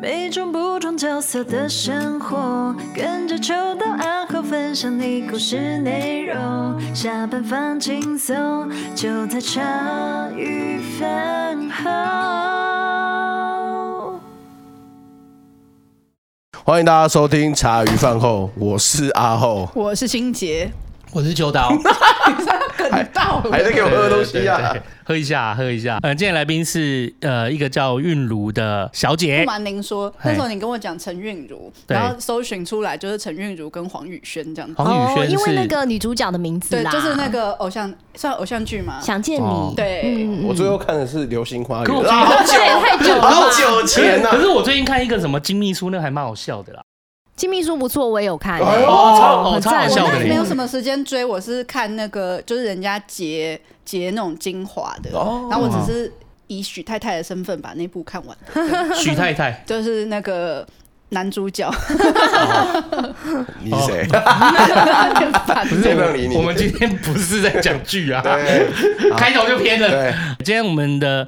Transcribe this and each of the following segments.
每种不同角色的生活，跟着秋到暗号分享你故事内容。下班放轻松，就在茶余饭后。欢迎大家收听茶余饭后，我是阿后，我是欣洁，我是秋刀，还在给我喝东西啊？喝一下，喝一下。嗯，今天来宾是呃一个叫韵如的小姐。不瞒您说，那时候你跟我讲陈韵如，然后搜寻出来就是陈韵如跟黄宇轩这样子。黄宇轩、哦、因为那个女主角的名字啦，对，就是那个偶像，算偶像剧嘛。想见你，哦、对、嗯。我最后看的是《流星花园》，好久，太久了，好久前呢。可是我最近看一个什么金秘书，那还蛮好笑的啦。金秘书不错，我也有看、欸，哦，超很超好笑的。我没有什么时间追，我是看那个就是人家截截那种精华的，哦，然后我只是以许太太的身份把那部看完。许太太就是那个。男主角，你是谁？不是我，我们今天不是在讲剧啊，开头就偏了。对，今天我们的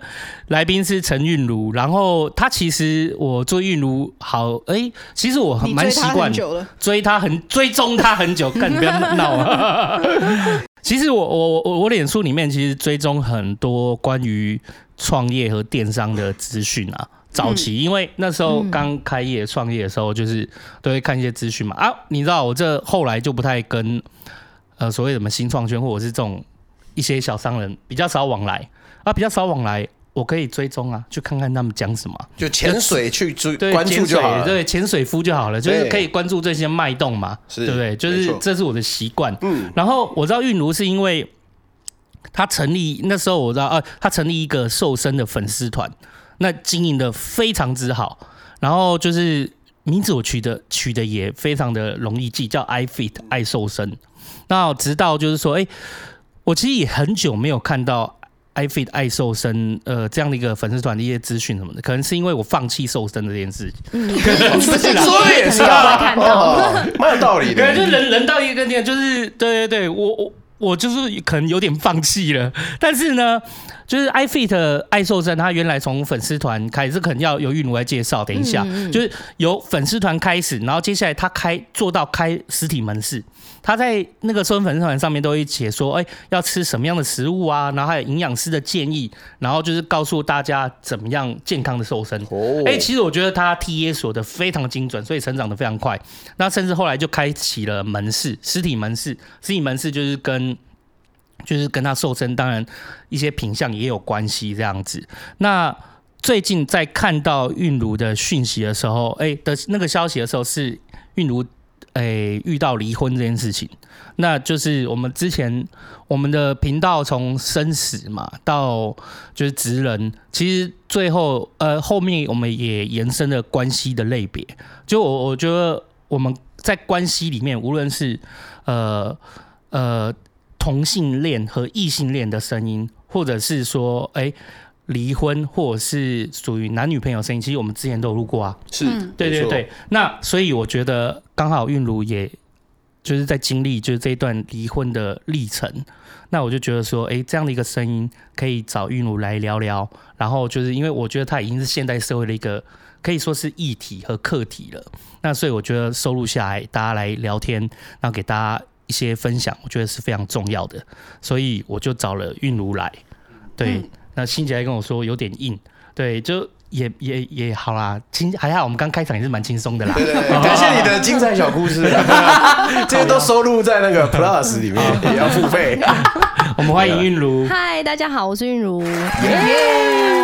来宾是陈韵如，然后他其实我做韵如好，哎、欸，其实我很蛮习惯追他很追踪他很久，干你不要闹啊！其实我我我我脸书里面其实追踪很多关于创业和电商的资讯啊。早期，因为那时候刚开业创业的时候，就是都会看一些资讯嘛。啊，你知道我这后来就不太跟呃所谓什么新创圈或者是这种一些小商人比较少往来啊，比较少往来，我可以追踪啊，去看看他们讲什么，就潜水去追关注就好了，对，潜水夫就好了，就是可以关注这些脉动嘛，对不对？就是这是我的习惯。嗯，然后我知道韵如是因为他成立那时候我知道啊，他成立一个瘦身的粉丝团。那经营的非常之好，然后就是名字我取的取的也非常的容易记，叫 iFit 爱瘦身。那直到就是说，哎、欸，我其实也很久没有看到 iFit 爱瘦身呃这样的一个粉丝团的一些资讯什么的，可能是因为我放弃瘦身的这件事情。嗯，可能不是啦，说的也是啊，看到，蛮有道理的。可能就人人到一个点，就是对对对，我我我就是可能有点放弃了，但是呢。就是 iFit 爱瘦身，他原来从粉丝团开始，可能要由韵如来介绍。等一下，就是由粉丝团开始，然后接下来他开做到开实体门市。他在那个瘦身粉丝团上面都会写说，哎，要吃什么样的食物啊？然后还有营养师的建议，然后就是告诉大家怎么样健康的瘦身。哎，其实我觉得他 TA 锁的非常精准，所以成长的非常快。那甚至后来就开启了门市，实体门市，实体门市就是跟。就是跟他瘦身，当然一些品相也有关系这样子。那最近在看到韵如的讯息的时候，哎、的那个消息的时候，是韵如哎遇到离婚这件事情。那就是我们之前我们的频道从生死嘛到就是职人，其实最后呃后面我们也延伸了关系的类别。就我我觉得我们在关系里面，无论是呃呃。同性恋和异性恋的声音，或者是说，哎、欸，离婚，或者是属于男女朋友声音，其实我们之前都有录过啊。是，对对对。那所以我觉得，刚好韵如也就是在经历就是这一段离婚的历程，那我就觉得说，哎、欸，这样的一个声音可以找韵如来聊聊。然后就是因为我觉得他已经是现代社会的一个可以说是议题和课题了。那所以我觉得收录下来，大家来聊天，然后给大家。一些分享，我觉得是非常重要的，所以我就找了韵如来。对，嗯、那欣姐还跟我说有点硬，对，就也也也好啦，轻还好，我们刚开场也是蛮轻松的啦。对对对，感谢你的精彩小故事，这些都收录在那个 Plus 里面，也要付费。我们欢迎韵如。嗨，大家好，我是韵如。Yeah!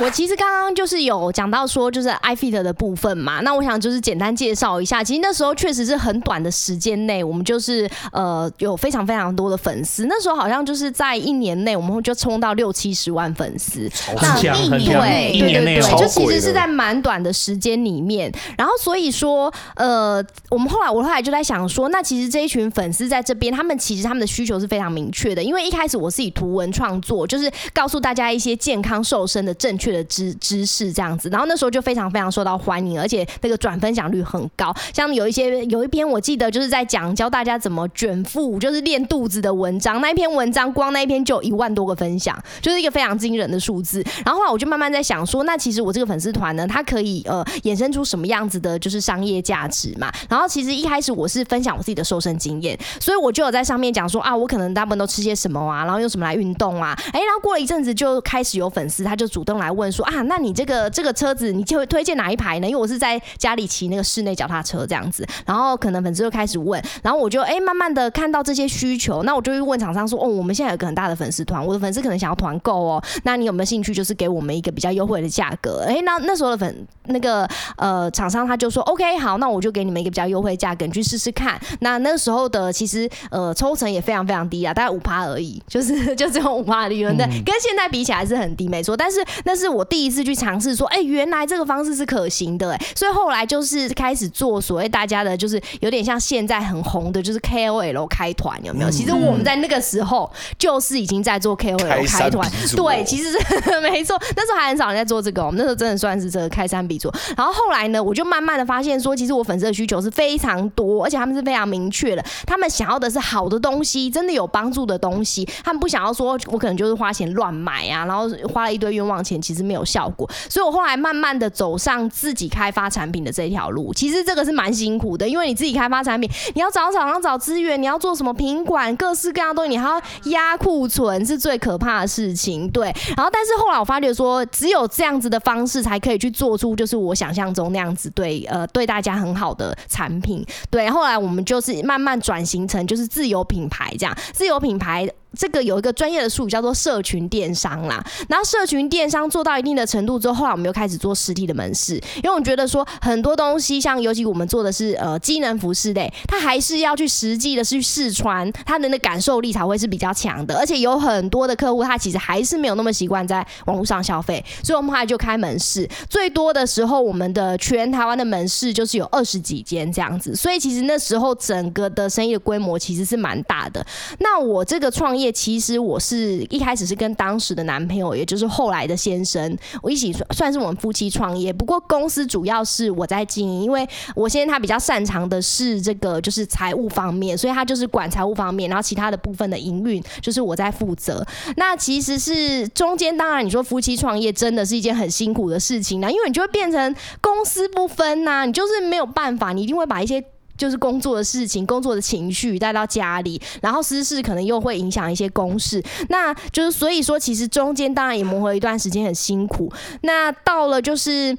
我其实刚刚就是有讲到说，就是 iFit 的部分嘛。那我想就是简单介绍一下，其实那时候确实是很短的时间内，我们就是呃有非常非常多的粉丝。那时候好像就是在一年内，我们就冲到六七十万粉丝。那一年内，对对对，就其实是在蛮短的时间里面。然后所以说，呃，我们后来我后来就在想说，那其实这一群粉丝在这边，他们其实他们的需求是非常明确的，因为一开始我是以图文创作，就是告诉大家一些健康瘦身的正确的知知识这样子，然后那时候就非常非常受到欢迎，而且那个转分享率很高。像有一些有一篇我记得就是在讲教大家怎么卷腹，就是练肚子的文章，那一篇文章光那一篇就有一万多个分享，就是一个非常惊人的数字。然后后来我就慢慢在想说，那其实我这个粉丝团呢，它可以呃衍生出什么样子的，就是商业价值嘛。然后其实一开始我是分享我自己的瘦身经验，所以我就有在上面讲说啊，我可能大部分都吃些什么啊，然后用什么来运动啊，哎，然后过了一阵子就开始有粉丝他就主动来问说啊，那你这个这个车子你就会推荐哪一排呢？因为我是在家里骑那个室内脚踏车这样子，然后可能粉丝就开始问，然后我就哎慢慢的看到这些需求，那我就会问厂商说哦，我们现在有个很大的粉丝团，我的粉丝可能想要团购哦，那你有没有兴趣就是给我们一个比较优惠的价格？哎，那那时候的粉那个呃厂商他就说 OK 好，那我就给你们一个比较优惠价格，你去试试看。那那时候的其实呃抽成也非常非常低啊，大概五趴而，就是 就这种五趴的利润，对，跟现在比起来是很低，没错。但是那是我第一次去尝试说，哎，原来这个方式是可行的，哎，所以后来就是开始做所谓大家的，就是有点像现在很红的，就是 KOL 开团，有没有？其实我们在那个时候就是已经在做 KOL 开团，对，其实是 没错。那时候还很少人在做这个，我们那时候真的算是这个开山鼻祖。然后后来呢，我就慢慢的发现说，其实我粉丝的需求是非常多，而且他们是非常明确的，他们想要的是好的东西，真的有帮助的东西，他们不想要说我可能就是花钱乱买啊，然后花了一堆冤枉钱，其实没有效果。所以我后来慢慢的走上自己开发产品的这条路，其实这个是蛮辛苦的，因为你自己开发产品，你要找厂商找资源，你要做什么品管，各式各样东西，你还要压库存，是最可怕的事情。对，然后但是后来我发觉说，只有这样子的方式才可以去做出就是我想象中那样子对呃对大家很好的产品。对，后来我们就是慢慢转型成就是自有品牌这样，自有品牌。这个有一个专业的术语叫做社群电商啦，然后社群电商做到一定的程度之后，后来我们又开始做实体的门市，因为我们觉得说很多东西，像尤其我们做的是呃机能服饰类，它还是要去实际的去试穿，它的感受力才会是比较强的，而且有很多的客户他其实还是没有那么习惯在网络上消费，所以我们后来就开门市，最多的时候我们的全台湾的门市就是有二十几间这样子，所以其实那时候整个的生意的规模其实是蛮大的。那我这个创业。其实我是一开始是跟当时的男朋友，也就是后来的先生，我一起算算是我们夫妻创业。不过公司主要是我在经营，因为我先生他比较擅长的是这个就是财务方面，所以他就是管财务方面，然后其他的部分的营运就是我在负责。那其实是中间，当然你说夫妻创业真的是一件很辛苦的事情呢，因为你就会变成公私不分呐，你就是没有办法，你一定会把一些。就是工作的事情、工作的情绪带到家里，然后私事可能又会影响一些公事，那就是所以说，其实中间当然也磨合一段时间，很辛苦。那到了就是。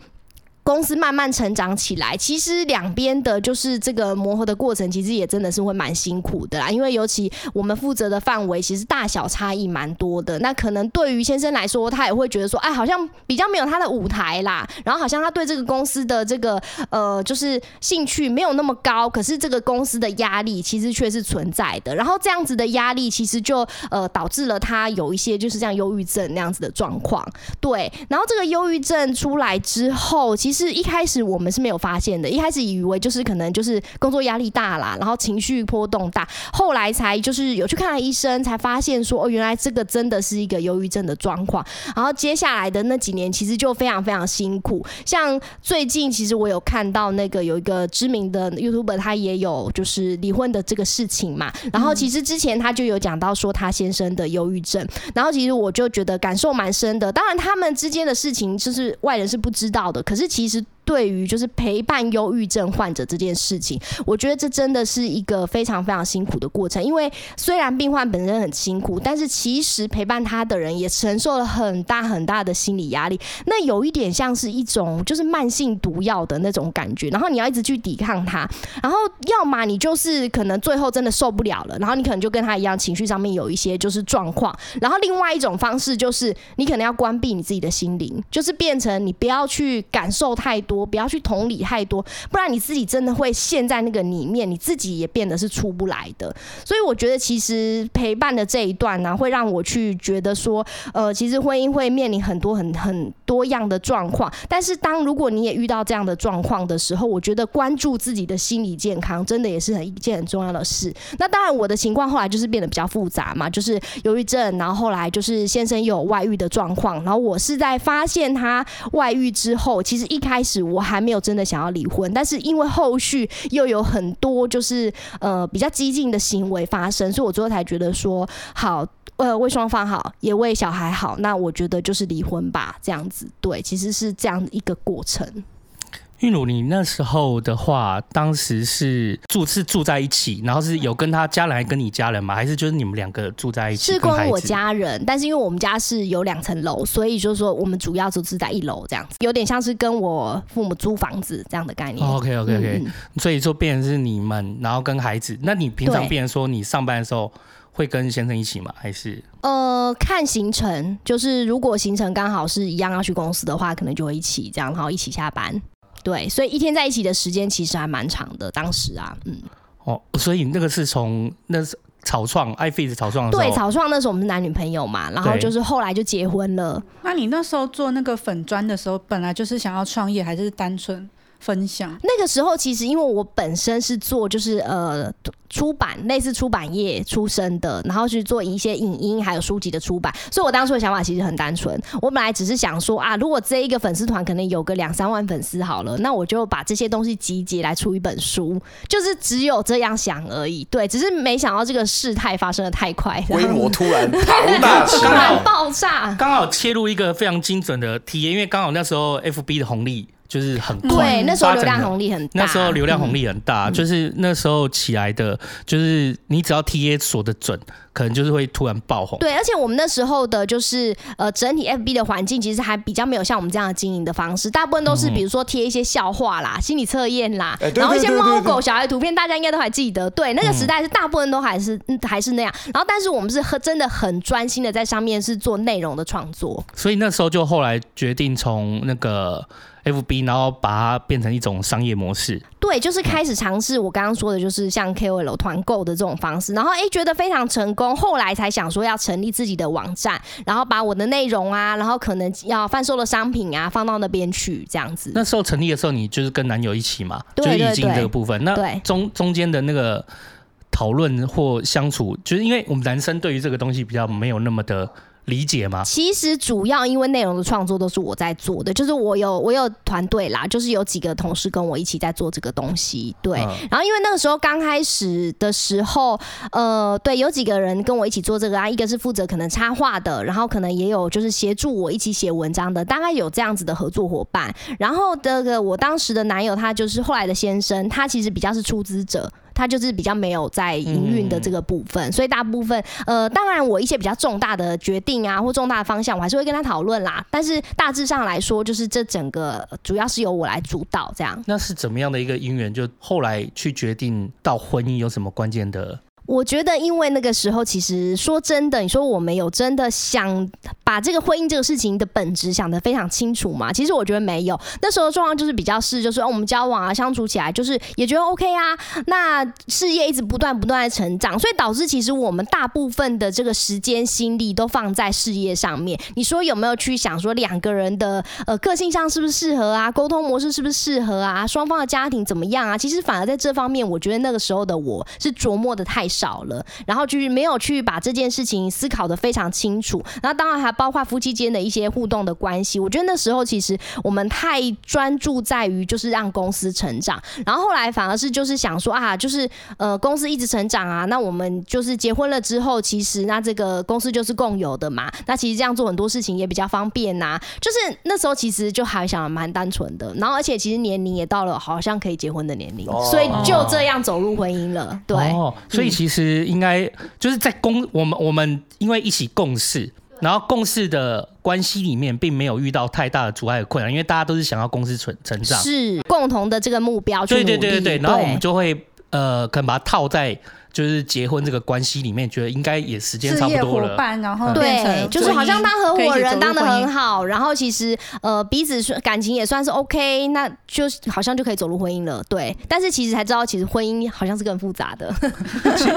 公司慢慢成长起来，其实两边的就是这个磨合的过程，其实也真的是会蛮辛苦的啦。因为尤其我们负责的范围，其实大小差异蛮多的。那可能对于先生来说，他也会觉得说，哎，好像比较没有他的舞台啦。然后好像他对这个公司的这个呃，就是兴趣没有那么高。可是这个公司的压力其实却是存在的。然后这样子的压力，其实就呃导致了他有一些就是这样忧郁症那样子的状况。对，然后这个忧郁症出来之后，其实。是一开始我们是没有发现的，一开始以为就是可能就是工作压力大啦，然后情绪波动大，后来才就是有去看了医生，才发现说哦，原来这个真的是一个忧郁症的状况。然后接下来的那几年其实就非常非常辛苦，像最近其实我有看到那个有一个知名的 YouTuber，他也有就是离婚的这个事情嘛。然后其实之前他就有讲到说他先生的忧郁症，然后其实我就觉得感受蛮深的。当然他们之间的事情就是外人是不知道的，可是其其实对于就是陪伴忧郁症患者这件事情，我觉得这真的是一个非常非常辛苦的过程。因为虽然病患本身很辛苦，但是其实陪伴他的人也承受了很大很大的心理压力。那有一点像是一种就是慢性毒药的那种感觉，然后你要一直去抵抗它，然后要么你就是可能最后真的受不了了，然后你可能就跟他一样情绪上面有一些就是状况。然后另外一种方式就是你可能要关闭你自己的心灵，就是变成你不要去感受太多。多，不要去同理太多，不然你自己真的会陷在那个里面，你自己也变得是出不来的。所以我觉得其实陪伴的这一段呢、会让我去觉得说，呃，其实婚姻会面临很多很很多样的状况，但是当如果你也遇到这样的状况的时候，我觉得关注自己的心理健康，真的也是很一件很重要的事。那当然，我的情况后来就是变得比较复杂嘛，就是忧郁症，然后后来就是先生有外遇的状况，然后我是在发现他外遇之后，其实一开始我还没有真的想要离婚，但是因为后续又有很多就是呃比较激进的行为发生，所以我最后才觉得说好，呃，为双方好，也为小孩好，那我觉得就是离婚吧，这样子。对，其实是这样一个过程。韵如，你那时候的话，当时是住是住在一起，然后是有跟他家人，还跟你家人吗？还是就是你们两个住在一起？是跟我家人，但是因为我们家是有两层楼，所以就是说我们主要就是在一楼这样子，有点像是跟我父母租房子这样的概念。OK OK OK，嗯，所以说变成是你们，然后跟孩子。那你平常变成说你上班的时候会跟先生一起吗？还是？呃，看行程，就是如果行程刚好是一样要去公司的话，可能就会一起这样，然后一起下班。对，所以一天在一起的时间其实还蛮长的。当时啊，嗯，哦，所以那个是从那是草创，iFit 草创的时候，对，草创那时候我们是男女朋友嘛，然后就是后来就结婚了。那你那时候做那个粉砖的时候，本来就是想要创业，还是单纯分享？那个时候其实因为我本身是做就是呃。出版类似出版业出身的，然后去做一些影音还有书籍的出版，所以我当初的想法其实很单纯。我本来只是想说啊，如果这一个粉丝团可能有个两三万粉丝好了，那我就把这些东西集结来出一本书，就是只有这样想而已。对，只是没想到这个事态发生的太快，规模 突然庞大，突然爆炸，刚好切入一个非常精准的体验，因为刚好那时候 FB 的红利。就是很快，对，那时候流量红利很大，那时候流量红利很大，嗯、就是那时候起来的，就是你只要 TA 锁的准，可能就是会突然爆红。对，而且我们那时候的，就是呃，整体 FB 的环境其实还比较没有像我们这样的经营的方式，大部分都是比如说贴一些笑话啦、嗯、心理测验啦，然后一些猫狗小孩图片，大家应该都还记得。对，那个时代是大部分都还是、嗯、还是那样，然后但是我们是很真的很专心的在上面是做内容的创作，所以那时候就后来决定从那个。FB，然后把它变成一种商业模式。对，就是开始尝试我刚刚说的，就是像 KOL 团购的这种方式。然后哎，觉得非常成功，后来才想说要成立自己的网站，然后把我的内容啊，然后可能要贩售的商品啊，放到那边去，这样子。那时候成立的时候，你就是跟男友一起嘛？就已经这个部分。那中中间的那个讨论或相处，就是因为我们男生对于这个东西比较没有那么的。理解吗？其实主要因为内容的创作都是我在做的，就是我有我有团队啦，就是有几个同事跟我一起在做这个东西。对，嗯、然后因为那个时候刚开始的时候，呃，对，有几个人跟我一起做这个啊，一个是负责可能插画的，然后可能也有就是协助我一起写文章的，大概有这样子的合作伙伴。然后这个我当时的男友，他就是后来的先生，他其实比较是出资者。他就是比较没有在营运的这个部分，嗯、所以大部分呃，当然我一些比较重大的决定啊，或重大的方向，我还是会跟他讨论啦。但是大致上来说，就是这整个主要是由我来主导这样。那是怎么样的一个因缘？就后来去决定到婚姻有什么关键的？我觉得，因为那个时候，其实说真的，你说我没有真的想把这个婚姻这个事情的本质想得非常清楚嘛？其实我觉得没有。那时候状况就是比较是，就是我们交往啊，相处起来，就是也觉得 OK 啊。那事业一直不断不断的成长，所以导致其实我们大部分的这个时间心力都放在事业上面。你说有没有去想说两个人的呃个性上是不是适合啊？沟通模式是不是适合啊？双方的家庭怎么样啊？其实反而在这方面，我觉得那个时候的我是琢磨的太少少了，然后就是没有去把这件事情思考得非常清楚，那当然还包括夫妻间的一些互动的关系。我觉得那时候其实我们太专注在于就是让公司成长，然后后来反而是就是想说啊，就是呃公司一直成长啊，那我们就是结婚了之后，其实那这个公司就是共有的嘛，那其实这样做很多事情也比较方便呐。就是那时候其实就还想蛮单纯的，然后而且其实年龄也到了好像可以结婚的年龄，所以就这样走入婚姻了。对，所以其实。应该就是在共我们我们因为一起共事，然后共事的关系里面并没有遇到太大的阻碍和困难，因为大家都是想要公司成成长，是共同的这个目标。对对对对对，然后我们就会呃，可能把它套在就是结婚这个关系里面，觉得应该也时间差不多了。伴，然后对，就是好像当合伙人当的很好。好，然后其实呃彼此感情也算是 OK，那就好像就可以走入婚姻了。对，但是其实才知道，其实婚姻好像是更复杂的。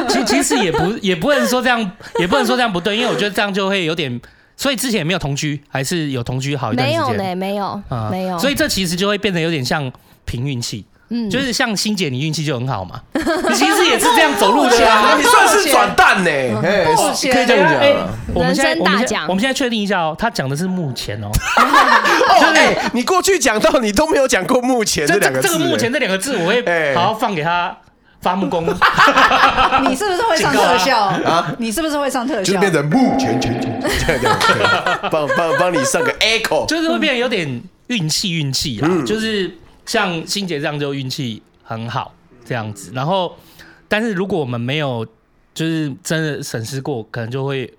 其其实也不也不能说这样，也不能说这样不对，因为我觉得这样就会有点。所以之前也没有同居，还是有同居好一段时间？没有呢，没有，啊、没有。所以这其实就会变得有点像凭运气。嗯，就是像欣姐，你运气就很好嘛。你 其实也是这样走路的啊，你算是转蛋呢。哎，可以这样讲。欸、我们现在，我们现我们现在确定一下哦，他讲的是目前哦。对、欸，你过去讲到你都没有讲过目前这两个字。这个目前这两个字，我会好好放给他发木工。你是不是会上特效啊？你是不是会上特效？就变成目前全全这样，帮帮帮你上个 echo，就是会变得有点运气运气啊，就是。像欣姐这样就运气很好这样子，然后，但是如果我们没有就是真的审视过，可能就会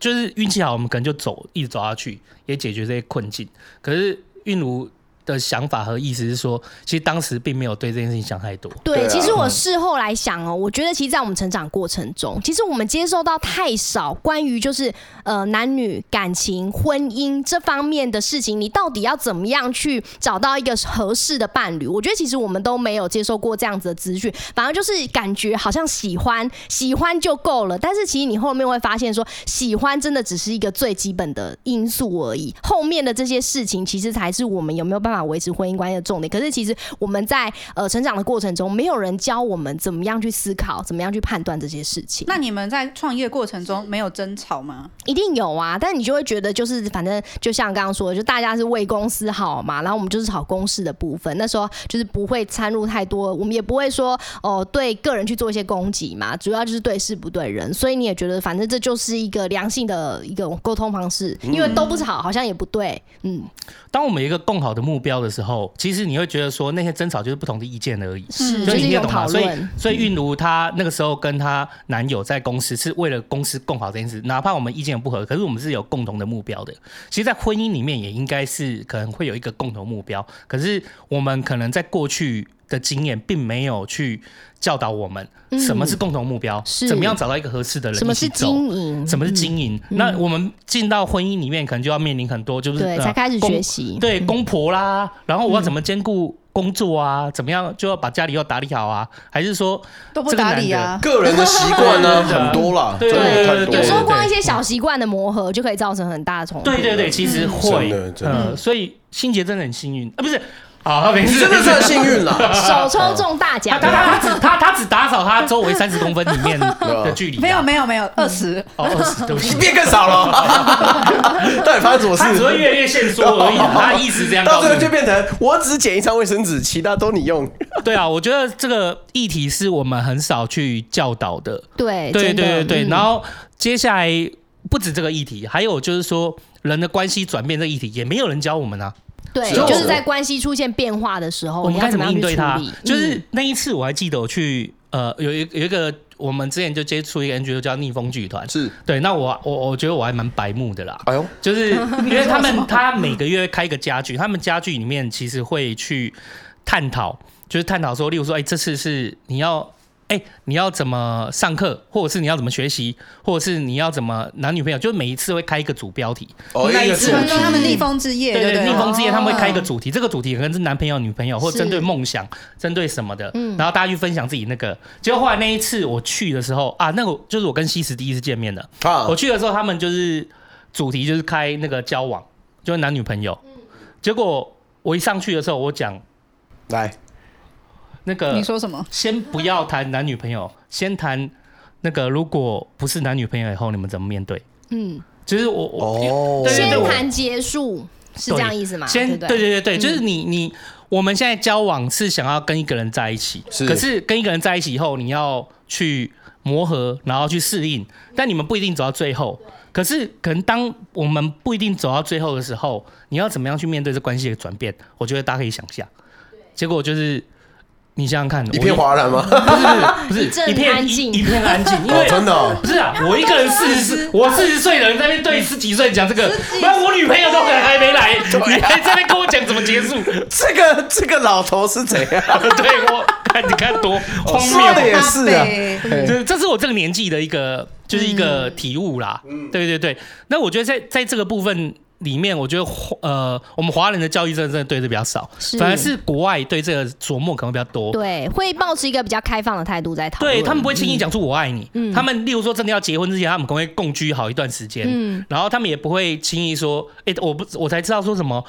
就是运气好，我们可能就走一直走下去，也解决这些困境。可是韵如。的想法和意思是说，其实当时并没有对这件事情想太多。对，其实我事后来想哦，我觉得其实，在我们成长过程中，其实我们接受到太少关于就是呃男女感情、婚姻这方面的事情，你到底要怎么样去找到一个合适的伴侣？我觉得其实我们都没有接受过这样子的资讯，反而就是感觉好像喜欢喜欢就够了。但是其实你后面会发现说，喜欢真的只是一个最基本的因素而已，后面的这些事情其实才是我们有没有办法。维持婚姻关系的重点，可是其实我们在呃成长的过程中，没有人教我们怎么样去思考，怎么样去判断这些事情。那你们在创业过程中没有争吵吗？一定有啊，但你就会觉得就是反正就像刚刚说的，就大家是为公司好嘛，然后我们就是吵公事的部分。那时候就是不会掺入太多，我们也不会说哦、呃、对个人去做一些攻击嘛，主要就是对事不对人。所以你也觉得反正这就是一个良性的一个沟通方式，因为都不吵，好像也不对。嗯，当我们一个共好的目标的时候，其实你会觉得说那些争吵就是不同的意见而已，是，就是一种讨论。所以，所以韵如她那个时候跟她男友在公司是为了公司共好这件事，哪怕我们意见不合，可是我们是有共同的目标的。其实，在婚姻里面也应该是可能会有一个共同目标，可是我们可能在过去的经验并没有去教导我们什么是共同目标，嗯、怎么样找到一个合适的人一起走，什么是经营？什么是经营？嗯、那我们进到婚姻里面，可能就要面临很多，就是对，才开始学习，对，公婆啦，然后我要怎么兼顾工作啊？嗯、怎么样就要把家里要打理好啊？还是说都不打理啊？个人的习惯呢，很多啦，对，有时候光一些小习惯的磨合就可以造成很大的冲突。对对对，其实会，嗯，所以欣姐真的很幸运啊，不是。好，你真的算幸运了，首抽中大奖。他他他只他他只打扫他周围三十公分里面 的距离，没有没有没有二十，哦二十，对不起，变更少了。到底发生什么事？他只会越来越限缩而已，他意思这样。到最后就变成我只捡一张卫生纸，其他都你用。对啊，我觉得这个议题是我们很少去教导的。对对对对对。然后接下来不止这个议题，还有就是说人的关系转变这个议题，也没有人教我们啊。对，就是在关系出现变化的时候，我们该怎么应对它？嗯、就是那一次，我还记得我去呃，有一有一个我们之前就接触一个 NGO 叫逆风剧团，是对。那我我我觉得我还蛮白目的啦，哎呦，就是 因为他们他每个月开一个家具，他们家具里面其实会去探讨，就是探讨说，例如说，哎，这次是你要。哎、欸，你要怎么上课，或者是你要怎么学习，或者是你要怎么男女朋友，就是每一次会开一个主标题。哦，那一次他们逆风之夜，对对，对，逆风之夜他们会开一个主题，哦、这个主题可能是男朋友、女朋友，或针对梦想、针对什么的。嗯，然后大家去分享自己那个。结果后来那一次我去的时候啊，那个就是我跟西石第一次见面的。啊，我去的时候他们就是主题就是开那个交往，就是男女朋友。结果我一上去的时候，我讲来。那个你说什么？先不要谈男女朋友，先谈那个如果不是男女朋友以后，你们怎么面对？嗯，就是我我先谈结束是这样意思吗？先对对对对，就是你你我们现在交往是想要跟一个人在一起，可是跟一个人在一起以后，你要去磨合，然后去适应，但你们不一定走到最后。可是可能当我们不一定走到最后的时候，你要怎么样去面对这关系的转变？我觉得大家可以想象。结果就是。你想想看，一片哗然吗？不是不是，不是 一片安静，一片安静。因为真的不是啊，我一个人四十四，我四十岁的人在那边对十几岁讲这个，那我女朋友都可能还没来，你还在那跟我讲怎么结束？这个这个老头是怎样？对我看你看多荒谬的也是啊，这这是我这个年纪的一个就是一个体悟啦。嗯，对对对。那我觉得在在这个部分。里面我觉得呃，我们华人的教育真的真的对这比较少，反而是国外对这个琢磨可能比较多。对，会保持一个比较开放的态度在讨论。对他们不会轻易讲出“我爱你”，嗯，他们例如说真的要结婚之前，他们可能会共居好一段时间，嗯，然后他们也不会轻易说，哎，我不我才知道说什么，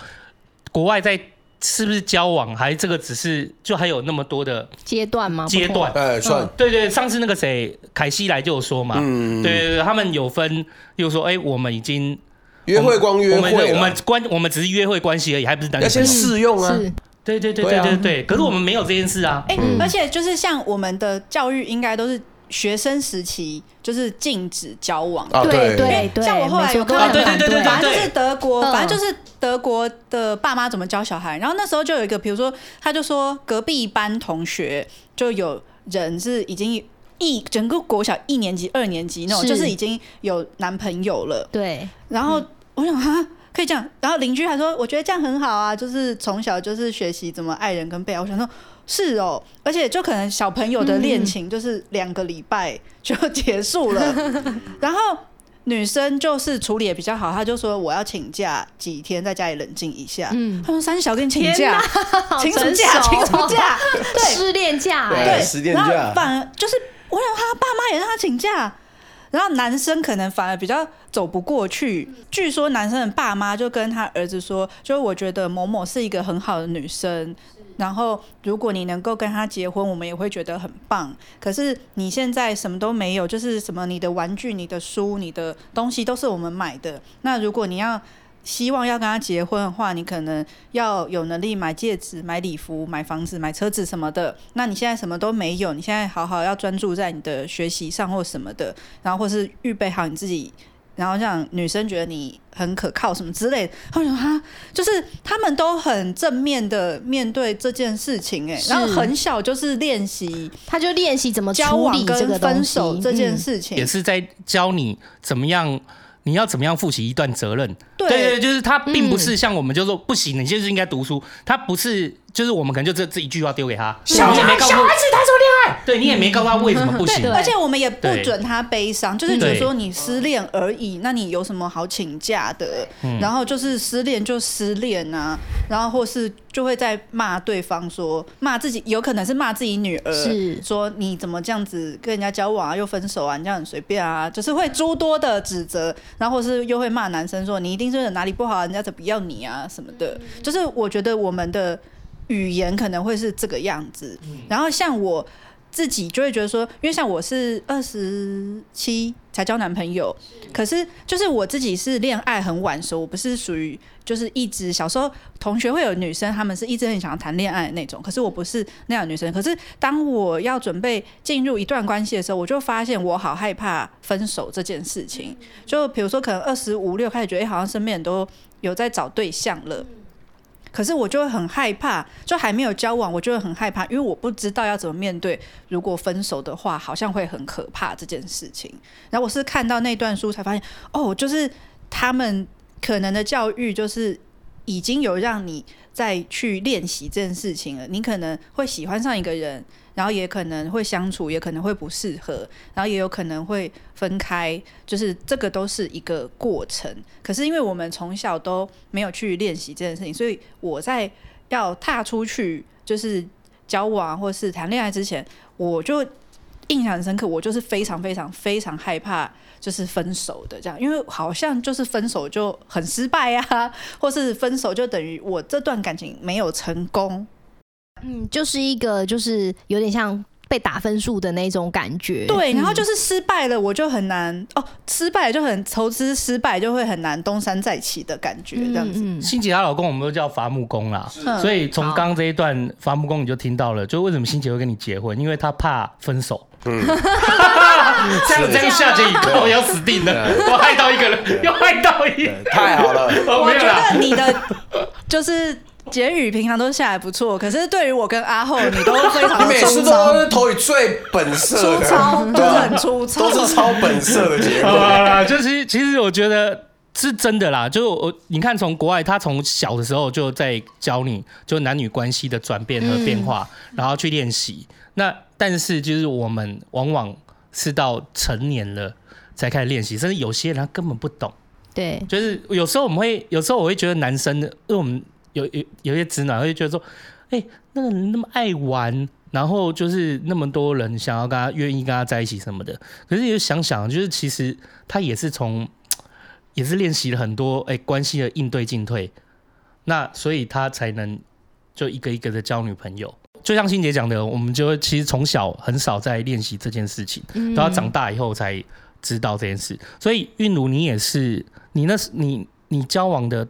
国外在是不是交往，还这个只是就还有那么多的阶段吗？阶段，哎，算，对对，上次那个谁凯西来就有说嘛，嗯，对对对，他们有分，例如说，哎，我们已经。约会光约会，我们关我们只是约会关系而已，还不是单先试用啊！对对对对对对。可是我们没有这件事啊。哎，而且就是像我们的教育，应该都是学生时期就是禁止交往。对对对。像我后来有看，对对对对，反正就是德国，反正就是德国的爸妈怎么教小孩。然后那时候就有一个，比如说，他就说隔壁班同学就有人是已经。一整个国小一年级、二年级那种，就是已经有男朋友了。对。然后我想哈，可以这样。然后邻居还说，我觉得这样很好啊，就是从小就是学习怎么爱人跟被爱。我想说，是哦，而且就可能小朋友的恋情就是两个礼拜就结束了。然后女生就是处理也比较好，她就说我要请假几天，在家里冷静一下。嗯。她说三小跟你请假，请什么假？请什么假？对，失恋假。对，失恋假。然后反而就是。我想他爸妈也让他请假，然后男生可能反而比较走不过去。据说男生的爸妈就跟他儿子说：“就我觉得某某是一个很好的女生，然后如果你能够跟他结婚，我们也会觉得很棒。可是你现在什么都没有，就是什么你的玩具、你的书、你的东西都是我们买的。那如果你要……”希望要跟他结婚的话，你可能要有能力买戒指、买礼服、买房子、买车子什么的。那你现在什么都没有，你现在好好要专注在你的学习上或什么的，然后或是预备好你自己，然后让女生觉得你很可靠什么之类的。他说哈，就是他们都很正面的面对这件事情，哎，然后很小就是练习，他就练习怎么交往跟分手这件事情，也是在教你怎么样。你要怎么样负起一段责任？对对，就是他并不是像我们就说不行，你就是应该读书。他不是，就是我们可能就这这一句话丢给他，小孩子谈什么恋爱？对，你也没告诉他为什么不行。而且我们也不准他悲伤，就是觉得说你失恋而已，那你有什么好请假的？然后就是失恋就失恋啊，然后或是就会在骂对方说骂自己，有可能是骂自己女儿，是说你怎么这样子跟人家交往啊，又分手啊，你这样很随便啊，就是会诸多的指责。然后是又会骂男生说，你一定是哪里不好，人家才不要你啊什么的。就是我觉得我们的语言可能会是这个样子。然后像我自己就会觉得说，因为像我是二十七才交男朋友，可是就是我自己是恋爱很晚熟，我不是属于。就是一直小时候同学会有女生，她们是一直很想要谈恋爱的那种。可是我不是那样女生。可是当我要准备进入一段关系的时候，我就发现我好害怕分手这件事情。就比如说，可能二十五六开始觉得，哎，好像身边人都有在找对象了。可是我就会很害怕，就还没有交往，我就会很害怕，因为我不知道要怎么面对。如果分手的话，好像会很可怕这件事情。然后我是看到那段书才发现，哦，就是他们。可能的教育就是已经有让你再去练习这件事情了。你可能会喜欢上一个人，然后也可能会相处，也可能会不适合，然后也有可能会分开，就是这个都是一个过程。可是因为我们从小都没有去练习这件事情，所以我在要踏出去就是交往或是谈恋爱之前，我就印象很深刻，我就是非常非常非常害怕。就是分手的这样，因为好像就是分手就很失败呀、啊，或是分手就等于我这段感情没有成功。嗯，就是一个就是有点像被打分数的那种感觉。对，然后就是失败了，我就很难、嗯、哦，失败就很投资失败就会很难东山再起的感觉，这样子。嗯嗯、欣姐她老公我们都叫伐木工啦，所以从刚刚这一段伐木工你就听到了，就为什么欣姐会跟你结婚，因为她怕分手。嗯，这样这样下去以后我要死定了，我害到一个人，又害到一个人，太好了。我觉得你的就是简宇平常都下来不错，可是对于我跟阿后，你都非常的 你每次都是投以最本色的，粗糙，都是很粗糙，都是超本色的结果。啊，就是其实我觉得是真的啦，就我你看从国外，他从小的时候就在教你就男女关系的转变和变化，嗯、然后去练习。那但是就是我们往往是到成年了才开始练习，甚至有些人他根本不懂。对，就是有时候我们会，有时候我会觉得男生的，因为我们有有有些直男会觉得说，哎、欸，那个人那么爱玩，然后就是那么多人想要跟他愿意跟他在一起什么的，可是也想想，就是其实他也是从，也是练习了很多哎、欸、关系的应对进退，那所以他才能就一个一个的交女朋友。就像欣姐讲的，我们就其实从小很少在练习这件事情，等到长大以后才知道这件事。所以韵如，你也是。你那是你你交往的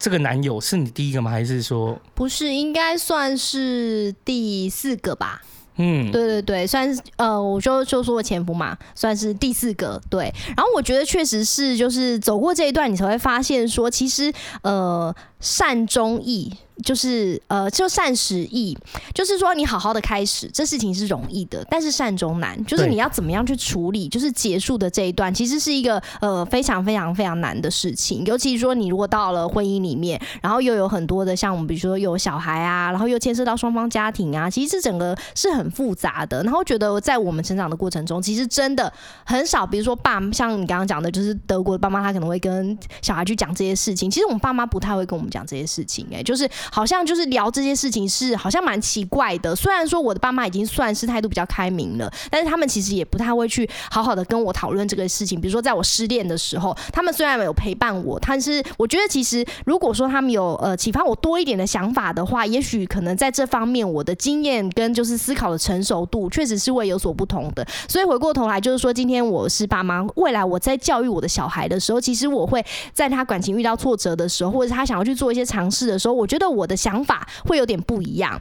这个男友是你第一个吗？还是说不是？应该算是第四个吧。嗯，对对对，算是呃，我就就说我前夫嘛，算是第四个。对，然后我觉得确实是，就是走过这一段，你才会发现说，其实呃，善终易。就是呃，就善始易，就是说你好好的开始，这事情是容易的，但是善终难，就是你要怎么样去处理，就是结束的这一段，其实是一个呃非常非常非常难的事情。尤其是说你如果到了婚姻里面，然后又有很多的像我们比如说有小孩啊，然后又牵涉到双方家庭啊，其实这整个是很复杂的。然后觉得在我们成长的过程中，其实真的很少，比如说爸，像你刚刚讲的，就是德国的爸妈，他可能会跟小孩去讲这些事情。其实我们爸妈不太会跟我们讲这些事情，哎，就是。好像就是聊这些事情是好像蛮奇怪的。虽然说我的爸妈已经算是态度比较开明了，但是他们其实也不太会去好好的跟我讨论这个事情。比如说在我失恋的时候，他们虽然没有陪伴我，但是我觉得其实如果说他们有呃启发我多一点的想法的话，也许可能在这方面我的经验跟就是思考的成熟度确实是会有所不同的。所以回过头来就是说，今天我是爸妈，未来我在教育我的小孩的时候，其实我会在他感情遇到挫折的时候，或者他想要去做一些尝试的时候，我觉得我。的想法会有点不一样。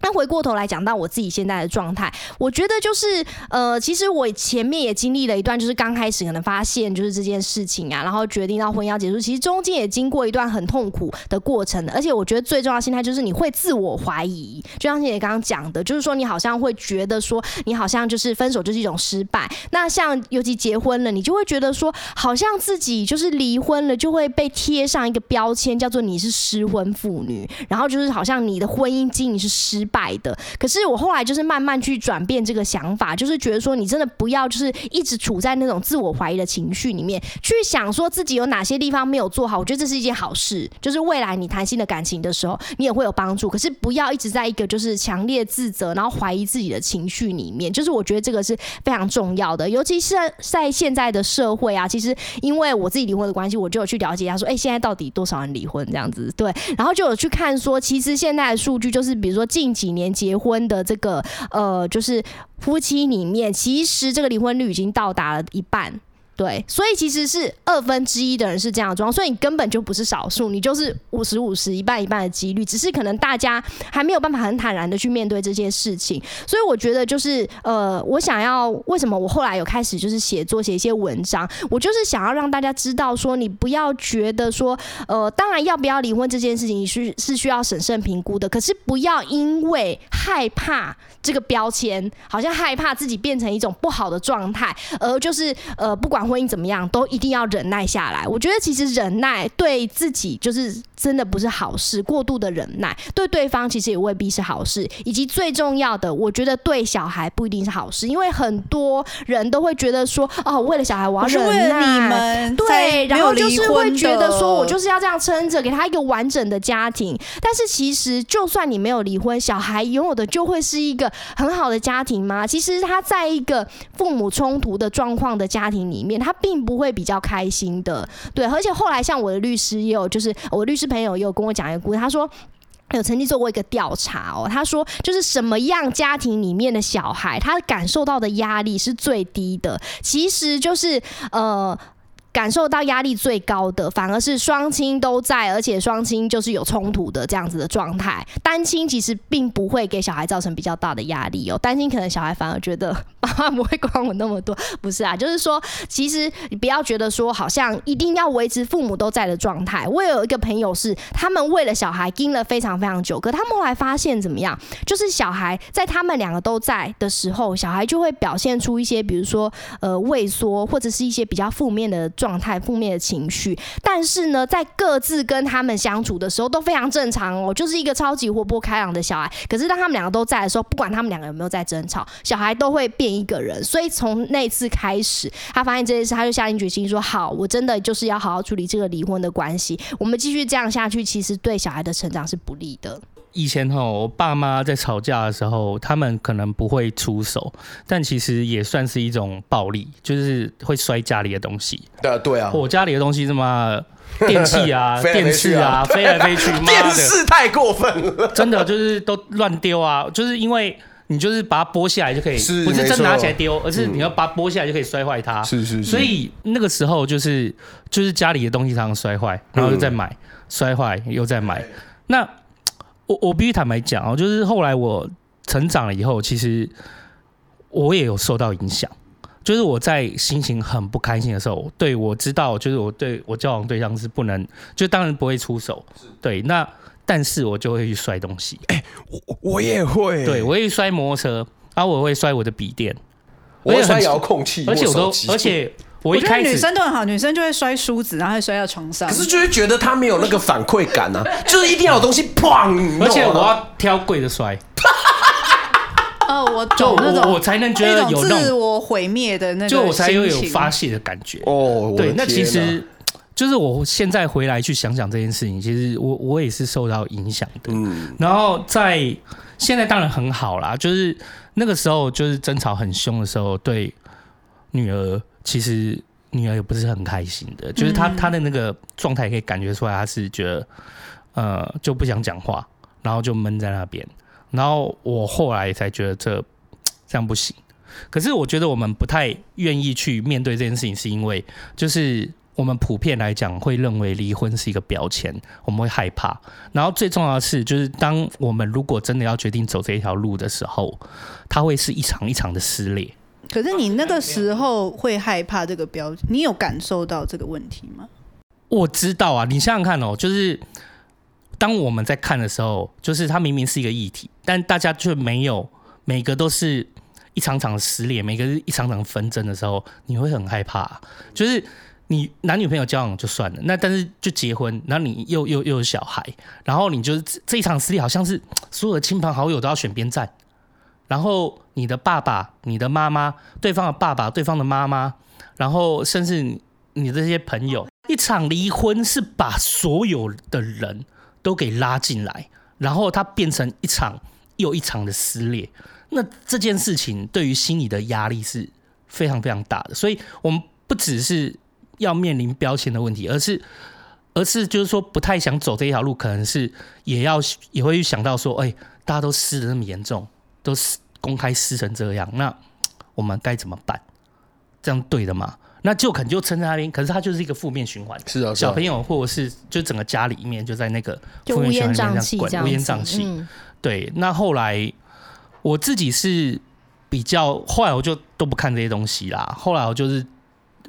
那回过头来讲到我自己现在的状态，我觉得就是呃，其实我前面也经历了一段，就是刚开始可能发现就是这件事情啊，然后决定到婚姻要结束，其实中间也经过一段很痛苦的过程的。而且我觉得最重要心态就是你会自我怀疑，就像姐刚刚讲的，就是说你好像会觉得说你好像就是分手就是一种失败。那像尤其结婚了，你就会觉得说好像自己就是离婚了就会被贴上一个标签，叫做你是失婚妇女，然后就是好像你的婚姻经营是失败。的，可是我后来就是慢慢去转变这个想法，就是觉得说你真的不要就是一直处在那种自我怀疑的情绪里面，去想说自己有哪些地方没有做好。我觉得这是一件好事，就是未来你谈新的感情的时候，你也会有帮助。可是不要一直在一个就是强烈自责，然后怀疑自己的情绪里面。就是我觉得这个是非常重要的，尤其是在现在的社会啊。其实因为我自己离婚的关系，我就有去了解一下说，哎，现在到底多少人离婚这样子？对，然后就有去看说，其实现在的数据就是，比如说近几年结婚的这个呃，就是夫妻里面，其实这个离婚率已经到达了一半。对，所以其实是二分之一的人是这样装，所以你根本就不是少数，你就是五十五十一半一半的几率，只是可能大家还没有办法很坦然的去面对这件事情。所以我觉得就是呃，我想要为什么我后来有开始就是写作写一些文章，我就是想要让大家知道说，你不要觉得说呃，当然要不要离婚这件事情是是需要审慎评估的，可是不要因为害怕这个标签，好像害怕自己变成一种不好的状态，而就是呃不管。婚姻怎么样，都一定要忍耐下来。我觉得其实忍耐对自己就是真的不是好事，过度的忍耐对对方其实也未必是好事。以及最重要的，我觉得对小孩不一定是好事，因为很多人都会觉得说，哦，为了小孩我要忍耐，你们对，然后就是会觉得说我就是要这样撑着，给他一个完整的家庭。但是其实，就算你没有离婚，小孩拥有的就会是一个很好的家庭吗？其实他在一个父母冲突的状况的家庭里面。他并不会比较开心的，对，而且后来像我的律师也有，就是我律师朋友也有跟我讲一个故事，他说有曾经做过一个调查哦，他说就是什么样家庭里面的小孩，他感受到的压力是最低的，其实就是呃。感受到压力最高的，反而是双亲都在，而且双亲就是有冲突的这样子的状态。单亲其实并不会给小孩造成比较大的压力哦，单亲可能小孩反而觉得爸妈不会管我那么多，不是啊，就是说，其实你不要觉得说好像一定要维持父母都在的状态。我有一个朋友是，他们为了小孩盯了非常非常久，可他们后来发现怎么样？就是小孩在他们两个都在的时候，小孩就会表现出一些，比如说呃畏缩，或者是一些比较负面的状。态负面的情绪，但是呢，在各自跟他们相处的时候都非常正常哦，就是一个超级活泼开朗的小孩。可是当他们两个都在的时候，不管他们两个有没有在争吵，小孩都会变一个人。所以从那次开始，他发现这件事，他就下定决心说：“好，我真的就是要好好处理这个离婚的关系。我们继续这样下去，其实对小孩的成长是不利的。”以前哈，我爸妈在吵架的时候，他们可能不会出手，但其实也算是一种暴力，就是会摔家里的东西。对啊，对啊，我家里的东西什么电器啊、电视啊，飞来飞去，电视太过分了，真的就是都乱丢啊，就是因为你就是把它剥下来就可以，不是真拿起来丢，而是你要把它剥下来就可以摔坏它。是是是。所以那个时候就是就是家里的东西常常摔坏，然后又再买，摔坏又再买，那。我我必须坦白讲哦，就是后来我成长了以后，其实我也有受到影响。就是我在心情很不开心的时候，对，我知道，就是我对我交往对象是不能，就当然不会出手。对，那但是我就会去摔东西。哎、欸，我我也会，对我会摔摩托车，然后我会摔我的笔电，我会摔遥控器，而且我都，而且。我一开始女生都很好，女生就会摔梳子，然后会摔到床上。可是就会觉得她没有那个反馈感啊，就是一定要有东西砰，而且我要挑贵的摔。哦，我就那种我才能觉得有自我毁灭的那种，就我才有有发泄的感觉。哦，对，那其实就是我现在回来去想想这件事情，其实我我也是受到影响的。嗯，然后在现在当然很好啦，就是那个时候就是争吵很凶的时候，对女儿。其实女儿也不是很开心的，就是她她的那个状态可以感觉出来，她是觉得呃就不想讲话，然后就闷在那边。然后我后来才觉得这 这样不行。可是我觉得我们不太愿意去面对这件事情，是因为就是我们普遍来讲会认为离婚是一个标签，我们会害怕。然后最重要的是，就是当我们如果真的要决定走这一条路的时候，它会是一场一场的撕裂。可是你那个时候会害怕这个标签，你有感受到这个问题吗？我知道啊，你想想看哦，就是当我们在看的时候，就是它明明是一个议题，但大家却没有每个都是一场场撕裂，每个是一场场纷争的时候，你会很害怕。就是你男女朋友交往就算了，那但是就结婚，然后你又又又有小孩，然后你就是这一场撕裂，好像是所有的亲朋好友都要选边站。然后你的爸爸、你的妈妈、对方的爸爸、对方的妈妈，然后甚至你这些朋友，一场离婚是把所有的人都给拉进来，然后它变成一场又一场的撕裂。那这件事情对于心理的压力是非常非常大的。所以，我们不只是要面临标签的问题，而是，而是就是说不太想走这一条路，可能是也要也会想到说，哎，大家都撕的那么严重。都是公开撕成这样，那 我们该怎么办？这样对的吗？那就可能就撑在那边，可是它就是一个负面循环。是啊，小朋友或者是就整个家里面就在那个负面循环里面这样滚，乌烟瘴气。对，那后来我自己是比较，后来我就都不看这些东西啦。后来我就是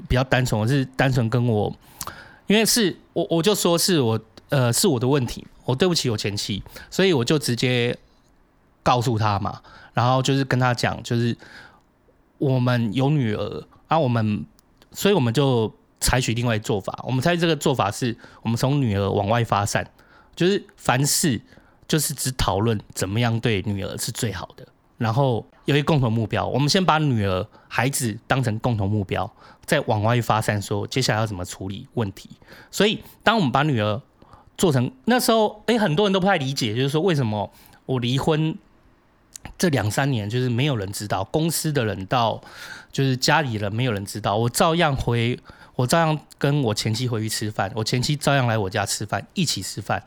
比较单纯，我是单纯跟我，因为是我我就说是我呃是我的问题，我对不起我前妻，所以我就直接。告诉他嘛，然后就是跟他讲，就是我们有女儿，啊我们，所以我们就采取另外做法。我们采取这个做法是，我们从女儿往外发散，就是凡事就是只讨论怎么样对女儿是最好的，然后有一个共同目标。我们先把女儿、孩子当成共同目标，再往外发散，说接下来要怎么处理问题。所以，当我们把女儿做成那时候，诶，很多人都不太理解，就是说为什么我离婚。这两三年就是没有人知道，公司的人到，就是家里人没有人知道，我照样回，我照样跟我前妻回去吃饭，我前妻照样来我家吃饭，一起吃饭，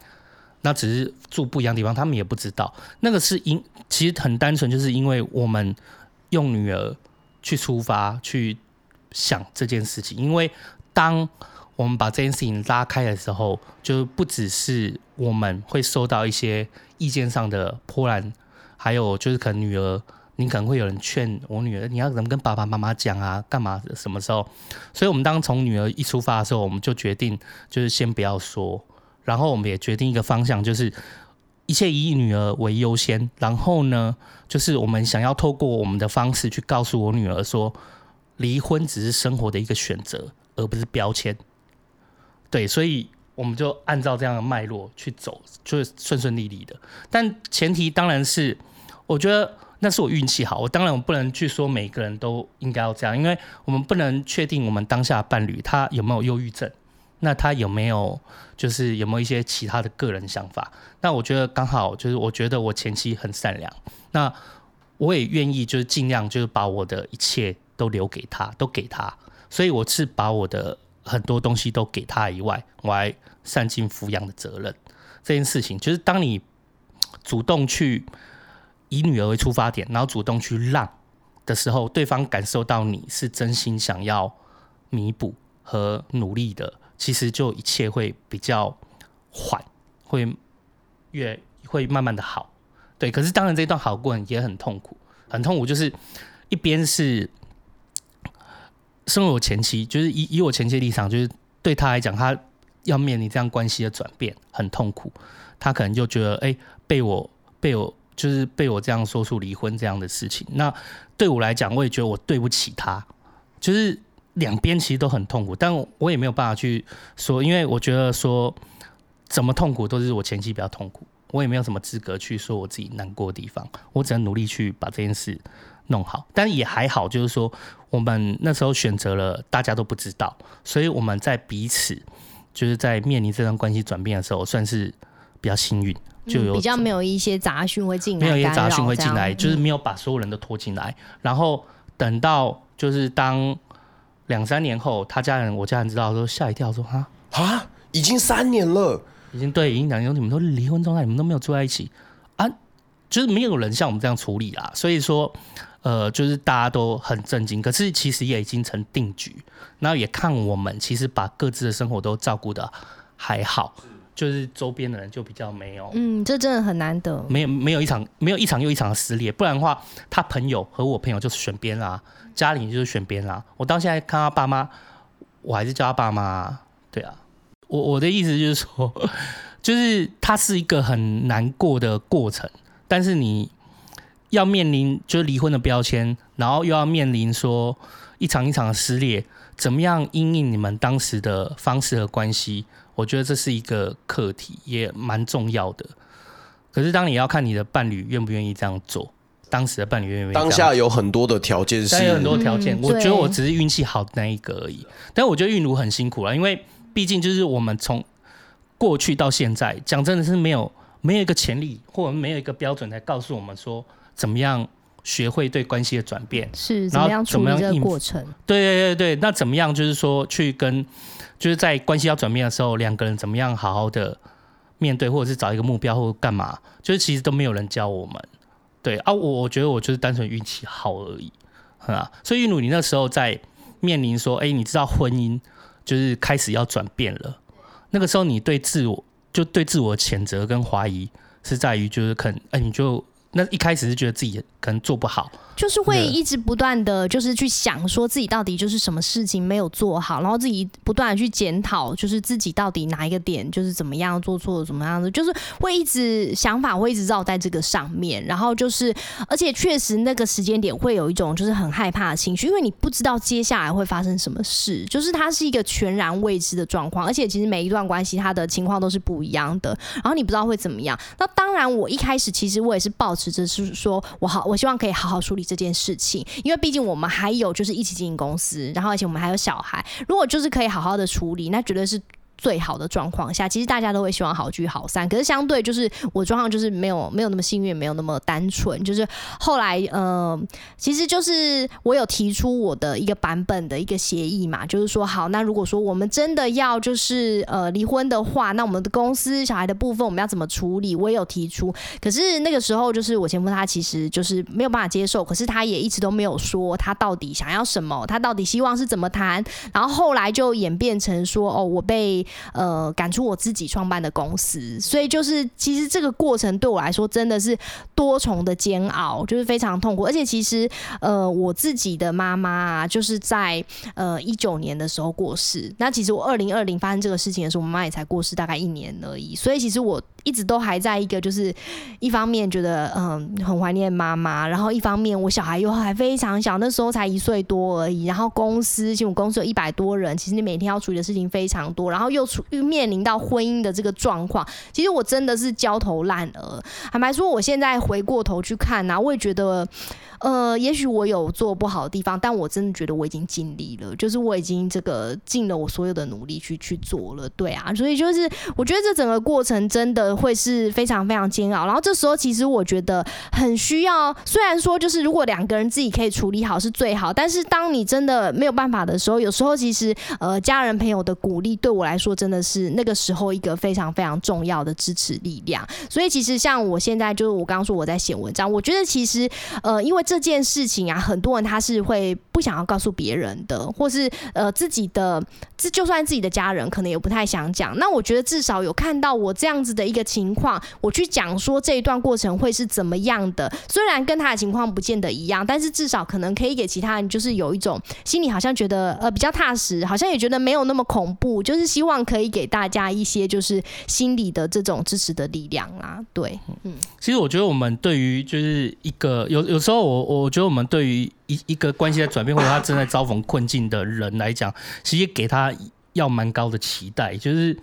那只是住不一样的地方，他们也不知道。那个是因，其实很单纯，就是因为我们用女儿去出发去想这件事情，因为当我们把这件事情拉开的时候，就不只是我们会受到一些意见上的波澜，还有就是可能女儿，你可能会有人劝我女儿，你要怎么跟爸爸妈妈讲啊？干嘛？什么时候？所以，我们当从女儿一出发的时候，我们就决定就是先不要说，然后我们也决定一个方向，就是一切以女儿为优先。然后呢，就是我们想要透过我们的方式去告诉我女儿说，离婚只是生活的一个选择，而不是标签。对，所以我们就按照这样的脉络去走，就是顺顺利利的。但前提当然是，我觉得那是我运气好。我当然我不能去说每个人都应该要这样，因为我们不能确定我们当下伴侣他有没有忧郁症，那他有没有就是有没有一些其他的个人想法。那我觉得刚好就是，我觉得我前妻很善良，那我也愿意就是尽量就是把我的一切都留给他，都给他。所以我是把我的。很多东西都给他以外，我还善尽抚养的责任。这件事情就是，当你主动去以女儿为出发点，然后主动去让的时候，对方感受到你是真心想要弥补和努力的，其实就一切会比较缓，会越会慢慢的好。对，可是当然这段好过也很痛苦，很痛苦，就是一边是。身为我前妻，就是以以我前妻的立场，就是对他来讲，他要面临这样关系的转变，很痛苦。他可能就觉得，哎、被我被我就是被我这样说出离婚这样的事情。那对我来讲，我也觉得我对不起他。就是两边其实都很痛苦，但我也没有办法去说，因为我觉得说怎么痛苦都是我前妻比较痛苦，我也没有什么资格去说我自己难过的地方。我只能努力去把这件事弄好，但也还好，就是说我们那时候选择了大家都不知道，所以我们在彼此就是在面临这段关系转变的时候，算是比较幸运，就有、嗯、比较没有一些杂讯会进来，没有一些杂讯会进来，就是没有把所有人都拖进来。嗯、然后等到就是当两三年后，他家人我家人知道说吓一跳说，说哈？啊，已经三年了，已经对，已经两年，你们都离婚状态，你们都没有住在一起。啊，就是没有人像我们这样处理啦，所以说。呃，就是大家都很震惊，可是其实也已经成定局，然后也看我们其实把各自的生活都照顾的还好，就是周边的人就比较没有，嗯，这真的很难得，没有没有一场没有一场又一场的撕裂，不然的话，他朋友和我朋友就是选边啦，家里就是选边啦，我到现在看他爸妈，我还是叫他爸妈，对啊，我我的意思就是说，就是他是一个很难过的过程，但是你。要面临就是离婚的标签，然后又要面临说一场一场的撕裂，怎么样因应你们当时的方式和关系？我觉得这是一个课题，也蛮重要的。可是当你要看你的伴侣愿不愿意这样做，当时的伴侣愿不愿意？当下有很多的条件是，有很多条件。我觉得我只是运气好的那一个而已。但我觉得韵如很辛苦了，因为毕竟就是我们从过去到现在，讲真的是没有没有一个潜力，或者没有一个标准来告诉我们说。怎么样学会对。关系的转变？是怎么样处理这个过程？对。对。对。对，那怎么样就是说去跟，就是在关系要转变的时候，两个人怎么样好好的面对，或者是找一个目标，或者干嘛？就是其实都没有人教我们。对啊，我我觉得我就是单纯运气好而已，啊，所以韵如你那时候在面临说，哎，你知道婚姻就是开始要转变了，那个时候你对自我就对自我谴责跟怀疑是在于就是可能，哎，你就。那一开始是觉得自己可能做不好。就是会一直不断的就是去想说自己到底就是什么事情没有做好，然后自己不断的去检讨，就是自己到底哪一个点就是怎么样做错了怎么样的，就是会一直想法会一直绕在这个上面，然后就是而且确实那个时间点会有一种就是很害怕的情绪，因为你不知道接下来会发生什么事，就是它是一个全然未知的状况，而且其实每一段关系它的情况都是不一样的，然后你不知道会怎么样。那当然，我一开始其实我也是抱持着是说我好，我希望可以好好处理。这件事情，因为毕竟我们还有就是一起经营公司，然后而且我们还有小孩，如果就是可以好好的处理，那绝对是最好的状况下，其实大家都会希望好聚好散。可是相对就是我状况就是没有没有那么幸运，没有那么单纯。就是后来呃，其实就是我有提出我的一个版本的一个协议嘛，就是说好，那如果说我们真的要就是呃离婚的话，那我们的公司小孩的部分我们要怎么处理？我也有提出。可是那个时候就是我前夫他其实就是没有办法接受，可是他也一直都没有说他到底想要什么，他到底希望是怎么谈。然后后来就演变成说哦，我被呃赶出我自己创办的公司，所以就是其实这个过程对我来说真的是多重的煎熬，就是非常痛苦。而且其实呃我自己的妈妈啊，就是在呃一九年的时候过世。那其实我二零二零发生这个事情的时候，我妈也才过世大概一年而已。所以其实我一直都还在一个就是一方面觉得嗯很怀念妈妈，然后一方面我小孩又还非常小，那时候才一岁多而已。然后公司，其实我公司有一百多人，其实你每天要处理的事情非常多，然后又处又面临到婚姻的这个状况，其实我真的是焦头烂额。坦白说，我现在回过头去看啊，我也觉得。呃，也许我有做不好的地方，但我真的觉得我已经尽力了，就是我已经这个尽了我所有的努力去去做了，对啊，所以就是我觉得这整个过程真的会是非常非常煎熬。然后这时候其实我觉得很需要，虽然说就是如果两个人自己可以处理好是最好，但是当你真的没有办法的时候，有时候其实呃家人朋友的鼓励对我来说真的是那个时候一个非常非常重要的支持力量。所以其实像我现在就是我刚刚说我在写文章，我觉得其实呃因为。这件事情啊，很多人他是会不想要告诉别人的，或是呃自己的，这就算自己的家人可能也不太想讲。那我觉得至少有看到我这样子的一个情况，我去讲说这一段过程会是怎么样的。虽然跟他的情况不见得一样，但是至少可能可以给其他人就是有一种心里好像觉得呃比较踏实，好像也觉得没有那么恐怖。就是希望可以给大家一些就是心理的这种支持的力量啊。对，嗯，其实我觉得我们对于就是一个有有时候我。我觉得我们对于一一个关系的转变，或者他正在遭逢困境的人来讲，其实给他要蛮高的期待。就是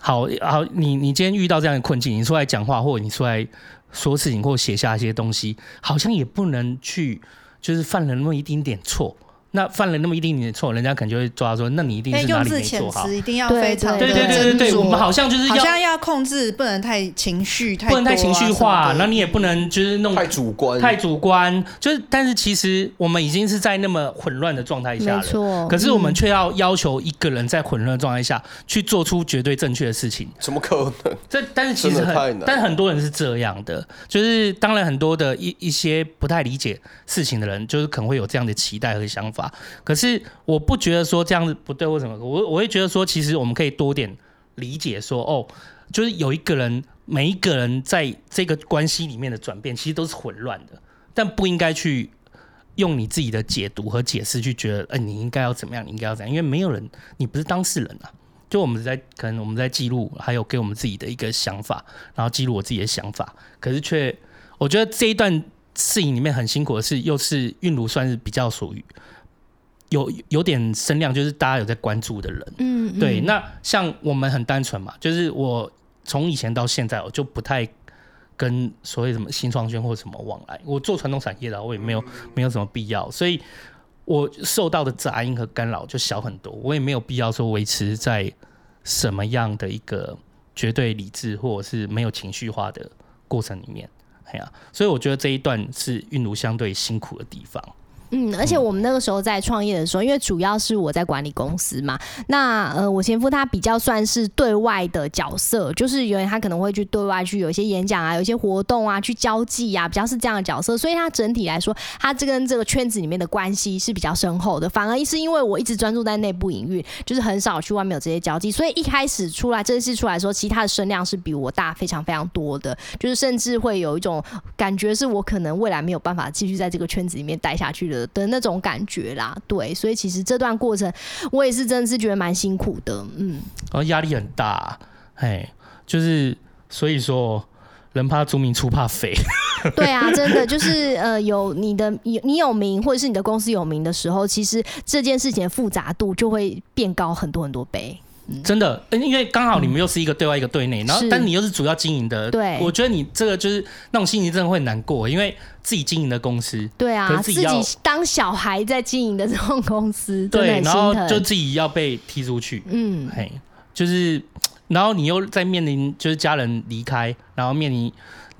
好好，你你今天遇到这样的困境，你出来讲话，或者你出来说事情，或写下一些东西，好像也不能去，就是犯了那么一丁点错。那犯了那么一丁点错，人家可能就会抓说，那你一定是哪里没做好。一定要非常对对对对对，我们好像就是要好像要控制，不能太情绪，太、啊、不能太情绪化。那你也不能就是弄太主观，太主观。就是，但是其实我们已经是在那么混乱的状态下了，没错。可是我们却要要求一个人在混乱的状态下去做出绝对正确的事情，怎么可能？这但是其实很，但很多人是这样的。就是当然很多的一一些不太理解事情的人，就是可能会有这样的期待和想法。可是我不觉得说这样子不对，为什么？我我会觉得说，其实我们可以多点理解说，哦，就是有一个人，每一个人在这个关系里面的转变，其实都是混乱的，但不应该去用你自己的解读和解释去觉得，哎，你应该要怎么样，你应该要怎样，因为没有人，你不是当事人啊。就我们在可能我们在记录，还有给我们自己的一个想法，然后记录我自己的想法，可是却我觉得这一段事情里面很辛苦的是，又是韵如算是比较属于。有有点声量，就是大家有在关注的人，嗯，嗯，对。那像我们很单纯嘛，就是我从以前到现在，我就不太跟所谓什么新创圈或什么往来。我做传统产业的，我也没有没有什么必要，所以我受到的杂音和干扰就小很多。我也没有必要说维持在什么样的一个绝对理智或者是没有情绪化的过程里面，哎呀，所以我觉得这一段是韵如相对辛苦的地方。嗯，而且我们那个时候在创业的时候，因为主要是我在管理公司嘛，那呃，我前夫他比较算是对外的角色，就是因为他可能会去对外去有一些演讲啊，有一些活动啊，去交际啊，比较是这样的角色，所以他整体来说，他这跟这个圈子里面的关系是比较深厚的。反而是因为我一直专注在内部营运，就是很少去外面有这些交际，所以一开始出来正式出来说，其实他的声量是比我大非常非常多的，就是甚至会有一种感觉，是我可能未来没有办法继续在这个圈子里面待下去的。的那种感觉啦，对，所以其实这段过程我也是真的是觉得蛮辛苦的，嗯，然后压力很大，哎，就是所以说人怕出名，猪怕肥，对啊，真的就是呃，有你的你你有名，或者是你的公司有名的时候，其实这件事情的复杂度就会变高很多很多倍。真的，因为刚好你们又是一个对外一个对内，然后但你又是主要经营的，对，我觉得你这个就是那种心情真的会难过，因为自己经营的公司，对啊，自己当小孩在经营的这种公司，对，然后就自己要被踢出去，嗯，嘿，就是，然后你又在面临就是家人离开，然后面临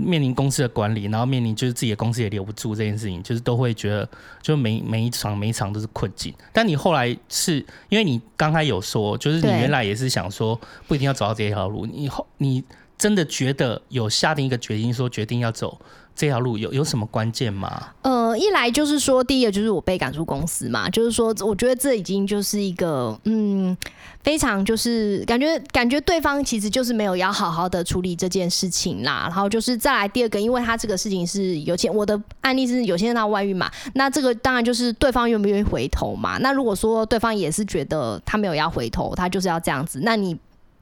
面临公司的管理，然后面临就是自己的公司也留不住这件事情，就是都会觉得就每每一场每一场都是困境。但你后来是因为你刚才有说，就是你原来也是想说不一定要走到这条路，你后你真的觉得有下定一个决心说决定要走。这条路有有什么关键吗？呃，一来就是说，第一个就是我被赶出公司嘛，就是说，我觉得这已经就是一个嗯，非常就是感觉感觉对方其实就是没有要好好的处理这件事情啦。然后就是再来第二个，因为他这个事情是有钱，我的案例是有牵涉到外遇嘛，那这个当然就是对方愿不愿意回头嘛。那如果说对方也是觉得他没有要回头，他就是要这样子，那你。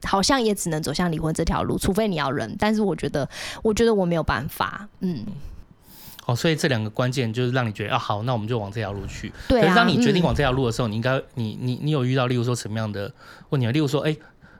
好像也只能走向离婚这条路，除非你要忍。但是我觉得，我觉得我没有办法。嗯，哦，所以这两个关键就是让你觉得啊，好，那我们就往这条路去。对啊。可是当你决定往这条路的时候，嗯、你应该，你你你有遇到，例如说什么样的问题？例如说，哎、欸，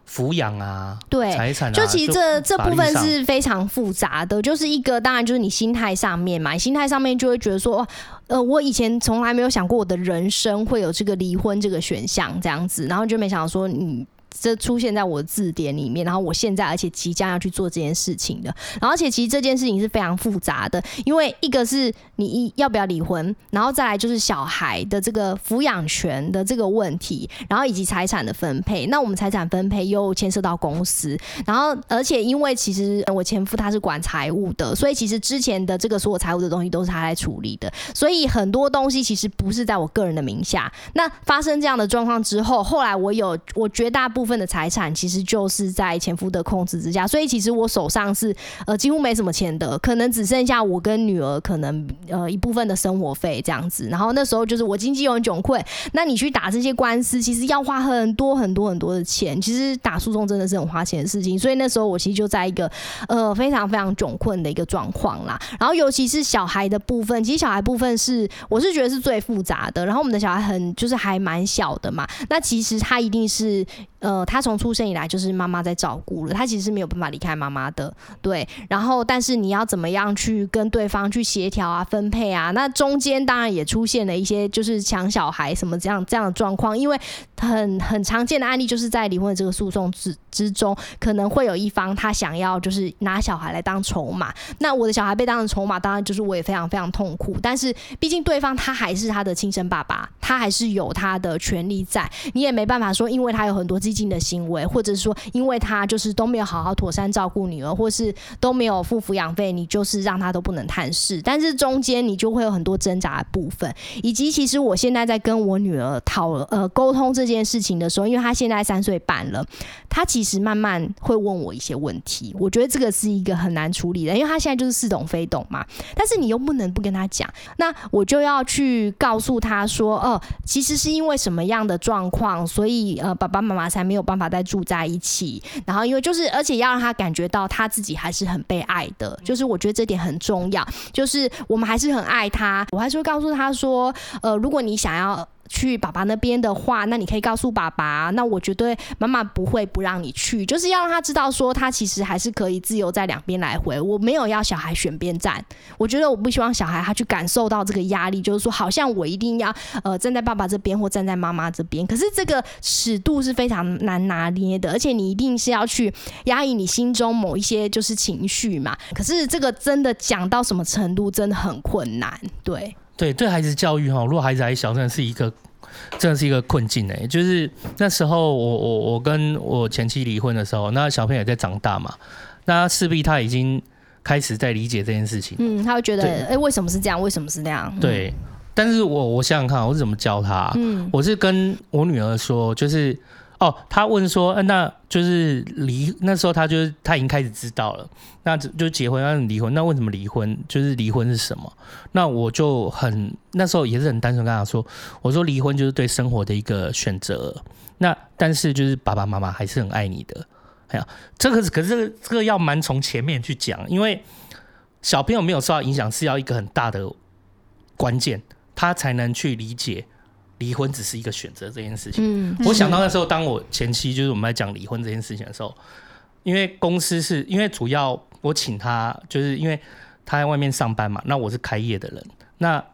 抚养啊，对，财产啊，就其实这这部分是非常复杂的。就是一个，当然就是你心态上面嘛，心态上面就会觉得说，呃，我以前从来没有想过我的人生会有这个离婚这个选项这样子，然后就没想到说你。这出现在我的字典里面，然后我现在而且即将要去做这件事情的，而且其实这件事情是非常复杂的，因为一个是你要不要离婚，然后再来就是小孩的这个抚养权的这个问题，然后以及财产的分配。那我们财产分配又牵涉到公司，然后而且因为其实我前夫他是管财务的，所以其实之前的这个所有财务的东西都是他来处理的，所以很多东西其实不是在我个人的名下。那发生这样的状况之后，后来我有我绝大部分。的财产其实就是在前夫的控制之下，所以其实我手上是呃几乎没什么钱的，可能只剩下我跟女儿可能呃一部分的生活费这样子。然后那时候就是我经济又很窘困，那你去打这些官司，其实要花很多很多很多的钱。其实打诉讼真的是很花钱的事情，所以那时候我其实就在一个呃非常非常窘困的一个状况啦。然后尤其是小孩的部分，其实小孩部分是我是觉得是最复杂的。然后我们的小孩很就是还蛮小的嘛，那其实他一定是。呃，他从出生以来就是妈妈在照顾了，他其实是没有办法离开妈妈的，对。然后，但是你要怎么样去跟对方去协调啊、分配啊？那中间当然也出现了一些就是抢小孩什么这样这样的状况，因为很很常见的案例就是在离婚的这个诉讼之之中，可能会有一方他想要就是拿小孩来当筹码。那我的小孩被当成筹码，当然就是我也非常非常痛苦。但是毕竟对方他还是他的亲生爸爸，他还是有他的权利在，你也没办法说，因为他有很多。激进的行为，或者说，因为他就是都没有好好妥善照顾女儿，或是都没有付抚养费，你就是让他都不能探视。但是中间你就会有很多挣扎的部分，以及其实我现在在跟我女儿讨呃沟通这件事情的时候，因为她现在三岁半了，她其实慢慢会问我一些问题。我觉得这个是一个很难处理的，因为她现在就是似懂非懂嘛。但是你又不能不跟她讲，那我就要去告诉她说，哦、呃，其实是因为什么样的状况，所以呃，爸爸妈妈才没有办法再住在一起，然后因为就是，而且要让他感觉到他自己还是很被爱的，就是我觉得这点很重要，就是我们还是很爱他，我还是会告诉他说，呃，如果你想要。去爸爸那边的话，那你可以告诉爸爸，那我绝对妈妈不会不让你去，就是要让他知道说他其实还是可以自由在两边来回。我没有要小孩选边站，我觉得我不希望小孩他去感受到这个压力，就是说好像我一定要呃站在爸爸这边或站在妈妈这边。可是这个尺度是非常难拿捏的，而且你一定是要去压抑你心中某一些就是情绪嘛。可是这个真的讲到什么程度，真的很困难，对。对，对孩子教育哈，如果孩子还小，真的是一个，真的是一个困境哎。就是那时候我我我跟我前妻离婚的时候，那小朋友也在长大嘛，那势必他已经开始在理解这件事情。嗯，他会觉得，哎，为什么是这样？为什么是那样？对，但是我我想想看，我是怎么教他？嗯，我是跟我女儿说，就是。哦，他问说，呃、那就是离那时候他就他已经开始知道了，那就结婚，那离婚，那为什么离婚？就是离婚是什么？那我就很那时候也是很单纯跟他说，我说离婚就是对生活的一个选择，那但是就是爸爸妈妈还是很爱你的，哎呀，这个可是这个这个要蛮从前面去讲，因为小朋友没有受到影响是要一个很大的关键，他才能去理解。离婚只是一个选择这件事情。嗯，我想到那时候，当我前妻就是我们在讲离婚这件事情的时候，因为公司是因为主要我请他，就是因为他在外面上班嘛，那我是开业的人，那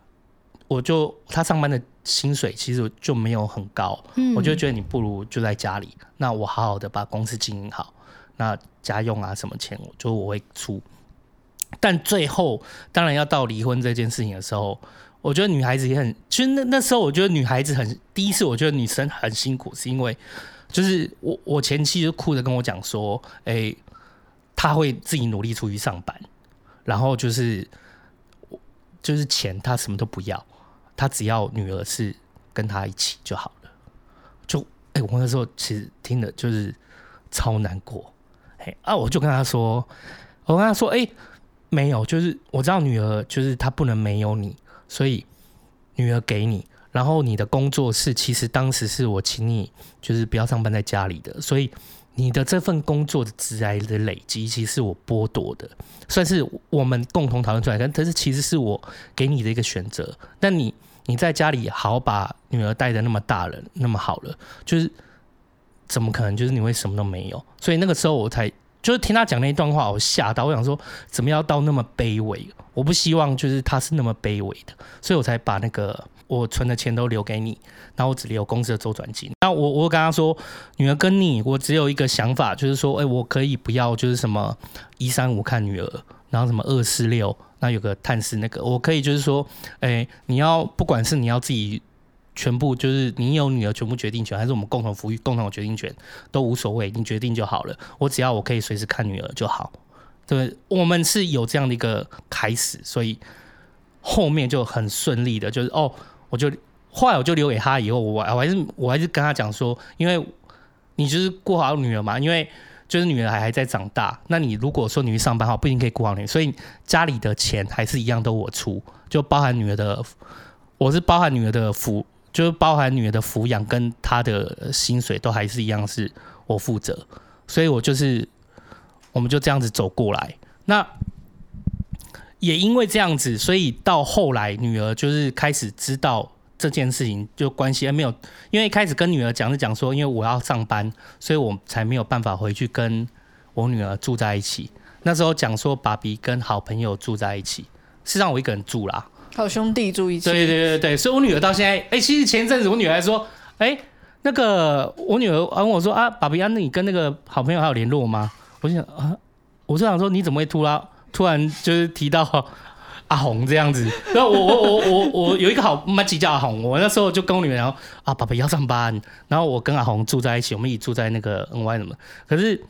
我就他上班的薪水其实就没有很高，嗯，我就觉得你不如就在家里，那我好好的把公司经营好，那家用啊什么钱，就我会出。但最后当然要到离婚这件事情的时候，我觉得女孩子也很，其实那那时候我觉得女孩子很，第一次我觉得女生很辛苦，是因为就是我我前妻就哭着跟我讲说，哎、欸，她会自己努力出去上班，然后就是就是钱她什么都不要，她只要女儿是跟她一起就好了。就哎、我那时候其实听的就是超难过，哎啊，我就跟她说，我跟她说，哎、没有，就是我知道女儿就是她不能没有你，所以女儿给你。然后你的工作是，其实当时是我请你，就是不要上班在家里的，所以你的这份工作的职涯的累积，其实是我剥夺的，算是我们共同讨论出来。但但是其实是我给你的一个选择。那你你在家里好把女儿带的那么大了，那么好了，就是怎么可能就是你会什么都没有？所以那个时候我才。就是听他讲那一段话，我吓到，我想说，怎么要到那么卑微？我不希望就是他是那么卑微的，所以我才把那个我存的钱都留给你，然后我只留公司的周转金。那我我跟他说，女儿跟你，我只有一个想法，就是说，哎、我可以不要就是什么一三五看女儿，然后什么二四六，那有个探视那个，我可以就是说，哎、你要不管是你要自己。全部就是你有你的全部决定权，还是我们共同抚育、共同决定权都无所谓，你决定就好了。我只要我可以随时看女儿就好。对，我们是有这样的一个开始，所以后面就很顺利的，就是哦，我就后来我就留给他以后，我我还是我还是跟他讲说，因为你就是顾好女儿嘛，因为就是女儿还还在长大，那你如果说你去上班的话，不一定可以顾好女儿，所以家里的钱还是一样都我出，就包含女儿的，我是包含女儿的抚。就是包含女儿的抚养跟她的薪水都还是一样是我负责，所以我就是我们就这样子走过来。那也因为这样子，所以到后来女儿就是开始知道这件事情，就关系还没有，因为一开始跟女儿讲是讲说，因为我要上班，所以我才没有办法回去跟我女儿住在一起。那时候讲说爸比跟好朋友住在一起，是让我一个人住啦。好兄弟住一起。对对对对，所以我女儿到现在，哎、其实前一阵子我女儿还说，哎、那个我女儿问我说啊，爸比啊，那你跟那个好朋友还有联络吗？我就想啊，我就想说你怎么会突然突然就是提到阿红这样子？然后我我我我我有一个好麻吉叫阿红，我那时候就跟我女儿讲啊，爸比要上班，然后我跟阿红住在一起，我们一起住在那个 N Y 什么？可是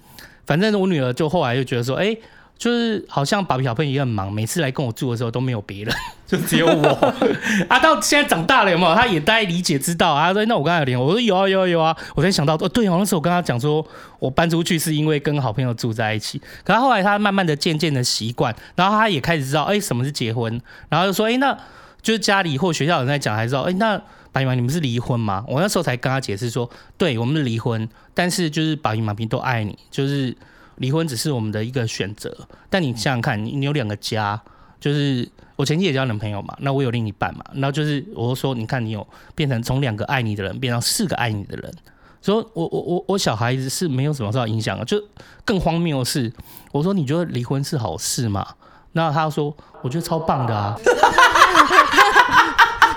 反正我女儿就后来就觉得说，哎、就是好像爸比小朋友也很忙，每次来跟我住的时候都没有别人，就只有我 啊。到现在长大了有没有？他也大概理解知道啊。他说：“那我跟他有联络，我说有啊有啊有啊。”我才想到哦，对哦，那时候我跟他讲说，我搬出去是因为跟好朋友住在一起。可他后来他慢慢的渐渐的习惯，然后他也开始知道哎、欸、什么是结婚，然后就说哎、欸、那就是家里或学校有人在讲，还知道哎、欸、那爸比妈咪你们是离婚吗？我那时候才跟他解释说，对我们是离婚，但是就是爸比妈咪都爱你，就是。离婚只是我们的一个选择，但你想想看，你你有两个家，就是我前期也交男朋友嘛，那我有另一半嘛，然后就是我就说，你看你有变成从两个爱你的人变成四个爱你的人，所以我我我我小孩子是没有什么受到影响的，就更荒谬的是，我说你觉得离婚是好事吗？那他说我觉得超棒的啊，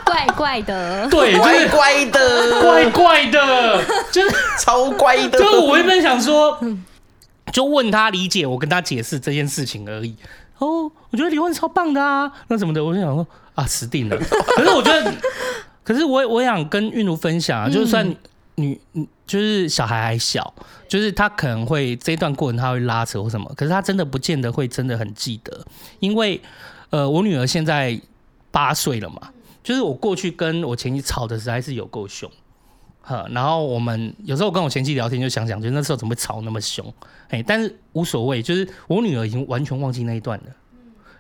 怪怪的，对，就是怪的，怪怪的，就是超怪的，就是我原本想说。就问他理解，我跟他解释这件事情而已。哦，我觉得离婚超棒的啊，那什么的，我就想说啊，死定了。可是我觉得，可是我我想跟韵如分享啊，就算女，就是小孩还小，就是他可能会这一段过程他会拉扯或什么，可是他真的不见得会真的很记得，因为呃，我女儿现在八岁了嘛，就是我过去跟我前妻吵的实在是有够凶。然后我们有时候跟我前妻聊天，就想想，就那时候怎么会吵那么凶？哎，但是无所谓，就是我女儿已经完全忘记那一段了，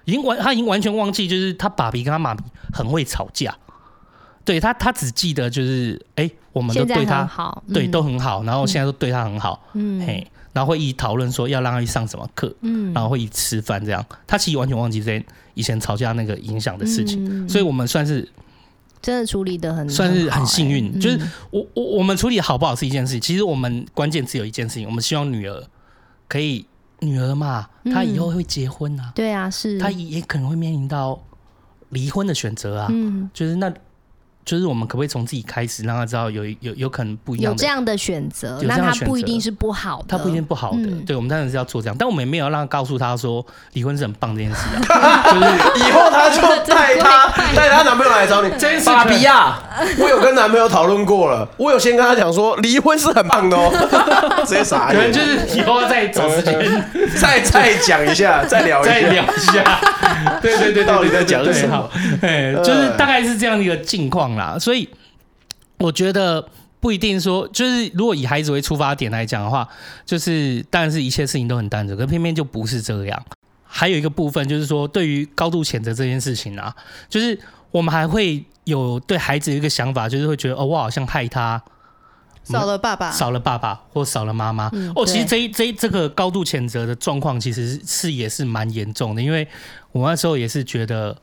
已经完，她已经完全忘记，就是她爸比跟她妈咪很会吵架，对她，她只记得就是，哎，我们都对她好，对，都很好，然后现在都对她很好，嗯，嘿，然后会一起讨论说要让她去上什么课，嗯，然后会一起吃饭这样，她其实完全忘记这些以前吵架那个影响的事情，所以我们算是。真的处理的很，算是很幸运。欸、就是我我我们处理好不好是一件事情，其实我们关键只有一件事情，我们希望女儿可以，女儿嘛，她以后会结婚啊，对啊，是，她也可能会面临到离婚的选择啊，嗯，就是那就是我们可不可以从自己开始，让他知道有有有可能不一样的，有这样的选择，那他不一定是不好的，他不一定不好的。嗯对，我们当然是要做这样，但我们也没有让他告诉他说离婚是很棒这件事啊，就是 以后他就带他带他男朋友来找你。这件事芭比亚，我有跟男朋友讨论过了，我有先跟他讲说离婚是很棒的哦，直接傻眼。可能就是以后要再找时间再再讲一下，再聊一下，再聊一下。对对对，到底在讲什么？哎，就是大概是这样的一个境况啦，所以。我觉得不一定说，就是如果以孩子为出发点来讲的话，就是当然是一切事情都很单纯，可偏偏就不是这样。还有一个部分就是说，对于高度谴责这件事情啊，就是我们还会有对孩子的一个想法，就是会觉得哦，我好像害他少了爸爸，少了爸爸或少了妈妈。嗯、哦，其实这一这一这个高度谴责的状况，其实是也是蛮严重的，因为我那时候也是觉得，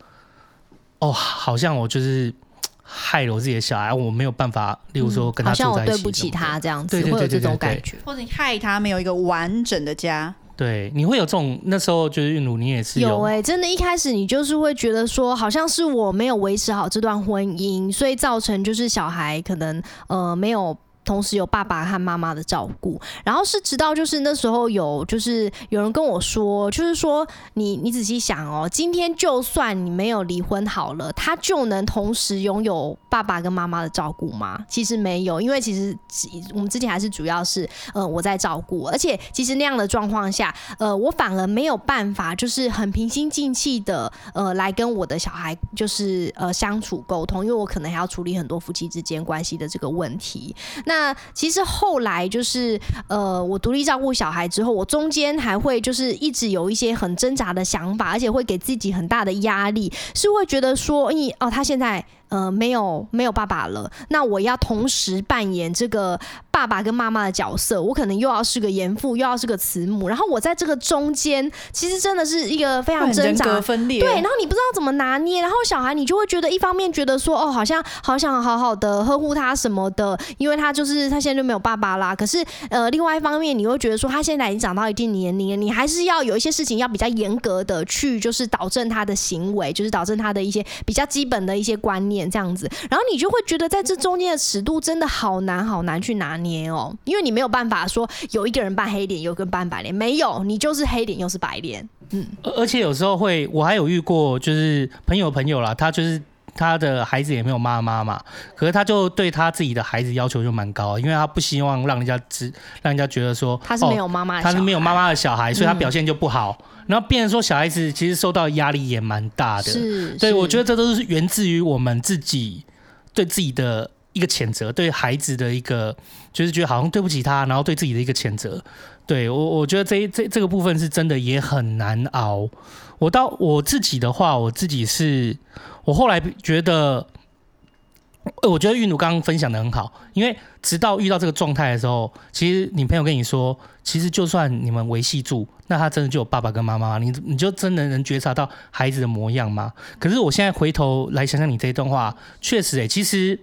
哦，好像我就是。害了我自己的小孩，我没有办法，例如说跟他住在一起，好像我对不起他这样子，对对对对对对，会有这种感觉，或者你害他没有一个完整的家。对，你会有这种那时候就是韵如，你也是有哎、欸，真的，一开始你就是会觉得说，好像是我没有维持好这段婚姻，所以造成就是小孩可能呃没有。同时有爸爸和妈妈的照顾，然后是直到就是那时候有就是有人跟我说，就是说你你仔细想哦，今天就算你没有离婚好了，他就能同时拥有爸爸跟妈妈的照顾吗？其实没有，因为其实我们之前还是主要是呃我在照顾，而且其实那样的状况下，呃我反而没有办法就是很平心静气的呃来跟我的小孩就是呃相处沟通，因为我可能还要处理很多夫妻之间关系的这个问题。那那其实后来就是，呃，我独立照顾小孩之后，我中间还会就是一直有一些很挣扎的想法，而且会给自己很大的压力，是会觉得说，咦，哦，他现在。呃，没有没有爸爸了，那我要同时扮演这个爸爸跟妈妈的角色，我可能又要是个严父，又要是个慈母，然后我在这个中间，其实真的是一个非常挣扎，分裂，对，然后你不知道怎么拿捏，然后小孩你就会觉得一方面觉得说，哦，好像好想好好的呵护他什么的，因为他就是他现在就没有爸爸啦，可是呃，另外一方面你会觉得说，他现在已经长到一定年龄了，你还是要有一些事情要比较严格的去，就是导正他的行为，就是导正他的一些比较基本的一些观念。这样子，然后你就会觉得在这中间的尺度真的好难好难去拿捏哦，因为你没有办法说有一个人扮黑脸，有一个扮白脸，没有，你就是黑脸又是白脸。嗯，而且有时候会，我还有遇过，就是朋友朋友啦，他就是他的孩子也没有妈妈嘛，可是他就对他自己的孩子要求就蛮高，因为他不希望让人家知，让人家觉得说他是没有妈妈，他是没有妈妈的小孩，所以他表现就不好。嗯然后变成说，小孩子其实受到压力也蛮大的。是，对，我觉得这都是源自于我们自己对自己的一个谴责，对孩子的一个就是觉得好像对不起他，然后对自己的一个谴责。对我，我觉得这这这个部分是真的也很难熬。我到我自己的话，我自己是，我后来觉得。呃，我觉得玉奴刚刚分享的很好，因为直到遇到这个状态的时候，其实你朋友跟你说，其实就算你们维系住，那他真的就有爸爸跟妈妈，你你就真的能觉察到孩子的模样吗？可是我现在回头来想想你这一段话，确实诶、其实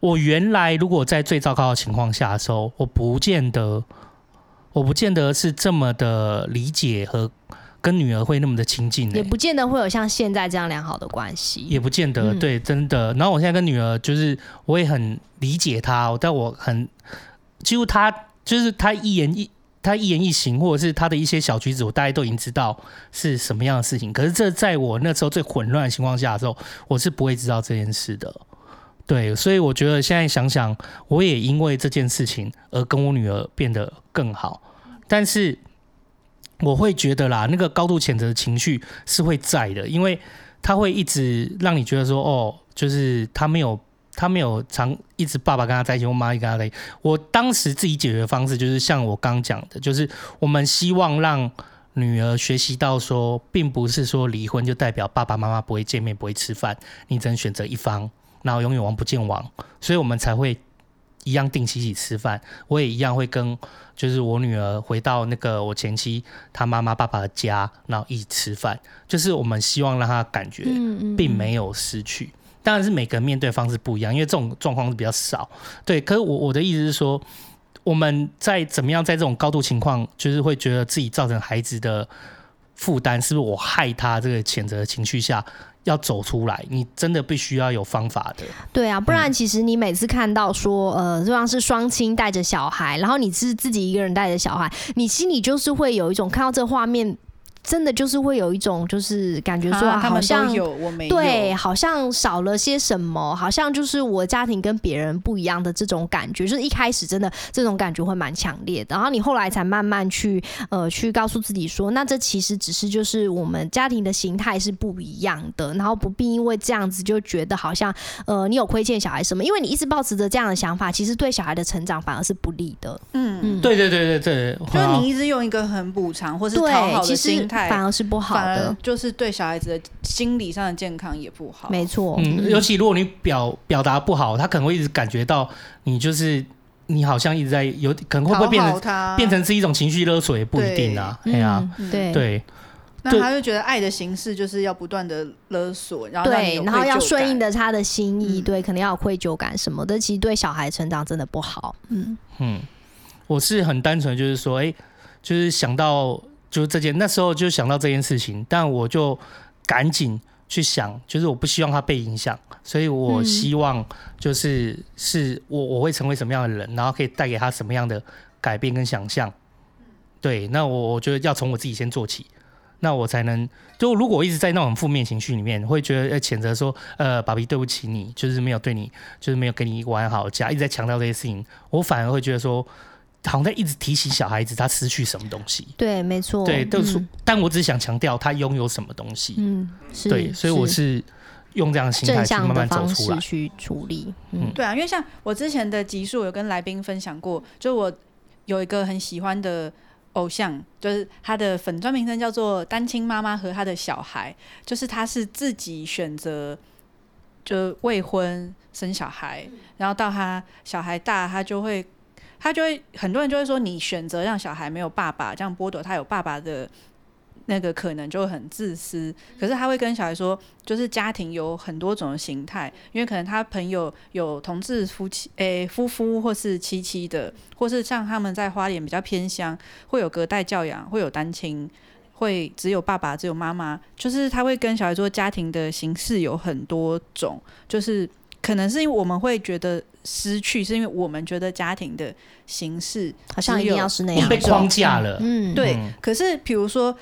我原来如果在最糟糕的情况下的时候，我不见得，我不见得是这么的理解和。跟女儿会那么的亲近、欸，也不见得会有像现在这样良好的关系，也不见得，嗯、对，真的。然后我现在跟女儿，就是我也很理解她，但我很几乎她就是她一言一她一言一行，或者是她的一些小举止，我大概都已经知道是什么样的事情。可是这在我那时候最混乱的情况下的时候，我是不会知道这件事的。对，所以我觉得现在想想，我也因为这件事情而跟我女儿变得更好，但是。我会觉得啦，那个高度谴责的情绪是会在的，因为他会一直让你觉得说，哦，就是他没有，他没有常一直爸爸跟他在一起，我妈也跟他在一起。我当时自己解决的方式就是像我刚讲的，就是我们希望让女儿学习到说，并不是说离婚就代表爸爸妈妈不会见面、不会吃饭，你只能选择一方，然后永远王不见王，所以我们才会。一样定期一起吃饭，我也一样会跟，就是我女儿回到那个我前妻她妈妈爸爸的家，然后一起吃饭。就是我们希望让她感觉并没有失去。当然是每个人面对方式不一样，因为这种状况是比较少。对，可是我我的意思是说，我们在怎么样在这种高度情况，就是会觉得自己造成孩子的负担，是不是我害他这个谴责的情绪下，要走出来，你真的必须要有方法的。对啊，不然其实你每次看到说，呃，就像是双亲带着小孩，然后你是自己一个人带着小孩，你心里就是会有一种看到这画面。真的就是会有一种，就是感觉说，好像有我没有，对，好像少了些什么，好像就是我家庭跟别人不一样的这种感觉。就是一开始真的这种感觉会蛮强烈的，然后你后来才慢慢去呃去告诉自己说，那这其实只是就是我们家庭的形态是不一样的，然后不必因为这样子就觉得好像呃你有亏欠小孩什么，因为你一直保持着这样的想法，其实对小孩的成长反而是不利的。嗯嗯，对对对对对，就是你一直用一个很补偿或是讨好的心态。反而是不好的，就是对小孩子的心理上的健康也不好。没错，嗯，尤其如果你表表达不好，他可能会一直感觉到你就是你好像一直在有可能会不会变成变成是一种情绪勒索，也不一定啊。对。啊，对。对，那他就觉得爱的形式就是要不断的勒索，然后对，然后要顺应的他的心意，对，可能要有愧疚感什么的，其实对小孩成长真的不好。嗯。嗯，我是很单纯，就是说，哎，就是想到。就这件，那时候就想到这件事情，但我就赶紧去想，就是我不希望他被影响，所以我希望就是、嗯、是我我会成为什么样的人，然后可以带给他什么样的改变跟想象。对，那我我觉得要从我自己先做起，那我才能就如果我一直在那种负面情绪里面，会觉得要谴责说，呃，爸比对不起你，就是没有对你，就是没有给你一个完好的家，一直在强调这些事情，我反而会觉得说。好像在一直提醒小孩子他失去什么东西。对，没错。对，都是、嗯。但我只是想强调他拥有什么东西。嗯，对，所以我是用这样的心态去慢慢走出来去处理。嗯，对啊，因为像我之前的集数有跟来宾分享过，就我有一个很喜欢的偶像，就是他的粉专名称叫做单亲妈妈和他的小孩，就是他是自己选择就未婚生小孩，然后到他小孩大，他就会。他就会很多人就会说，你选择让小孩没有爸爸，这样剥夺他有爸爸的那个可能，就会很自私。可是他会跟小孩说，就是家庭有很多种形态，因为可能他朋友有同志夫妻，诶、欸，夫妇或是妻妻的，或是像他们在花莲比较偏乡，会有隔代教养，会有单亲，会只有爸爸只有妈妈。就是他会跟小孩说，家庭的形式有很多种，就是可能是因为我们会觉得。失去是因为我们觉得家庭的形式好像一定要是那样，被框架了。嗯，对。嗯、可是比如说，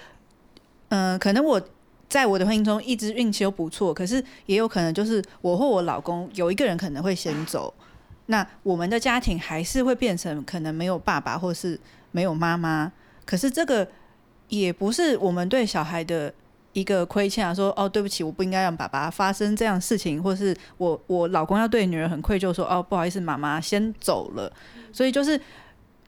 嗯、呃，可能我在我的婚姻中一直运气都不错，可是也有可能就是我或我老公有一个人可能会先走，那我们的家庭还是会变成可能没有爸爸或是没有妈妈。可是这个也不是我们对小孩的。一个亏欠啊，说哦，对不起，我不应该让爸爸发生这样事情，或是我我老公要对女儿很愧疚，说哦，不好意思，妈妈先走了，所以就是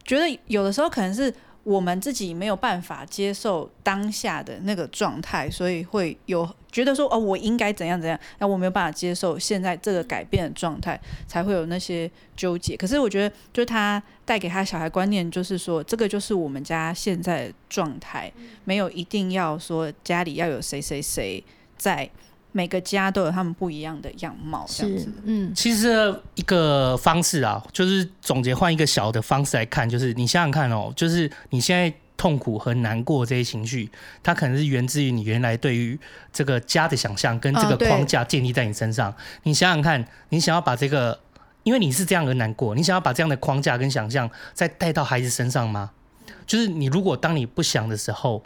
觉得有的时候可能是。我们自己没有办法接受当下的那个状态，所以会有觉得说哦，我应该怎样怎样，那我没有办法接受现在这个改变的状态，才会有那些纠结。可是我觉得，就他带给他小孩观念，就是说这个就是我们家现在的状态，没有一定要说家里要有谁谁谁在。每个家都有他们不一样的样貌，这样子。嗯，其实一个方式啊，就是总结换一个小的方式来看，就是你想想看哦，就是你现在痛苦和难过这些情绪，它可能是源自于你原来对于这个家的想象跟这个框架建立在你身上。你想想看，你想要把这个，因为你是这样的难过，你想要把这样的框架跟想象再带到孩子身上吗？就是你如果当你不想的时候，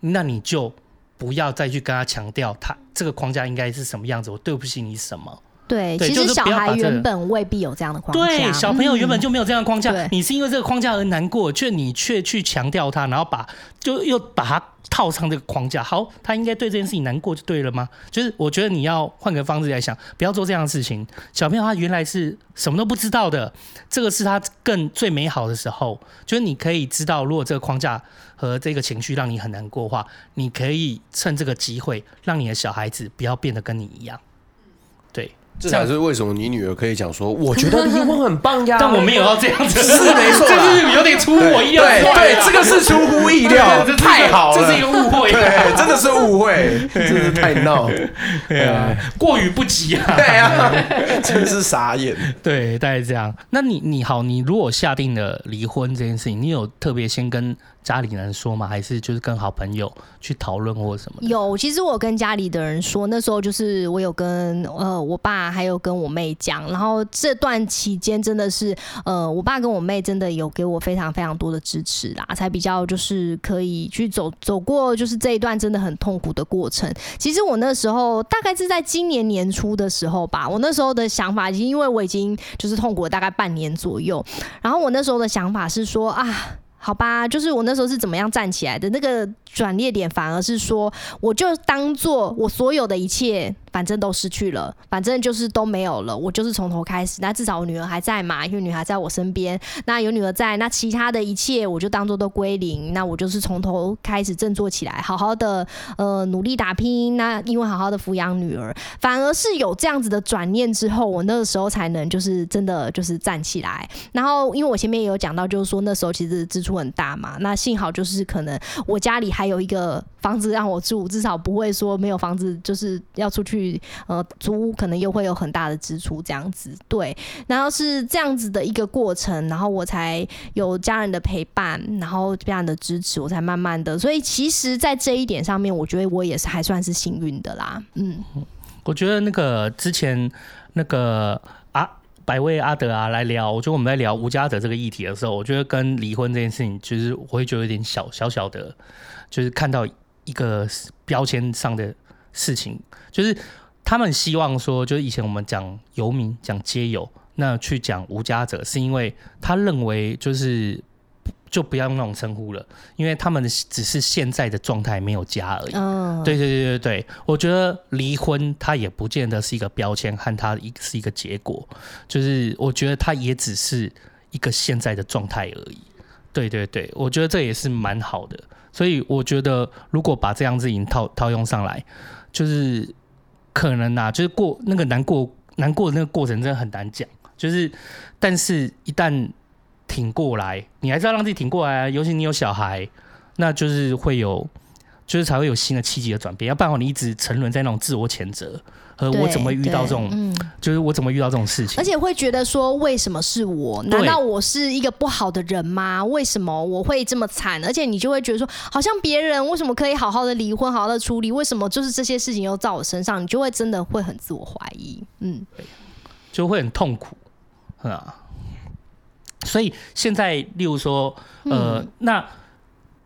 那你就。不要再去跟他强调，他这个框架应该是什么样子。我对不起你什么？对，其实小孩原本未必有这样的框架。对，小朋友原本就没有这样的框架。你是因为这个框架而难过，却你却去强调他，然后把就又把他套上这个框架。好，他应该对这件事情难过就对了吗？就是我觉得你要换个方式来想，不要做这样的事情。小朋友他原来是什么都不知道的，这个是他更最美好的时候。就是你可以知道，如果这个框架和这个情绪让你很难过的话，你可以趁这个机会让你的小孩子不要变得跟你一样。对。这才是为什么你女儿可以讲说，我觉得离婚很棒呀。但我没有要这样子，是没错，这是有点出乎我意料。对对，这个是出乎意料，太好了，这是一个误会，对，真的是误会，真是太闹，对啊，过于不及啊，对啊，真是傻眼。对，大概这样。那你你好，你如果下定了离婚这件事情，你有特别先跟家里人说吗？还是就是跟好朋友去讨论或什么？有，其实我跟家里的人说，那时候就是我有跟呃我爸还有跟我妹讲，然后这段期间真的是呃我爸跟我妹真的有给我非常非常多的支持啦，才比较就是可以去走走过就是这一段真的很痛苦的过程。其实我那时候大概是在今年年初的时候吧，我那时候的想法已经因为我已经就是痛苦了大概半年左右，然后我那时候的想法是说啊。好吧，就是我那时候是怎么样站起来的，那个转捩点反而是说，我就当做我所有的一切。反正都失去了，反正就是都没有了。我就是从头开始。那至少我女儿还在嘛，因为女儿在我身边。那有女儿在，那其他的一切我就当做都归零。那我就是从头开始振作起来，好好的呃努力打拼。那因为好好的抚养女儿，反而是有这样子的转念之后，我那个时候才能就是真的就是站起来。然后因为我前面也有讲到，就是说那时候其实支出很大嘛。那幸好就是可能我家里还有一个房子让我住，至少不会说没有房子就是要出去。呃，租屋可能又会有很大的支出，这样子对。然后是这样子的一个过程，然后我才有家人的陪伴，然后家人的支持，我才慢慢的。所以其实，在这一点上面，我觉得我也是还算是幸运的啦。嗯，我觉得那个之前那个啊，百位阿德啊来聊，我觉得我们在聊吴家德这个议题的时候，我觉得跟离婚这件事情，其实我会觉得有点小小小的，就是看到一个标签上的。事情就是他们希望说，就是以前我们讲游民、讲街友，那去讲无家者，是因为他认为就是就不要用那种称呼了，因为他们只是现在的状态没有家而已。嗯，对对对对对，我觉得离婚它也不见得是一个标签，和它一是一个结果，就是我觉得它也只是一个现在的状态而已。对对对，我觉得这也是蛮好的，所以我觉得如果把这样子已经套套用上来。就是可能呐、啊，就是过那个难过难过的那个过程真的很难讲。就是，但是一旦挺过来，你还是要让自己挺过来啊。尤其你有小孩，那就是会有，就是才会有新的契机的转变。要不然你一直沉沦在那种自我谴责。和我怎么遇到这种，嗯，就是我怎么遇到这种事情，而且会觉得说，为什么是我？难道我是一个不好的人吗？为什么我会这么惨？而且你就会觉得说，好像别人为什么可以好好的离婚，好好的处理，为什么就是这些事情又在我身上？你就会真的会很自我怀疑，嗯，就会很痛苦，啊。所以现在，例如说，呃，嗯、那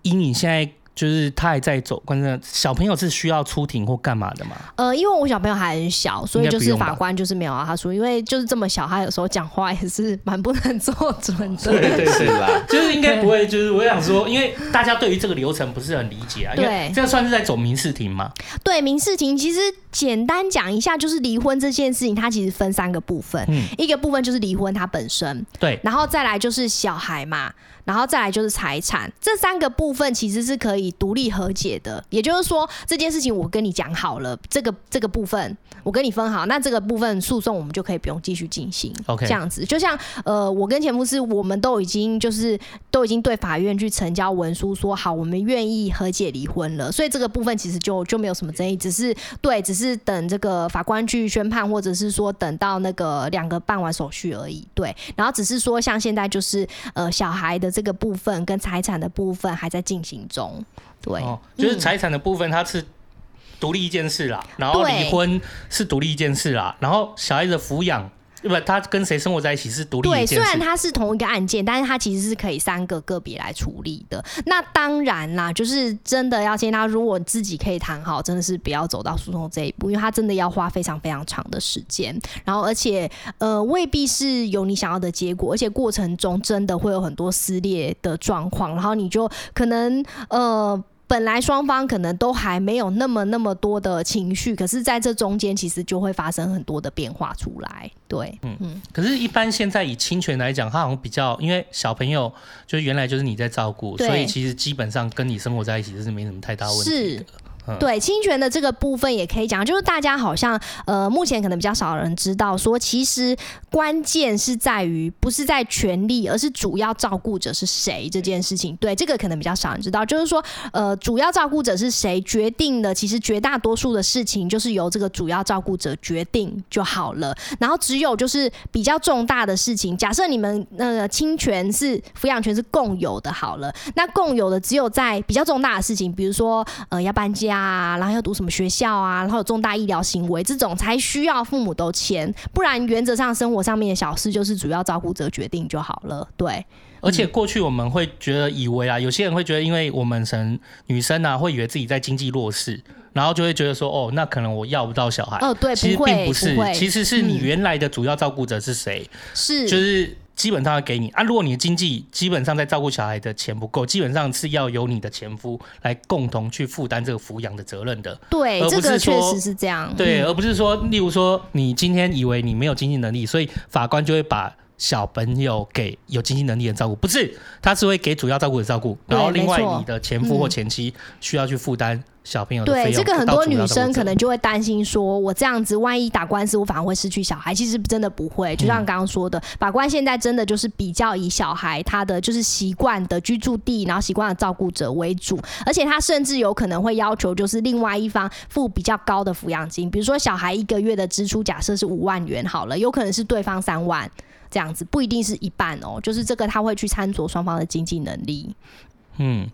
以你现在。就是他还在走，关键小朋友是需要出庭或干嘛的吗？呃，因为我小朋友还很小，所以就是法官就是没有让他说，因为就是这么小，他有时候讲话也是蛮不能做准的。对对对啦，就是应该不会，就是我想说，因为大家对于这个流程不是很理解啊。对，这个算是在走民事庭吗？对，民事庭其实简单讲一下，就是离婚这件事情，它其实分三个部分。嗯，一个部分就是离婚它本身，对，然后再来就是小孩嘛。然后再来就是财产，这三个部分其实是可以独立和解的。也就是说，这件事情我跟你讲好了，这个这个部分我跟你分好，那这个部分诉讼我们就可以不用继续进行。OK，这样子就像呃，我跟前夫是我们都已经就是都已经对法院去成交文书说好，我们愿意和解离婚了，所以这个部分其实就就没有什么争议，只是对，只是等这个法官去宣判，或者是说等到那个两个办完手续而已。对，然后只是说像现在就是呃小孩的。这个部分跟财产的部分还在进行中，对，哦、就是财产的部分它是独立一件事啦，然后离婚是独立一件事啦，然后小孩子的抚养。不，他跟谁生活在一起是独立的。对，虽然他是同一个案件，但是他其实是可以三个个别来处理的。那当然啦，就是真的要先他如果自己可以谈好，真的是不要走到诉讼这一步，因为他真的要花非常非常长的时间。然后，而且呃，未必是有你想要的结果，而且过程中真的会有很多撕裂的状况，然后你就可能呃。本来双方可能都还没有那么那么多的情绪，可是在这中间其实就会发生很多的变化出来。对，嗯嗯。可是，一般现在以侵权来讲，他好像比较，因为小朋友就是原来就是你在照顾，所以其实基本上跟你生活在一起就是没什么太大问题的。是。对侵权的这个部分也可以讲，就是大家好像呃目前可能比较少人知道，说其实关键是在于不是在权利，而是主要照顾者是谁这件事情。对，这个可能比较少人知道，就是说呃主要照顾者是谁决定的，其实绝大多数的事情就是由这个主要照顾者决定就好了。然后只有就是比较重大的事情，假设你们那个侵权是抚养权是共有的，好了，那共有的只有在比较重大的事情，比如说呃要搬家啊，然后要读什么学校啊，然后有重大医疗行为这种才需要父母都签，不然原则上生活上面的小事就是主要照顾者决定就好了。对，而且过去我们会觉得以为啊，有些人会觉得，因为我们生女生啊，会以为自己在经济弱势，然后就会觉得说，哦，那可能我要不到小孩。哦，对，其实并不是，不，其实是你原来的主要照顾者是谁？是，就是。基本上会给你啊，如果你的经济基本上在照顾小孩的钱不够，基本上是要由你的前夫来共同去负担这个抚养的责任的。对，而不是说，这个确实是这样。对，嗯、而不是说，例如说，你今天以为你没有经济能力，所以法官就会把小朋友给有经济能力的照顾，不是，他是会给主要照顾的照顾，然后另外你的前夫或前妻需要去负担。小朋友对这个很多女生可能就会担心说，我这样子万一打官司，我反而会失去小孩。其实真的不会，就像刚刚说的，嗯、法官现在真的就是比较以小孩他的就是习惯的居住地，然后习惯的照顾者为主，而且他甚至有可能会要求就是另外一方付比较高的抚养金，比如说小孩一个月的支出假设是五万元好了，有可能是对方三万这样子，不一定是一半哦，就是这个他会去参酌双方的经济能力，嗯。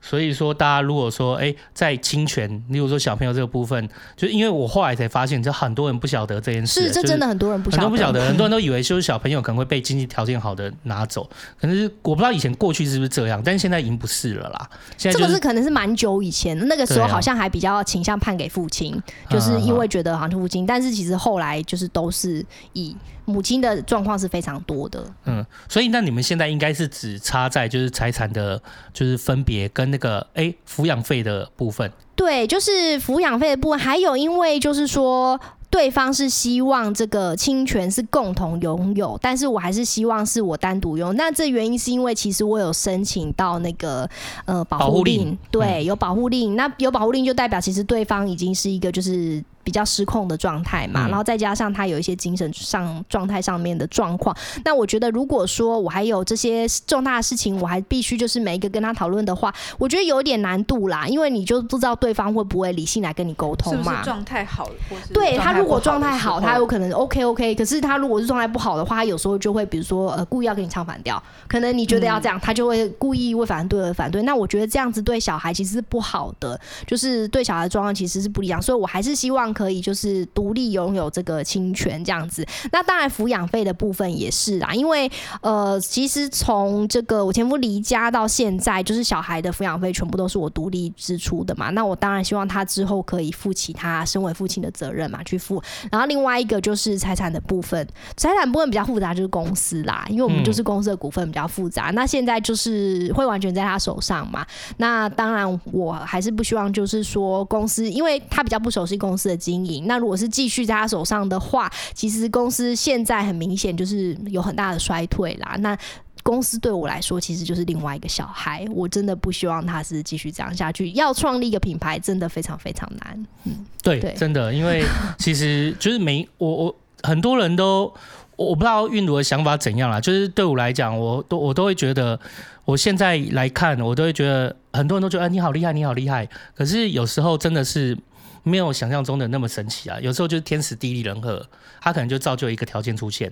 所以说，大家如果说，哎、欸，在侵权，例如说小朋友这个部分，就因为我后来才发现，这很多人不晓得这件事，是这真的很多人不晓得，很多不晓得，很多人都以为就是小朋友可能会被经济条件好的拿走，可能是我不知道以前过去是不是这样，但是现在已经不是了啦。现在、就是、这个是可能是蛮久以前，那个时候好像还比较倾向判给父亲，啊、就是因为觉得好像是父亲，但是其实后来就是都是以。母亲的状况是非常多的，嗯，所以那你们现在应该是只差在就是财产的，就是分别跟那个哎抚养费的部分，对，就是抚养费的部分，还有因为就是说。对方是希望这个侵权是共同拥有，但是我还是希望是我单独拥有。那这原因是因为其实我有申请到那个呃保护令，令，对，有保护令。那有保护令就代表其实对方已经是一个就是比较失控的状态嘛，然后再加上他有一些精神上状态上面的状况。那我觉得如果说我还有这些重大的事情，我还必须就是每一个跟他讨论的话，我觉得有点难度啦，因为你就不知道对方会不会理性来跟你沟通嘛。状态好了，对他。如果状态好，他有可能 OK OK。可是他如果是状态不好的话，他有时候就会比如说呃故意要跟你唱反调。可能你觉得要这样，他就会故意为反对而反对。那我觉得这样子对小孩其实是不好的，就是对小孩的状况其实是不一样。所以我还是希望可以就是独立拥有这个侵权这样子。那当然抚养费的部分也是啊，因为呃其实从这个我前夫离家到现在，就是小孩的抚养费全部都是我独立支出的嘛。那我当然希望他之后可以负起他身为父亲的责任嘛，去负。然后另外一个就是财产的部分，财产部分比较复杂，就是公司啦，因为我们就是公司的股份比较复杂。嗯、那现在就是会完全在他手上嘛。那当然我还是不希望就是说公司，因为他比较不熟悉公司的经营。那如果是继续在他手上的话，其实公司现在很明显就是有很大的衰退啦。那公司对我来说其实就是另外一个小孩，我真的不希望他是继续这样下去。要创立一个品牌，真的非常非常难。嗯，对，对真的，因为 其实就是没我我很多人都我不知道韵如的想法怎样啦。就是对我来讲，我都我都会觉得，我现在来看，我都会觉得很多人都觉得你好厉害，你好厉害。可是有时候真的是没有想象中的那么神奇啊。有时候就是天时地利人和，他可能就造就一个条件出现。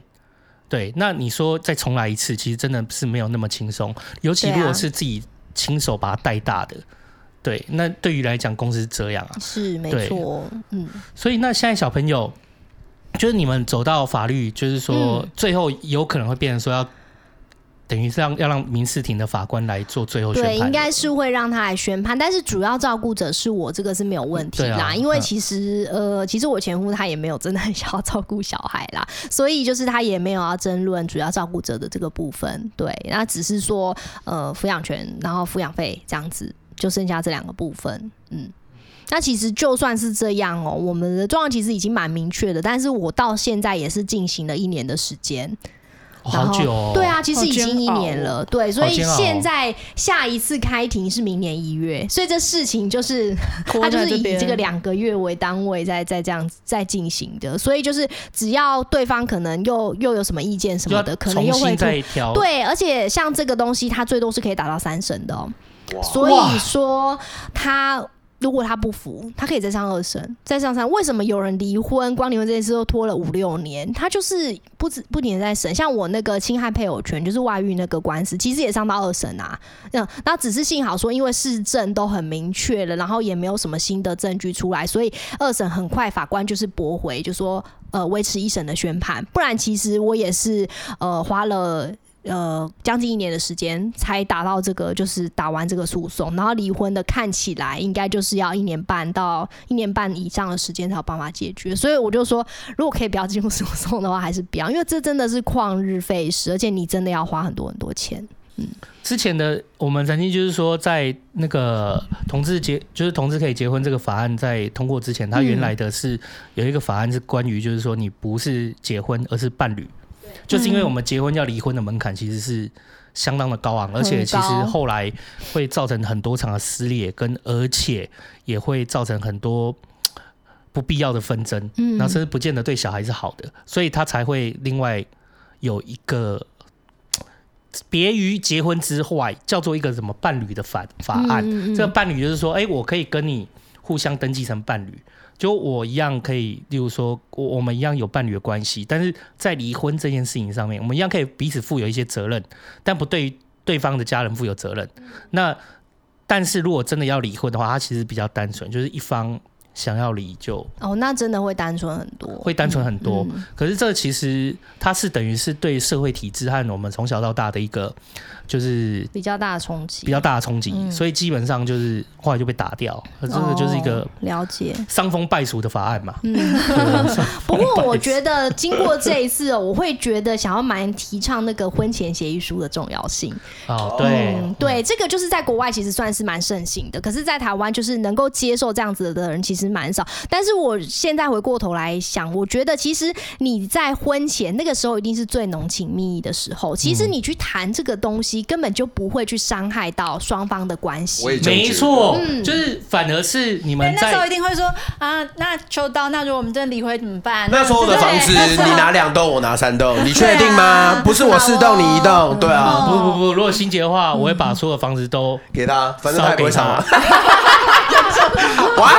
对，那你说再重来一次，其实真的是没有那么轻松，尤其如果是自己亲手把他带大的，对，啊、对，那对于来讲，公司是这样啊，是没错，嗯，所以那现在小朋友，就是你们走到法律，就是说最后有可能会变成说要。等于是让要让民事庭的法官来做最后宣判，对，应该是会让他来宣判，但是主要照顾者是我，这个是没有问题啦。啊、因为其实呃，其实我前夫他也没有真的很想要照顾小孩啦，所以就是他也没有要争论主要照顾者的这个部分。对，那只是说呃抚养权，然后抚养费这样子，就剩下这两个部分。嗯，那其实就算是这样哦、喔，我们的状况其实已经蛮明确的，但是我到现在也是进行了一年的时间。然后好久哦。对啊，其实已经一年了，对，所以现在下一次开庭是明年一月，所以这事情就是拖 它就是以在这个两个月为单位在在这样在进行的，所以就是只要对方可能又又有什么意见什么的，可能又会再调。对，而且像这个东西，它最多是可以打到三审的哦。所以说他如果他不服，他可以再上二审，再上三。为什么有人离婚，光离婚这件事都拖了五六年？他就是不止不停在审。像我那个侵害配偶权，就是外遇那个官司，其实也上到二审啊。嗯，那只是幸好说，因为事证都很明确了，然后也没有什么新的证据出来，所以二审很快法官就是驳回，就说呃维持一审的宣判。不然其实我也是呃花了。呃，将近一年的时间才打到这个，就是打完这个诉讼，然后离婚的看起来应该就是要一年半到一年半以上的时间才有办法解决，所以我就说，如果可以不要进入诉讼的话，还是不要，因为这真的是旷日费时，而且你真的要花很多很多钱。嗯之前的我们曾经就是说，在那个同志结，就是同志可以结婚这个法案在通过之前，他原来的是有一个法案是关于就是说你不是结婚，而是伴侣。就是因为我们结婚要离婚的门槛其实是相当的高昂，而且其实后来会造成很多场的撕裂，跟而且也会造成很多不必要的纷争，嗯，然后甚至不见得对小孩是好的，所以他才会另外有一个别于结婚之外叫做一个什么伴侣的法法案。这个伴侣就是说，哎，我可以跟你互相登记成伴侣。就我一样可以，例如说，我我们一样有伴侣的关系，但是在离婚这件事情上面，我们一样可以彼此负有一些责任，但不对对方的家人负有责任。那但是如果真的要离婚的话，它其实比较单纯，就是一方想要离就哦，那真的会单纯很多，会单纯很多。嗯、可是这其实它是等于是对社会体制和我们从小到大的一个。就是比较大的冲击，比较大的冲击，所以基本上就是后来就被打掉。这个就是一个了解伤风败俗的法案嘛。嗯，不过我觉得经过这一次，我会觉得想要蛮提倡那个婚前协议书的重要性。哦，对、嗯，对，这个就是在国外其实算是蛮盛行的，可是，在台湾就是能够接受这样子的人其实蛮少。但是我现在回过头来想，我觉得其实你在婚前那个时候一定是最浓情蜜意的时候，其实你去谈这个东西。根本就不会去伤害到双方的关系，没错，嗯，就是反而是你们在那时候一定会说啊，那秋刀，那如果我们真的离婚怎么办？那时候的房子你拿两栋，我拿三栋，你确定吗？不是我四栋，你一栋，对啊，不不不，如果心结的话，我会把所有房子都给他，反正他也不会吵。哇，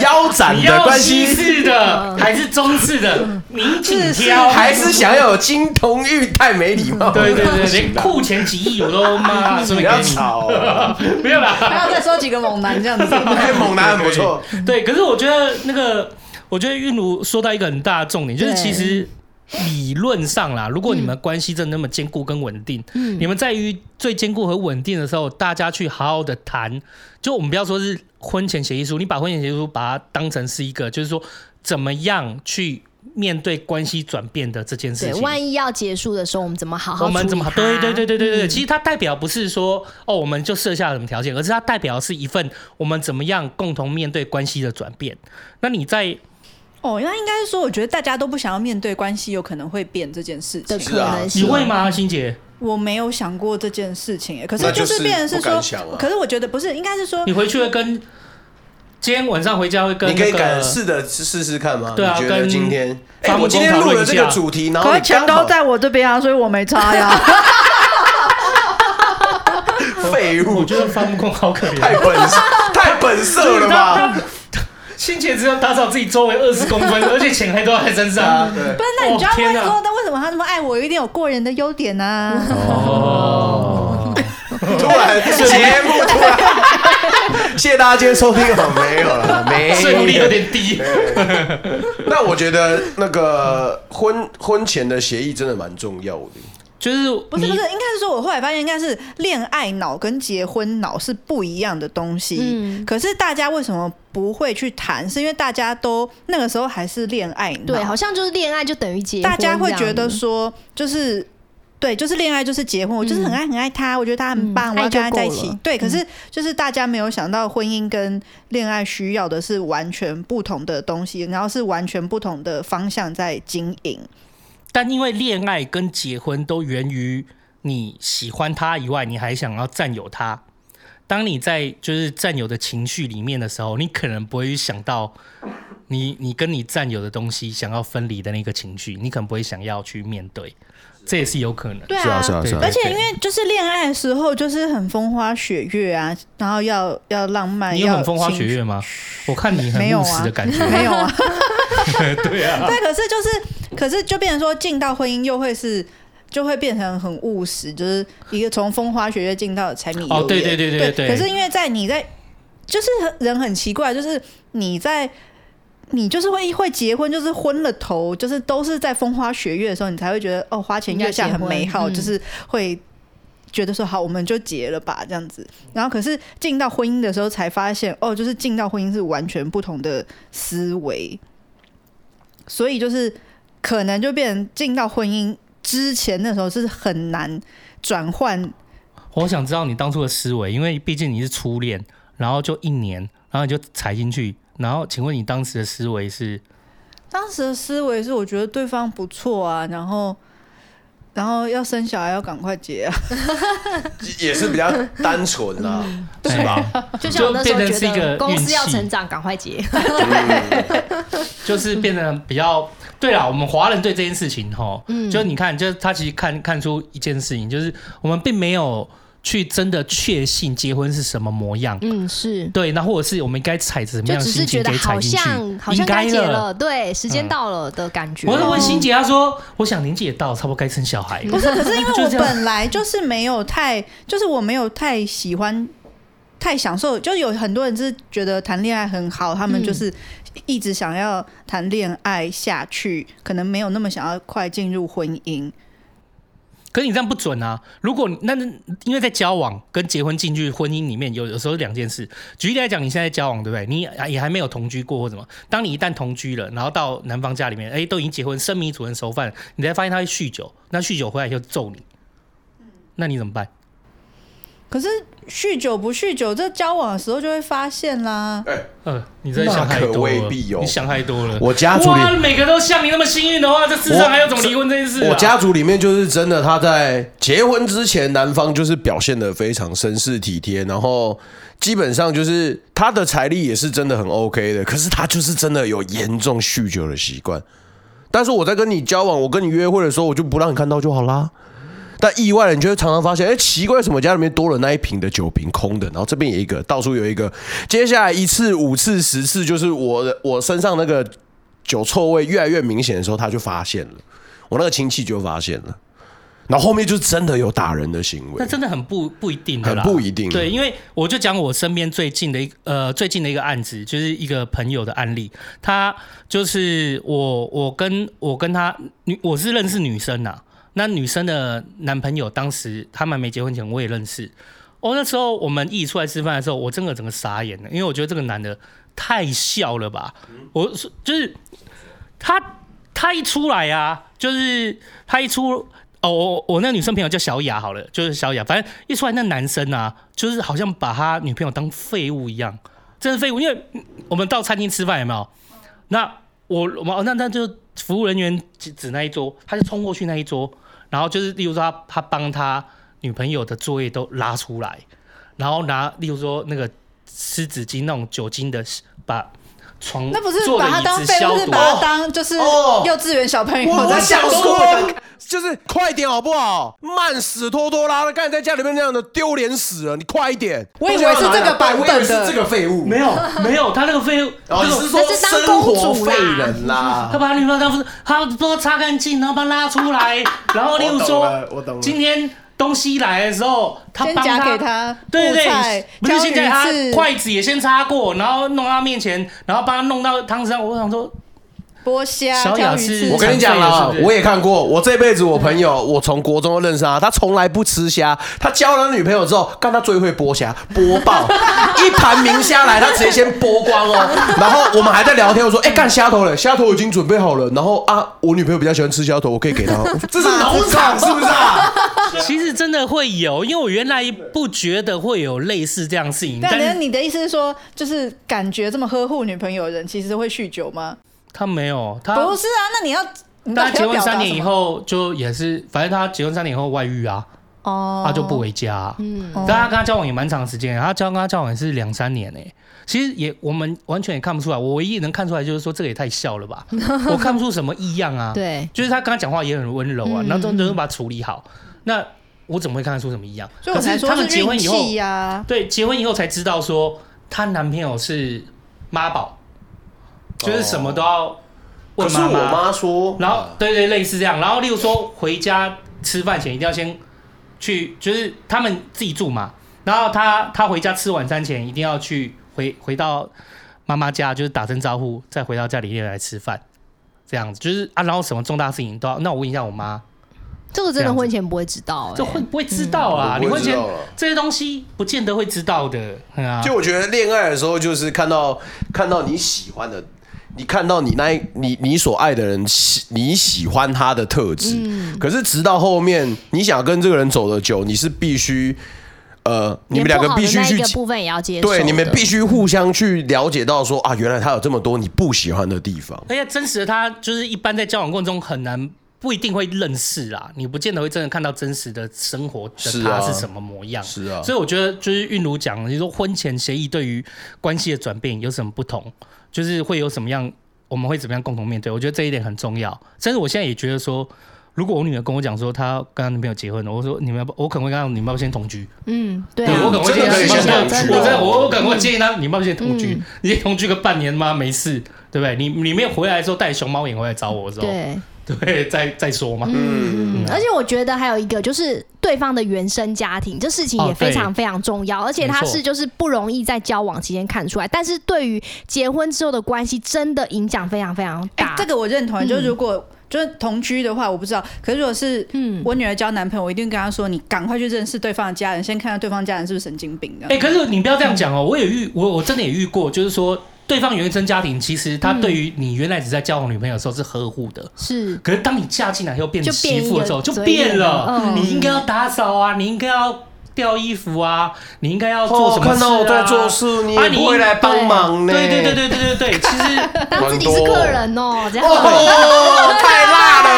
腰斩的关系，西式的还是中式的，您请挑。还是想要有金童玉太没礼貌？对对对，连库钱几亿我都妈。不要吵，没有啦。还要再说几个猛男这样子，猛男很不错。对，可是我觉得那个，我觉得韵如说到一个很大的重点，就是其实。理论上啦，如果你们关系真的那么坚固跟稳定，嗯，你们在于最坚固和稳定的时候，大家去好好的谈。就我们不要说是婚前协议书，你把婚前协议书把它当成是一个，就是说怎么样去面对关系转变的这件事情。对，万一要结束的时候，我们怎么好好？我们怎么好？对对对对对对，嗯，其实它代表不是说哦，我们就设下了什么条件，而是它代表是一份我们怎么样共同面对关系的转变。那你在。哦，那应该是说，我觉得大家都不想要面对关系有可能会变这件事情。是啊，你会吗，欣姐？我没有想过这件事情，哎，可是就是变成是说，是啊、可是我觉得不是，应该是说，你回去会跟今天晚上回家会跟、那个，你可以敢试的试试看吗？对啊，跟今天，哎、欸，我今天录了这个主题，然后可钱都在我这边啊，所以我没差呀。废物，我觉得方木工好可怜，太本太本色了吧。心姐只要打扫自己周围二十公分，而且钱还都在身上。啊、不是，那你就要问说，哦、那为什么他这么爱我？一定有过人的优点呢、啊？哦，突然节目突然，谢谢大家今天收听。好，没有了，没有，说服力有点低。那我觉得那个婚婚前的协议真的蛮重要的。就是不是不是，应该是说，我后来发现，应该是恋爱脑跟结婚脑是不一样的东西。嗯，可是大家为什么不会去谈？是因为大家都那个时候还是恋爱脑，对，好像就是恋爱就等于结婚，大家会觉得说，就是对，就是恋爱就是结婚，我就是很爱很爱他，我觉得他很棒，我要跟他在一起。对，可是就是大家没有想到，婚姻跟恋爱需要的是完全不同的东西，然后是完全不同的方向在经营。但因为恋爱跟结婚都源于你喜欢他以外，你还想要占有他。当你在就是占有的情绪里面的时候，你可能不会想到你你跟你占有的东西想要分离的那个情绪，你可能不会想要去面对。这也是有可能，对啊，是啊，是啊，是啊。而且因为就是恋爱的时候，就是很风花雪月啊，然后要要浪漫。你有很风花雪月吗？我看你很务实的感觉。没有啊。对啊。对，可是就是，可是就变成说，进到婚姻又会是，就会变成很务实，就是一个从风花雪月进到柴米油盐。哦，对对对对对，对。可是因为在你在，就是人很奇怪，就是你在。你就是会会结婚，就是昏了头，就是都是在风花雪月的时候，你才会觉得哦，花前月下很美好，就是会觉得说好，我们就结了吧这样子。然后可是进到婚姻的时候，才发现哦，就是进到婚姻是完全不同的思维，所以就是可能就变成进到婚姻之前那时候是很难转换。我想知道你当初的思维，因为毕竟你是初恋，然后就一年，然后你就踩进去。然后，请问你当时的思维是？当时的思维是，我觉得对方不错啊，然后，然后要生小孩要赶快结啊，也是比较单纯啦，是吧？就像我那时候觉得公司要成长，赶快结，就是变得比较对啦。我们华人对这件事情，吼，嗯，就你看，就是他其实看看出一件事情，就是我们并没有。去真的确信结婚是什么模样？嗯，是对，那或者是我们应该踩着什么样的心情给踩进去？好像好像该结了，对，时间到了的感觉。我就问欣姐，她说：“我想年纪也到，差不多该生小孩。”不是，可是因为 我本来就是没有太，就是我没有太喜欢、太享受，就有很多人是觉得谈恋爱很好，他们就是一直想要谈恋爱下去，可能没有那么想要快进入婚姻。可是你这样不准啊！如果那因为在交往跟结婚进去婚姻里面有有时候两件事。举例来讲，你现在交往对不对？你也还没有同居过或什么。当你一旦同居了，然后到男方家里面，哎，都已经结婚，生米煮成熟饭，你才发现他会酗酒。那酗酒回来就揍你，那你怎么办？可是酗酒不酗酒，这交往的时候就会发现啦。哎，嗯，你在想太多了，未必哦，你想太多了。我家族里每个都像你那么幸运的话，这世上还有怎么离婚这件事？我家族里面就是真的，他在结婚之前，男方就是表现的非常绅士体贴，然后基本上就是他的财力也是真的很 OK 的。可是他就是真的有严重酗酒的习惯。但是我在跟你交往，我跟你约会的时候，我就不让你看到就好啦。但意外的，你就会常常发现，哎、欸，奇怪，什么家里面多了那一瓶的酒瓶空的，然后这边有一个，到处有一个。接下来一次、五次、十次，就是我的我身上那个酒臭味越来越明显的时候，他就发现了，我那个亲戚就发现了，然后后面就真的有打人的行为。那真的很不不一定的啦，很不一定。对，因为我就讲我身边最近的一呃最近的一个案子，就是一个朋友的案例，他就是我我跟我跟他女我是认识女生呐、啊。那女生的男朋友，当时他们没结婚前，我也认识。哦，那时候我们一起出来吃饭的时候，我真的整个傻眼了，因为我觉得这个男的太笑了吧。我说就是他，他一出来啊，就是他一出哦，我我那女生朋友叫小雅，好了，就是小雅。反正一出来，那男生啊，就是好像把他女朋友当废物一样，真是废物。因为我们到餐厅吃饭有没有？那我我们那那就服务人员指指那一桌，他就冲过去那一桌。然后就是，例如说他他帮他女朋友的作业都拉出来，然后拿，例如说那个湿纸巾那种酒精的把床那不是把他当废物，不是把他当就是幼稚园小朋友。我在想说，就是快点好不好？慢死拖拖拉拉，刚才在家里面那样的丢脸死了，你快一点！我以为是这个版本的，是这个废物。没有没有，他那个废物，哦，你是说生活废人啦？他把他女朋友当他都擦干净，然后把他拉出来，然后例如说，今天东西来的时候，他帮他给他，对对对，不是先给他筷子也先擦过，然后弄到他面前，然后帮他弄到汤匙上。我想说。剥虾，小雅是，我跟你讲啊，我也看过。我这辈子，我朋友，我从国中就认识他，他从来不吃虾。他交了女朋友之后，干他最会剥虾，剥爆 一盘明虾来，他直接先剥光哦。然后我们还在聊天，我说：“哎，干虾头了，虾头已经准备好了。”然后啊，我女朋友比较喜欢吃虾头，我可以给她。这是 农场是不是啊？其实真的会有，因为我原来不觉得会有类似这样事情。但是你的意思是说，就是感觉这么呵护女朋友的人，其实会酗酒吗？他没有，他不是啊。那你要但他结婚三年以后就也是，反正他结婚三年以后外遇啊，哦，他就不回家、啊。嗯，但他跟他交往也蛮长时间，他交跟他交往也是两三年诶。其实也我们完全也看不出来，我唯一能看出来就是说这个也太笑了吧，我看不出什么异样啊。对，就是他跟他讲话也很温柔啊，然后都能把他处理好。那我怎么会看得出什么异样？所以我才说他们结婚以后呀，对，结婚以后才知道说她男朋友是妈宝，就是什么都要问妈妈。可是我妈说，然后对对类似这样，然后例如说回家吃饭前一定要先去，就是他们自己住嘛，然后他他回家吃晚餐前一定要去回回到妈妈家，就是打声招呼，再回到家里面来吃饭，这样子就是啊，然后什么重大事情都要，那我问一下我妈。这个真的婚前不会知道、欸，这会不会知道啊？你婚前道这些东西不见得会知道的。啊、就我觉得恋爱的时候，就是看到看到你喜欢的，你看到你那你你所爱的人喜你喜欢他的特质，嗯、可是直到后面你想跟这个人走得久，你是必须呃，你们两个必须去部分也要接受，对，你们必须互相去了解到说啊，原来他有这么多你不喜欢的地方。而且真实的他，就是一般在交往过程中很难。不一定会认识啦，你不见得会真的看到真实的生活的他是什么模样。是啊，所以我觉得就是韵如讲，你说婚前协议对于关系的转变有什么不同，就是会有什么样，我们会怎么样共同面对？我觉得这一点很重要。甚至我现在也觉得说，如果我女儿跟我讲说她跟她男朋友结婚了，我说你们要不，我可能会跟她说你们要不先同居。嗯，对，对，我可能会建议先同居。我在我我可能会建议他你们要不先同居，嗯、你先同居个半年吗？没事，对不对？你你没有回来的时候带熊猫眼回来找我的时候。对。对，再再说嘛。嗯，而且我觉得还有一个就是对方的原生家庭，这事情也非常非常重要。而且他是就是不容易在交往期间看出来，但是对于结婚之后的关系，真的影响非常非常大。这个我认同。就是如果就是同居的话，我不知道。可是如果是嗯，我女儿交男朋友，我一定跟她说，你赶快去认识对方的家人，先看看对方家人是不是神经病的。哎，可是你不要这样讲哦，我也遇我我真的也遇过，就是说。对方原生家庭其实他对于你原来只在交往女朋友的时候是呵护的，是。可是当你嫁进来又变媳妇的时候就变了。你应该要打扫啊，你应该要吊衣服啊，你应该要做什么事啊？看到我在做事，你也不会来帮忙呢。对对对对对对对，其实当自己是客人哦，这样哦，太辣了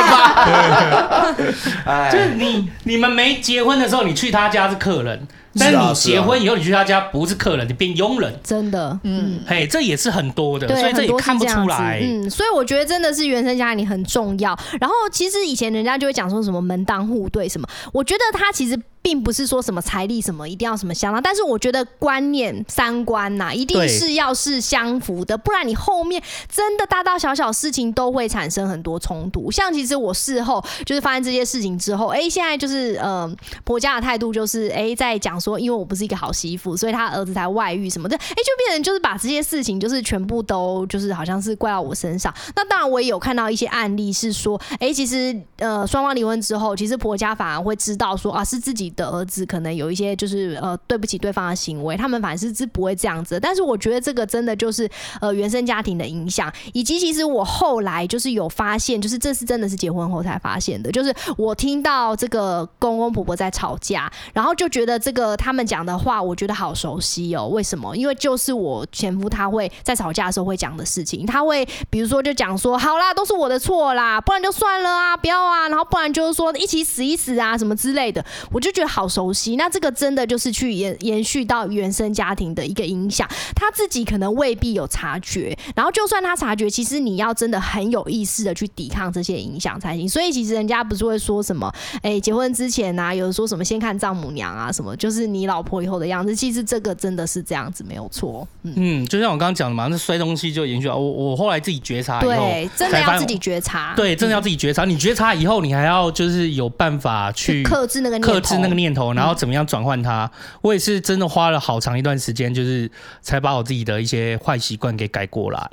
吧！就是你你们没结婚的时候，你去他家是客人。但是你结婚以后，你去他家不是客人，你变佣人，真的，嗯，嘿，这也是很多的，所以这也看不出来，嗯，所以我觉得真的是原生家庭很重要。然后其实以前人家就会讲说什么门当户对什么，我觉得他其实。并不是说什么财力什么一定要什么相当，但是我觉得观念三观呐，一定是要是相符的，不然你后面真的大大小小事情都会产生很多冲突。像其实我事后就是发现这些事情之后，哎，现在就是呃婆家的态度就是哎在讲说，因为我不是一个好媳妇，所以他儿子才外遇什么的，哎就变成就是把这些事情就是全部都就是好像是怪到我身上。那当然我也有看到一些案例是说，哎其实呃双方离婚之后，其实婆家反而会知道说啊是自己的儿子可能有一些就是呃对不起对方的行为，他们反正是不会这样子。但是我觉得这个真的就是呃原生家庭的影响，以及其实我后来就是有发现，就是这是真的是结婚后才发现的，就是我听到这个公公婆婆在吵架，然后就觉得这个他们讲的话，我觉得好熟悉哦。为什么？因为就是我前夫他会在吵架的时候会讲的事情，他会比如说就讲说好啦，都是我的错啦，不然就算了啊，不要啊，然后不然就是说一起死一死啊什么之类的，我就觉得好熟。悉，那这个真的就是去延延续到原生家庭的一个影响，他自己可能未必有察觉，然后就算他察觉，其实你要真的很有意识的去抵抗这些影响才行。所以其实人家不是会说什么，哎，结婚之前啊，有人说什么先看丈母娘啊，什么就是你老婆以后的样子。其实这个真的是这样子，没有错。嗯，嗯，就像我刚刚讲的嘛，那摔东西就延续到我，我后来自己觉察以后，对，真的要自己觉察，对，真的要自己觉察。你觉察以后，你还要就是有办法去克制那个克制那个念头，然后怎么样转换。换他，我也是真的花了好长一段时间，就是才把我自己的一些坏习惯给改过来。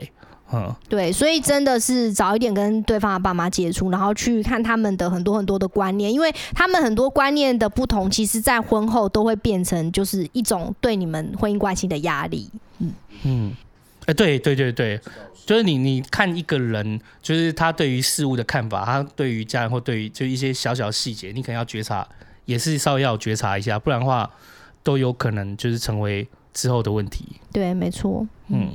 嗯，对，所以真的是早一点跟对方的爸妈接触，然后去看他们的很多很多的观念，因为他们很多观念的不同，其实在婚后都会变成就是一种对你们婚姻关系的压力。嗯嗯，哎、欸，对对对对，就是你你看一个人，就是他对于事物的看法，他对于家人或对于就一些小小细节，你可能要觉察。也是稍微要觉察一下，不然的话都有可能就是成为之后的问题。对，没错。嗯，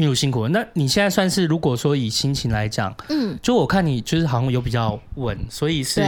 韵如辛苦了。那你现在算是，如果说以心情来讲，嗯，就我看你就是好像有比较稳，所以是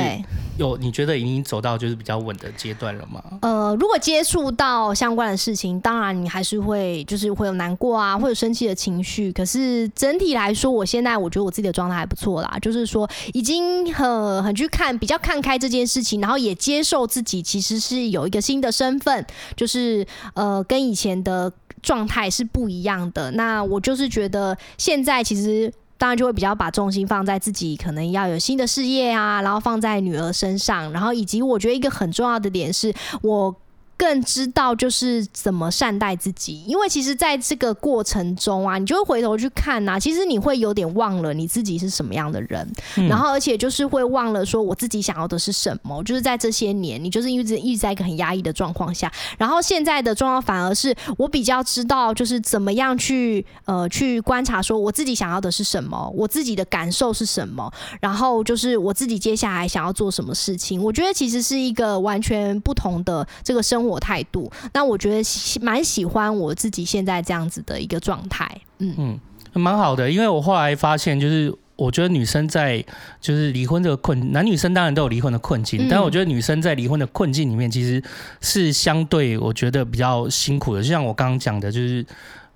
有你觉得已经走到就是比较稳的阶段了吗？呃，如果接触到相关的事情，当然你还是会就是会有难过啊，会有生气的情绪。可是整体来说，我现在我觉得我自己的状态还不错啦，就是说已经很很去看比较看开这件事情，然后也接受自己其实是有一个新的身份，就是呃跟以前的。状态是不一样的。那我就是觉得，现在其实当然就会比较把重心放在自己可能要有新的事业啊，然后放在女儿身上，然后以及我觉得一个很重要的点是我。更知道就是怎么善待自己，因为其实在这个过程中啊，你就会回头去看呐，其实你会有点忘了你自己是什么样的人，嗯、然后而且就是会忘了说我自己想要的是什么，就是在这些年，你就是一直一直在一个很压抑的状况下，然后现在的状况反而是我比较知道就是怎么样去呃去观察说我自己想要的是什么，我自己的感受是什么，然后就是我自己接下来想要做什么事情，我觉得其实是一个完全不同的这个生活。我态度，那我觉得蛮喜欢我自己现在这样子的一个状态，嗯嗯，蛮好的。因为我后来发现，就是我觉得女生在就是离婚这个困，男女生当然都有离婚的困境，嗯、但我觉得女生在离婚的困境里面，其实是相对我觉得比较辛苦的。就像我刚刚讲的，就是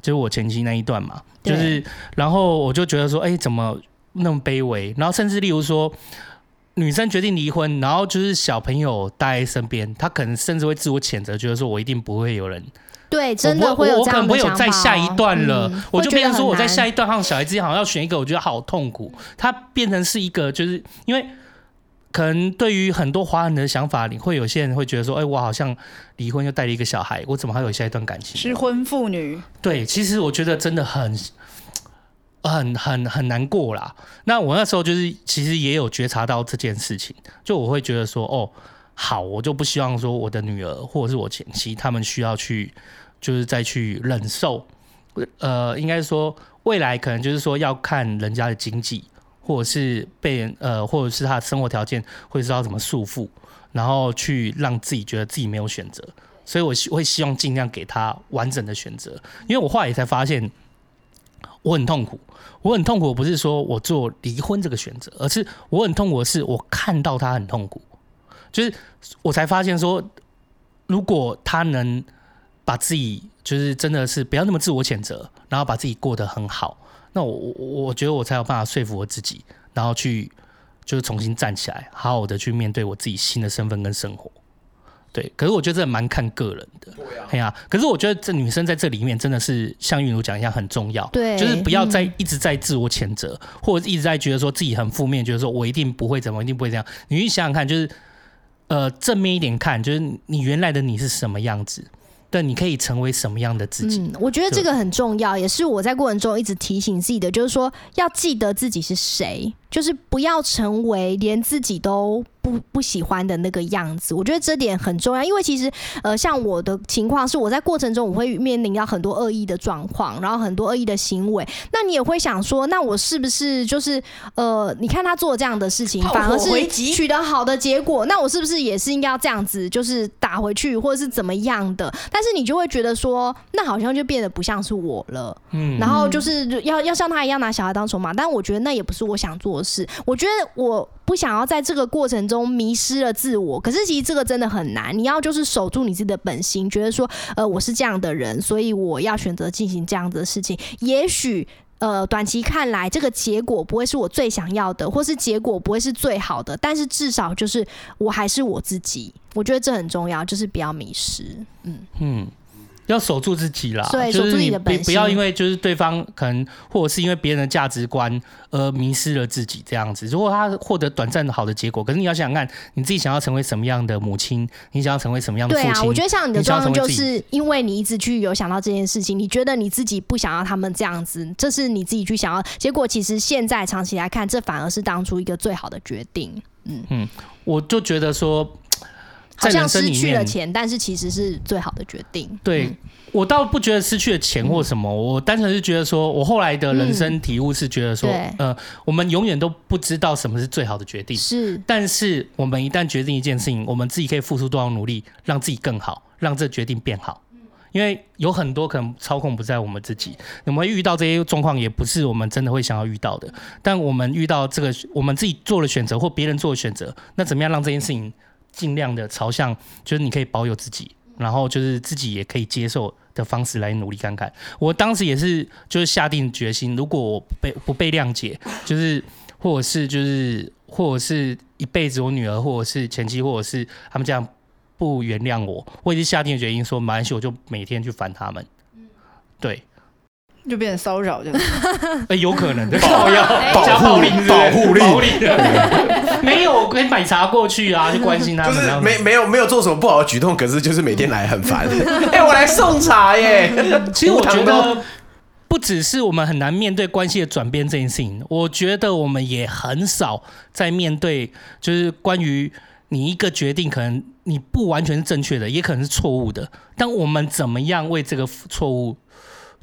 就是我前妻那一段嘛，就是然后我就觉得说，哎、欸，怎么那么卑微？然后甚至例如说。女生决定离婚，然后就是小朋友待在身边，她可能甚至会自我谴责，觉得说我一定不会有人。对，真的会有这样的想法。我可能不会有再下一段了，嗯、我就变成说我在下一段，和小孩之间好像要选一个，我觉得好痛苦。他变成是一个，就是因为可能对于很多华人的想法，你会有些人会觉得说，哎，我好像离婚又带了一个小孩，我怎么还有下一段感情？失婚妇女。对，其实我觉得真的很。很很很难过啦。那我那时候就是其实也有觉察到这件事情，就我会觉得说，哦，好，我就不希望说我的女儿或者是我前妻他们需要去，就是再去忍受，呃，应该说未来可能就是说要看人家的经济，或者是被人呃，或者是他的生活条件会知道怎么束缚，然后去让自己觉得自己没有选择，所以我希会希望尽量给他完整的选择，因为我后来也才发现。我很痛苦，我很痛苦，不是说我做离婚这个选择，而是我很痛苦的是我看到他很痛苦，就是我才发现说，如果他能把自己就是真的是不要那么自我谴责，然后把自己过得很好，那我我我觉得我才有办法说服我自己，然后去就是重新站起来，好好的去面对我自己新的身份跟生活。对，可是我觉得这蛮看个人的，对呀、啊。可是我觉得这女生在这里面真的是像韵如讲一样很重要，对，就是不要再一直在自我谴责，嗯、或者一直在觉得说自己很负面，觉得说我一定不会怎么，一定不会这样。你去想想看，就是呃正面一点看，就是你原来的你是什么样子，但你可以成为什么样的自己。嗯，我觉得这个很重要，也是我在过程中一直提醒自己的，就是说要记得自己是谁，就是不要成为连自己都。不不喜欢的那个样子，我觉得这点很重要，因为其实呃，像我的情况是，我在过程中我会面临到很多恶意的状况，然后很多恶意的行为，那你也会想说，那我是不是就是呃，你看他做这样的事情，反而是取得好的结果，那我是不是也是应该要这样子，就是打回去，或者是怎么样的？但是你就会觉得说，那好像就变得不像是我了，嗯，然后就是要要像他一样拿小孩当筹码，但我觉得那也不是我想做的事，我觉得我。不想要在这个过程中迷失了自我，可是其实这个真的很难。你要就是守住你自己的本心，觉得说，呃，我是这样的人，所以我要选择进行这样子的事情。也许，呃，短期看来这个结果不会是我最想要的，或是结果不会是最好的，但是至少就是我还是我自己。我觉得这很重要，就是不要迷失。嗯嗯。要守住自己啦，对，就是你不不要因为就是对方可能或者是因为别人的价值观而迷失了自己这样子。如果他获得短暂的好的结果，可是你要想想看，你自己想要成为什么样的母亲，你想要成为什么样的父亲？对啊，我觉得像你的状况就是因为你一直去有想到这件事情，你觉得你自己不想要他们这样子，这是你自己去想要，结果其实现在长期来看，这反而是当初一个最好的决定。嗯嗯，我就觉得说。好像失去了钱，但是其实是最好的决定。对，嗯、我倒不觉得失去了钱或什么，嗯、我单纯是觉得说，我后来的人生体悟是觉得说，嗯、呃，我们永远都不知道什么是最好的决定。是，但是我们一旦决定一件事情，我们自己可以付出多少努力，让自己更好，让这决定变好。因为有很多可能操控不在我们自己，我们遇到这些状况也不是我们真的会想要遇到的。但我们遇到这个，我们自己做了选择或别人做了选择，那怎么样让这件事情尽量的朝向，就是你可以保有自己，然后就是自己也可以接受的方式来努力看看。我当时也是就是下定决心，如果我被不被谅解，就是或者是就是或者是一辈子我女儿或者是前妻或者是他们这样。不原谅我，我已经下定决心说，没关系，我就每天去烦他们。对，就变成骚扰这样。哎、欸，有可能的，保要保护力，保护力。没有，我可以买茶过去啊，去关心他们。就是没没有没有做什么不好的举动，可是就是每天来很烦。哎、欸，我来送茶耶。其实我觉得，不只是我们很难面对关系的转变这件事情，我觉得我们也很少在面对，就是关于。你一个决定可能你不完全是正确的，也可能是错误的。但我们怎么样为这个错误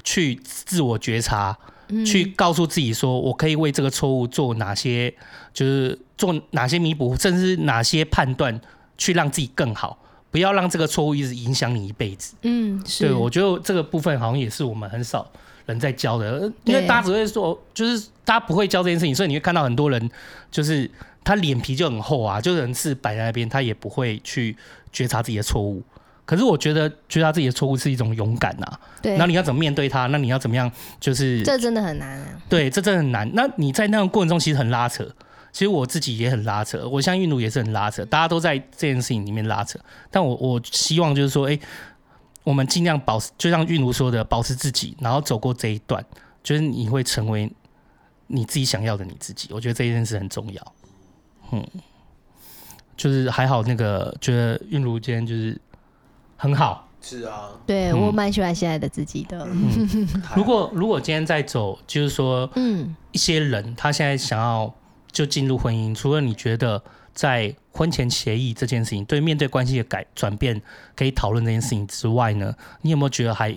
去自我觉察，嗯、去告诉自己说，我可以为这个错误做哪些，就是做哪些弥补，甚至哪些判断，去让自己更好，不要让这个错误一直影响你一辈子。嗯，是。对，我觉得这个部分好像也是我们很少人在教的，因为大家只会说，就是大家不会教这件事情，所以你会看到很多人就是。他脸皮就很厚啊，就人是摆在那边，他也不会去觉察自己的错误。可是我觉得觉得他自己的错误是一种勇敢呐、啊。对。那你要怎么面对他？那你要怎么样？就是这真的很难啊。对，这真的很难。那你在那个过程中其实很拉扯。其实我自己也很拉扯，我像韵如也是很拉扯，大家都在这件事情里面拉扯。但我我希望就是说，哎、欸，我们尽量保持，就像韵如说的，保持自己，然后走过这一段，就是你会成为你自己想要的你自己。我觉得这一件事很重要。嗯，就是还好，那个觉得韵如今天就是很好，是啊，对、嗯、我蛮喜欢现在的自己的。嗯、如果如果今天在走，就是说，嗯，一些人他现在想要就进入婚姻，除了你觉得在婚前协议这件事情，对面对关系的改转变可以讨论这件事情之外呢，你有没有觉得还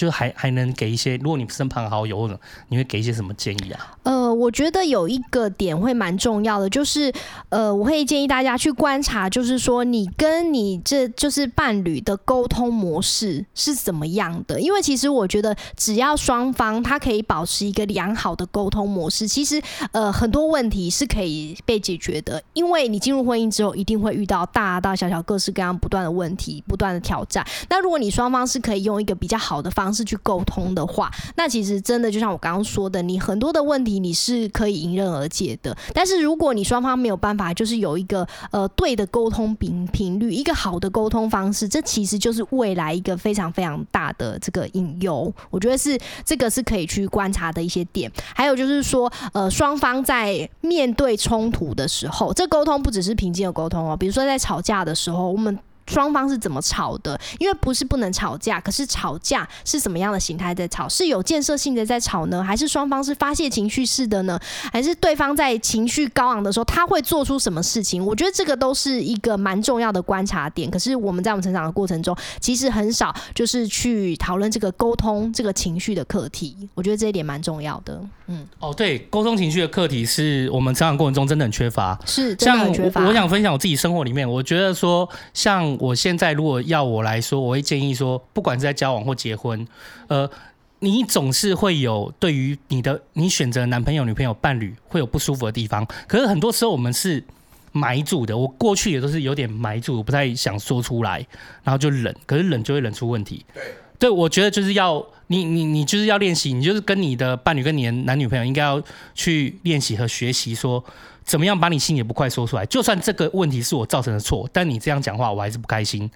就还还能给一些？如果你身旁好友，你会给一些什么建议啊？呃，我觉得有一个点会蛮重要的，就是呃，我会建议大家去观察，就是说你跟你这就是伴侣的沟通模式是怎么样的。因为其实我觉得，只要双方他可以保持一个良好的沟通模式，其实呃很多问题是可以被解决的。因为你进入婚姻之后，一定会遇到大大小小各式各样不断的问题、不断的挑战。那如果你双方是可以用一个比较好的方方式去沟通的话，那其实真的就像我刚刚说的，你很多的问题你。是可以迎刃而解的，但是如果你双方没有办法，就是有一个呃对的沟通频频率，一个好的沟通方式，这其实就是未来一个非常非常大的这个隐忧。我觉得是这个是可以去观察的一些点。还有就是说，呃，双方在面对冲突的时候，这沟通不只是平静的沟通哦，比如说在吵架的时候，我们。双方是怎么吵的？因为不是不能吵架，可是吵架是什么样的形态在吵？是有建设性的在吵呢，还是双方是发泄情绪式的呢？还是对方在情绪高昂的时候，他会做出什么事情？我觉得这个都是一个蛮重要的观察点。可是我们在我们成长的过程中，其实很少就是去讨论这个沟通这个情绪的课题。我觉得这一点蛮重要的。嗯，哦，对，沟通情绪的课题是我们成长过程中真的很缺乏，是真的很缺乏。我想分享我自己生活里面，我觉得说像。我现在如果要我来说，我会建议说，不管是在交往或结婚，呃，你总是会有对于你的你选择男朋友、女朋友、伴侣会有不舒服的地方。可是很多时候我们是埋住的，我过去也都是有点埋住，我不太想说出来，然后就忍，可是忍就会忍出问题。对，对我觉得就是要你你你就是要练习，你就是跟你的伴侣、跟你的男女朋友应该要去练习和学习说。怎么样把你心里不快说出来？就算这个问题是我造成的错，但你这样讲话，我还是不开心。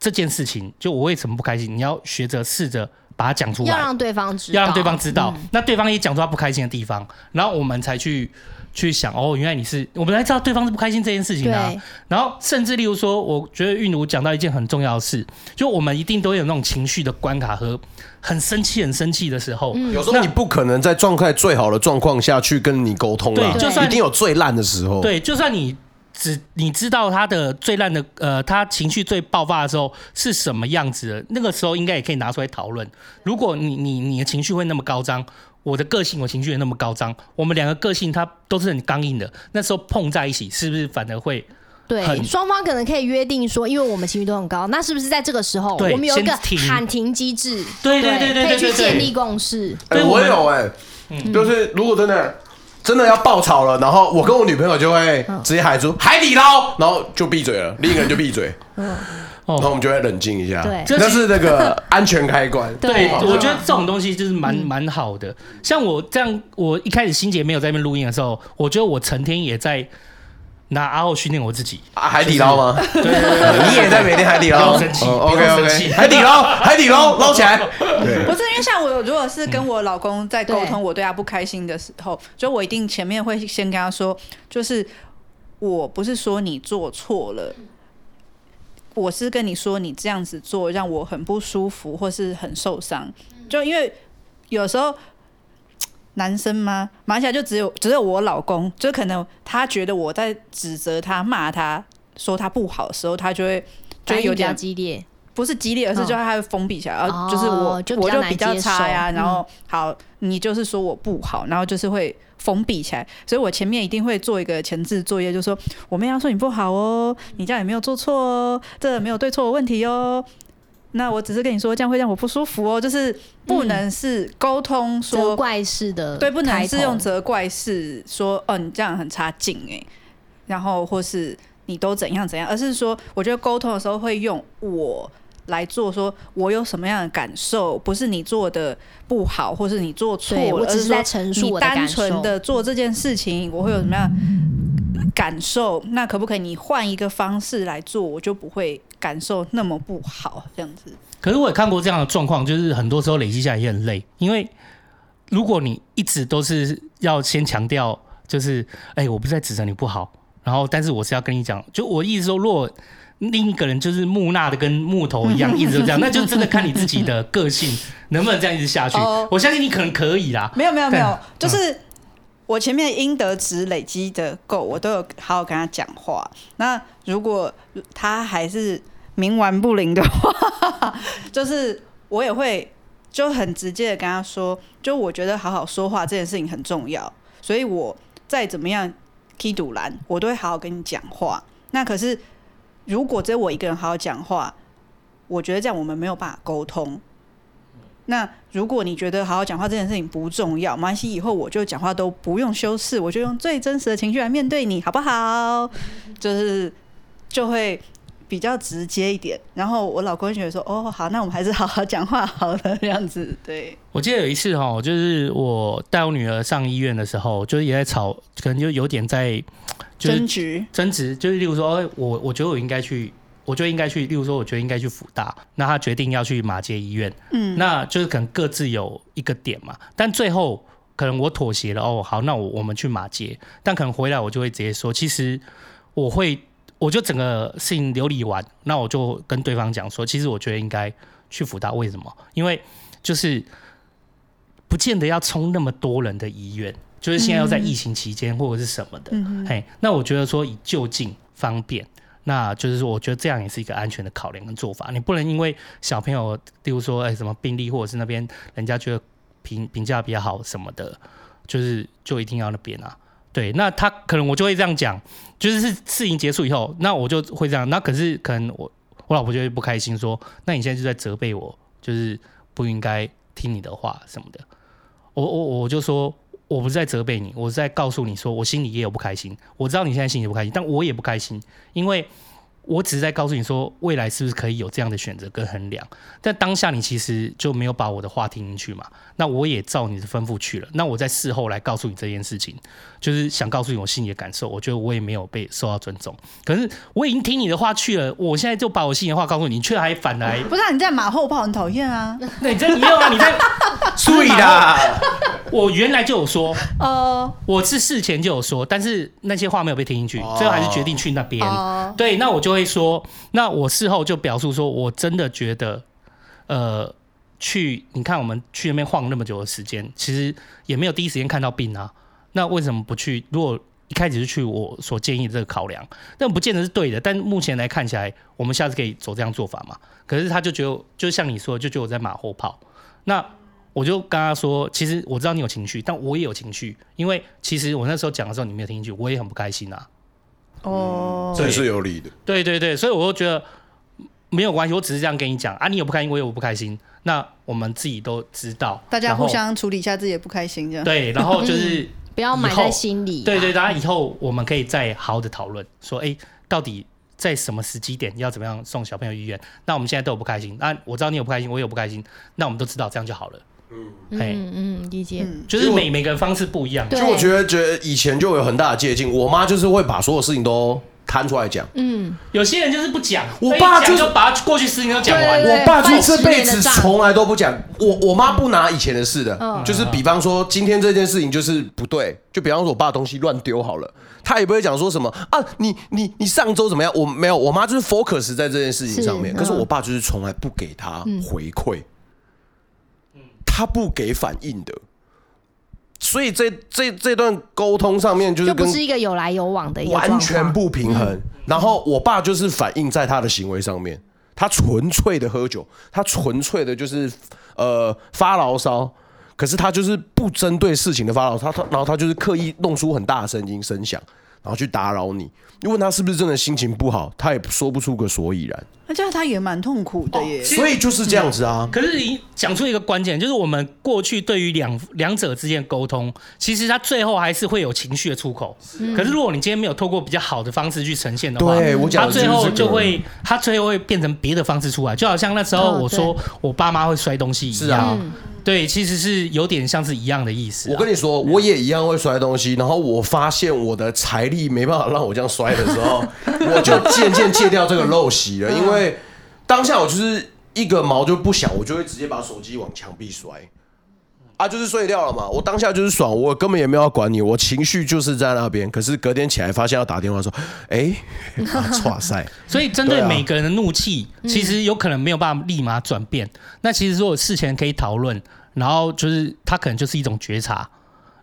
这件事情，就我为什么不开心？你要学着试着把它讲出来，要让对方知道，要让对方知道，嗯、那对方也讲出他不开心的地方，然后我们才去。去想哦，原来你是我们才知道对方是不开心这件事情啊。然后甚至例如说，我觉得韵如讲到一件很重要的事，就我们一定都有那种情绪的关卡和很生气、很生气的时候。有时候你不可能在状态最好的状况下去跟你沟通啊，对，就算一定有最烂的时候。对，就算你只你知道他的最烂的呃，他情绪最爆发的时候是什么样子的，那个时候应该也可以拿出来讨论。如果你你你的情绪会那么高涨。我的个性，我情绪也那么高涨，我们两个个性它都是很刚硬的，那时候碰在一起，是不是反而会对，双方可能可以约定说，因为我们情绪都很高，那是不是在这个时候，我们有一个喊停机制？对对对对，可以去建立共识。对，我有哎，就是如果真的真的要爆吵了，然后我跟我女朋友就会直接喊出海底捞，然后就闭嘴了，另一个人就闭嘴。嗯。然后我们就会冷静一下，对，那是那个 安全开关。对，我觉得这种东西就是蛮蛮好的。像我这样，我一开始心姐没有在那边录音的时候，我觉得我成天也在拿阿后训练我自己。海底捞吗？对对对，你也在每天海底捞。生气，OK OK。海底捞，海底捞，捞起来。不是因为像我，如果是跟我老公在沟通，我对他不开心的时候，就我一定前面会先跟他说，就是我不是说你做错了。我是跟你说，你这样子做让我很不舒服，或是很受伤。就因为有时候男生嘛，马来西亚就只有只有我老公，就可能他觉得我在指责他、骂他说他不好的时候，他就会就会有点激烈，不是激烈，而是就他会封闭起来，然后就是我我就比较差呀。然后好，你就是说我不好，然后就是会。封闭起来，所以我前面一定会做一个前置作业，就是说我们要说你不好哦，你这样也没有做错哦，这没有对错的问题哦。那我只是跟你说，这样会让我不舒服哦，就是不能是沟通说责怪式的，对，不能是用责怪式说哦，你这样很差劲哎，然后或是你都怎样怎样，而是说我觉得沟通的时候会用我。来做，说我有什么样的感受，不是你做的不好，或是你做错了，我只是在陈述我的感受。你单纯的做这件事情，我会有什么样感受？那可不可以你换一个方式来做，我就不会感受那么不好，这样子。可是我也看过这样的状况，就是很多时候累积下来也很累，因为如果你一直都是要先强调，就是哎、欸，我不是在指责你不好，然后但是我是要跟你讲，就我意思说，如果另一个人就是木讷的跟木头一样，一直都这样，那就真的看你自己的个性 能不能这样一直下去。我相信你可能可以啦。没有没有没有，就是我前面应得值累积的够，我都有好好跟他讲话。那如果他还是冥顽不灵的话，就是我也会就很直接的跟他说，就我觉得好好说话这件事情很重要，所以我再怎么样踢赌篮，我都会好好跟你讲话。那可是。如果只有我一个人好好讲话，我觉得这样我们没有办法沟通。那如果你觉得好好讲话这件事情不重要，没关系，以后我就讲话都不用修饰，我就用最真实的情绪来面对你，好不好？就是就会比较直接一点。然后我老公觉得说：“哦，好，那我们还是好好讲话好了。”这样子。对，我记得有一次哈，就是我带我女儿上医院的时候，就是也在吵，可能就有点在。就是、争执，争执就是，例如说，我我觉得我应该去，我就应该去，例如说，我觉得应该去辅大，那他决定要去马街医院，嗯，那就是可能各自有一个点嘛，但最后可能我妥协了，哦，好，那我我们去马街，但可能回来我就会直接说，其实我会，我就整个事情流理完，那我就跟对方讲说，其实我觉得应该去辅大，为什么？因为就是不见得要冲那么多人的医院。就是现在要在疫情期间或者是什么的，嗯、嘿，那我觉得说以就近方便，那就是说我觉得这样也是一个安全的考量跟做法。你不能因为小朋友，例如说哎什么病例，或者是那边人家觉得评评价比较好什么的，就是就一定要那边啊。对，那他可能我就会这样讲，就是事情结束以后，那我就会这样。那可是可能我我老婆就会不开心，说那你现在就在责备我，就是不应该听你的话什么的。我我我就说。我不是在责备你，我是在告诉你说，我心里也有不开心。我知道你现在心里不开心，但我也不开心，因为。我只是在告诉你说，未来是不是可以有这样的选择跟衡量？但当下你其实就没有把我的话听进去嘛。那我也照你的吩咐去了。那我在事后来告诉你这件事情，就是想告诉你我心里的感受。我觉得我也没有被受到尊重。可是我已经听你的话去了，我现在就把我心里的话告诉你，你却还反来。不是、啊、你在马后炮很讨厌啊？那你在没有啊？你在 注意的。我原来就有说，哦，我是事前就有说，但是那些话没有被听进去，最后还是决定去那边。对，那我就会。会说，那我事后就表述说，我真的觉得，呃，去你看我们去那边晃那么久的时间，其实也没有第一时间看到病啊。那为什么不去？如果一开始就去我所建议的这个考量，但不见得是对的。但目前来看起来，我们下次可以走这样做法嘛？可是他就觉得，就像你说，就觉得我在马后炮。那我就跟他说，其实我知道你有情绪，但我也有情绪，因为其实我那时候讲的时候你没有听进去，我也很不开心啊。哦，这是有理的。对对对，所以我就觉得没有关系，我只是这样跟你讲啊，你有不开心，我有不开心，那我们自己都知道，大家互相处理一下自己的不开心，这样对，然后就是不要埋在心里、啊，对对，大家以后我们可以再好好的讨论，说哎，到底在什么时机点要怎么样送小朋友医院？那我们现在都有不开心，那我知道你有不开心，我也有不开心，那我们都知道这样就好了。嗯嗯嗯，理解，就是每每个人方式不一样。就我觉得，觉得以前就有很大的借镜。我妈就是会把所有事情都摊出来讲。嗯，有些人就是不讲。我爸就是把过去事情都讲完。我爸就这辈子从来都不讲。我我妈不拿以前的事的，就是比方说今天这件事情就是不对，就比方说我爸东西乱丢好了，他也不会讲说什么啊，你你你上周怎么样？我没有，我妈就是 focus 在这件事情上面。可是我爸就是从来不给他回馈。他不给反应的，所以这这这段沟通上面就是跟不是一个有来有往的，完全不平衡。然后我爸就是反映在他的行为上面，他纯粹的喝酒，他纯粹的就是呃发牢骚，可是他就是不针对事情的发牢骚，他他然后他就是刻意弄出很大的声音声响，然后去打扰你。你问他是不是真的心情不好，他也说不出个所以然。那这样他也蛮痛苦的耶。所以就是这样子啊。可是你讲出一个关键，就是我们过去对于两两者之间沟通，其实他最后还是会有情绪的出口。可是如果你今天没有透过比较好的方式去呈现的话，对，我讲他最后就会，他最后会变成别的方式出来，就好像那时候我说我爸妈会摔东西一样。是啊。对，其实是有点像是一样的意思。我跟你说，我也一样会摔东西，然后我发现我的财力没办法让我这样摔的时候，我就渐渐戒掉这个陋习了。因为当下我就是一个毛就不想，我就会直接把手机往墙壁摔。啊，就是碎掉了嘛。我当下就是爽，我根本也没有要管你，我情绪就是在那边。可是隔天起来发现要打电话说，哎，哇塞！所以针对每个人的怒气，其实有可能没有办法立马转变。那其实如果事前可以讨论。然后就是他可能就是一种觉察，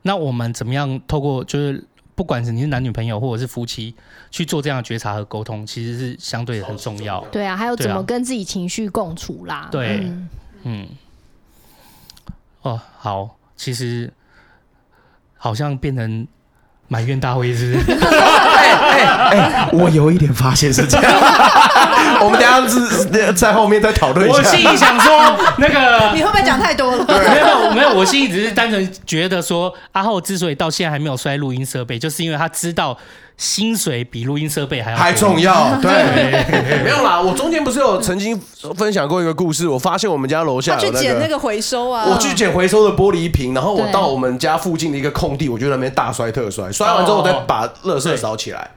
那我们怎么样透过就是不管是你是男女朋友或者是夫妻去做这样的觉察和沟通，其实是相对很重要。对啊，还有怎么跟自己情绪共处啦？对，嗯，嗯，哦，好，其实好像变成。埋怨大会是不是？哎哎哎，我有一点发现是这样。我们等下是在后面再讨论一下。我心里想说，那个 你会不会讲太多了？没有没有，我心里只是单纯觉得说，阿浩之所以到现在还没有摔录音设备，就是因为他知道。薪水比录音设备还要还重要，对，没有啦。我中间不是有曾经分享过一个故事，我发现我们家楼下有、那个、去捡那个回收啊，我去捡回收的玻璃瓶，然后我到我们家附近的一个空地，我就在那边大摔特摔，摔完之后我再把垃圾扫起来。哦，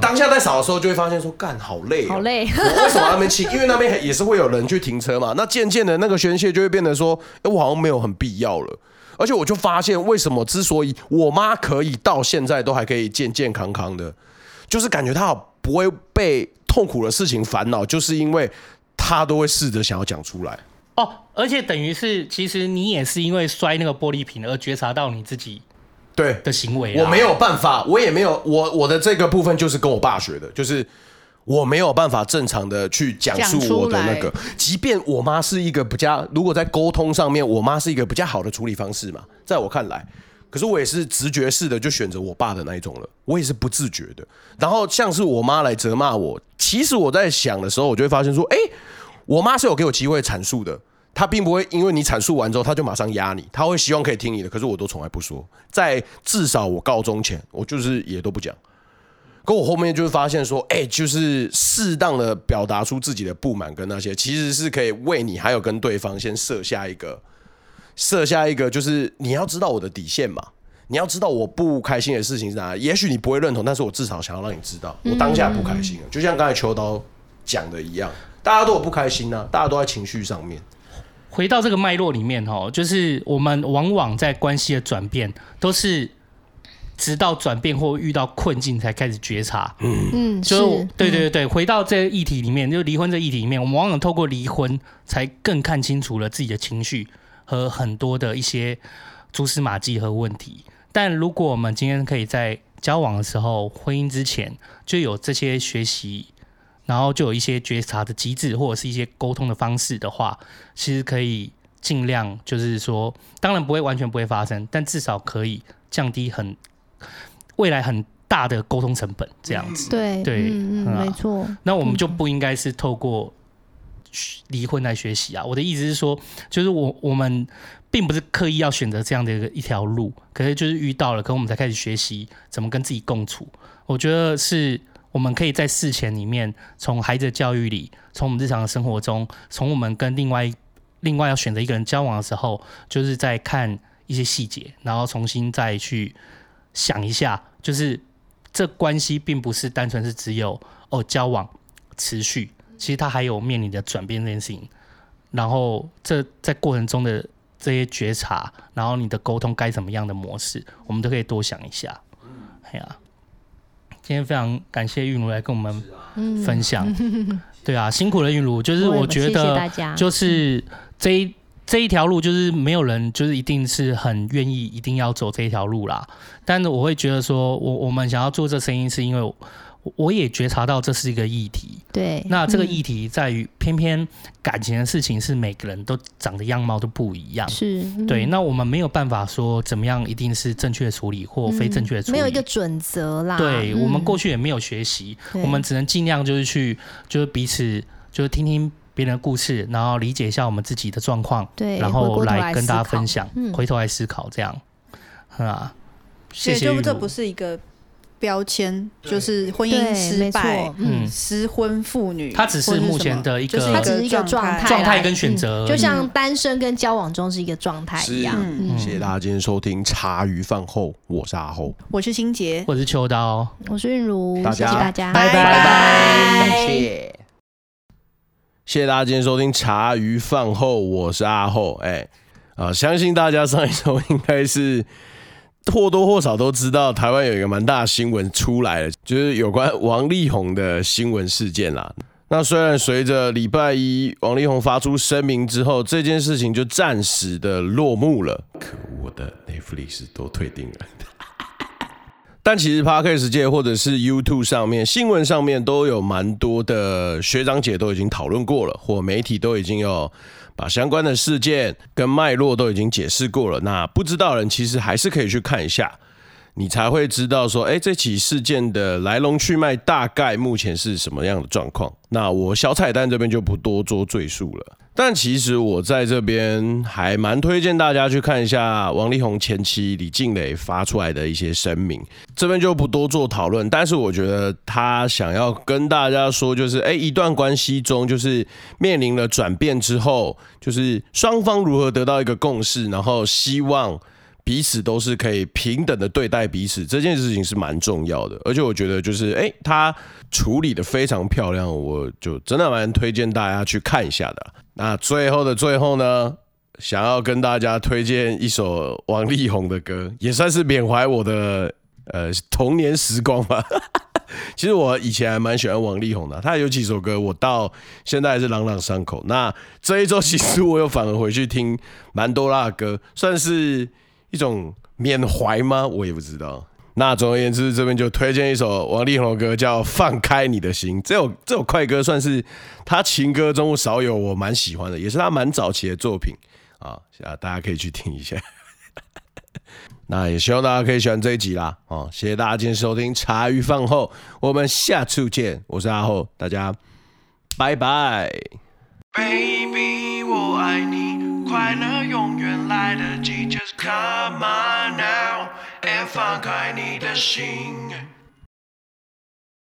当下在扫的时候就会发现说，干好累、喔，好累。我为什么那边清？因为那边也是会有人去停车嘛。那渐渐的那个宣泄就会变得说，哎，我好像没有很必要了。而且我就发现，为什么之所以我妈可以到现在都还可以健健康康的，就是感觉她好不会被痛苦的事情烦恼，就是因为她都会试着想要讲出来。哦，而且等于是，其实你也是因为摔那个玻璃瓶而觉察到你自己对的行为。我没有办法，我也没有，我我的这个部分就是跟我爸学的，就是。我没有办法正常的去讲述我的那个，即便我妈是一个比较，如果在沟通上面，我妈是一个比较好的处理方式嘛，在我看来，可是我也是直觉式的就选择我爸的那一种了，我也是不自觉的。然后像是我妈来责骂我，其实我在想的时候，我就会发现说，哎，我妈是有给我机会阐述的，她并不会因为你阐述完之后，他就马上压你，他会希望可以听你的，可是我都从来不说，在至少我高中前，我就是也都不讲。可我后面就会发现说，哎、欸，就是适当的表达出自己的不满跟那些，其实是可以为你还有跟对方先设下一个，设下一个，就是你要知道我的底线嘛，你要知道我不开心的事情是哪，也许你不会认同，但是我至少想要让你知道，我当下不开心了，就像刚才秋刀讲的一样，大家都有不开心啊，大家都在情绪上面。回到这个脉络里面哈，就是我们往往在关系的转变都是。直到转变或遇到困境才开始觉察，嗯嗯，就对对对，回到这个议题里面，就离婚这议题里面，我们往往透过离婚才更看清楚了自己的情绪和很多的一些蛛丝马迹和问题。但如果我们今天可以在交往的时候、婚姻之前就有这些学习，然后就有一些觉察的机制或者是一些沟通的方式的话，其实可以尽量就是说，当然不会完全不会发生，但至少可以降低很。未来很大的沟通成本这样子。对对，嗯嗯，没错。那我们就不应该是透过离婚来学习啊！我的意思是说，就是我我们并不是刻意要选择这样的一个一条路，可是就是遇到了，可我们才开始学习怎么跟自己共处。我觉得是我们可以在事前里面，从孩子的教育里，从我们日常的生活中，从我们跟另外另外要选择一个人交往的时候，就是在看一些细节，然后重新再去想一下，就是这关系并不是单纯是只有哦交往持续。其实他还有面临的转变这件事情，然后这在过程中的这些觉察，然后你的沟通该怎么样的模式，我们都可以多想一下。哎呀，今天非常感谢韵如来跟我们分享。对啊，辛苦了韵如，就是我觉得就是这一这一条路，就是没有人就是一定是很愿意一定要走这一条路啦。但是我会觉得说，我我们想要做这声音，是因为。我也觉察到这是一个议题，对。那这个议题在于，偏偏感情的事情是每个人都长得样貌都不一样，是。对，那我们没有办法说怎么样一定是正确处理或非正确处理，没有一个准则啦。对，我们过去也没有学习，我们只能尽量就是去，就是彼此就是听听别人的故事，然后理解一下我们自己的状况，对，然后来跟大家分享，回头来思考这样，啊，谢谢。就这不是一个。标签就是婚姻失败，嗯，失婚妇女，她只是目前的一个，它只是一个状态，状态跟选择，就像单身跟交往中是一个状态一样。谢谢大家今天收听茶余饭后，我是阿后，我是心洁，我是秋刀，我是韵如，谢谢大家，拜拜。拜，谢。谢，谢谢大家今天收听茶余饭后，我是阿后，哎，啊，相信大家上一周应该是。或多或少都知道，台湾有一个蛮大的新闻出来了，就是有关王力宏的新闻事件啦。那虽然随着礼拜一王力宏发出声明之后，这件事情就暂时的落幕了。可恶，的 Netflix 都退订了。但其实 Podcast 界或者是 YouTube 上面新闻上面都有蛮多的学长姐都已经讨论过了，或媒体都已经有。把相关的事件跟脉络都已经解释过了，那不知道人其实还是可以去看一下，你才会知道说，哎，这起事件的来龙去脉大概目前是什么样的状况。那我小彩蛋这边就不多做赘述了。但其实我在这边还蛮推荐大家去看一下王力宏前妻李静蕾发出来的一些声明，这边就不多做讨论。但是我觉得他想要跟大家说，就是哎，一段关系中就是面临了转变之后，就是双方如何得到一个共识，然后希望彼此都是可以平等的对待彼此，这件事情是蛮重要的。而且我觉得就是哎，他处理得非常漂亮，我就真的蛮推荐大家去看一下的。那最后的最后呢，想要跟大家推荐一首王力宏的歌，也算是缅怀我的呃童年时光吧。其实我以前还蛮喜欢王力宏的，他有几首歌我到现在还是朗朗上口。那这一周其实我又反而回去听蛮多他的歌，算是一种缅怀吗？我也不知道。那总而言之，这边就推荐一首王力宏的歌，叫《放开你的心》。这首这首快歌算是他情歌中少有我蛮喜欢的，也是他蛮早期的作品啊，大家可以去听一下。那也希望大家可以喜欢这一集啦，啊，谢谢大家今天收听茶余饭后，我们下次见，我是阿厚，大家拜拜。Baby，我爱你，快乐永远来得及，Just come on now。放开你的心。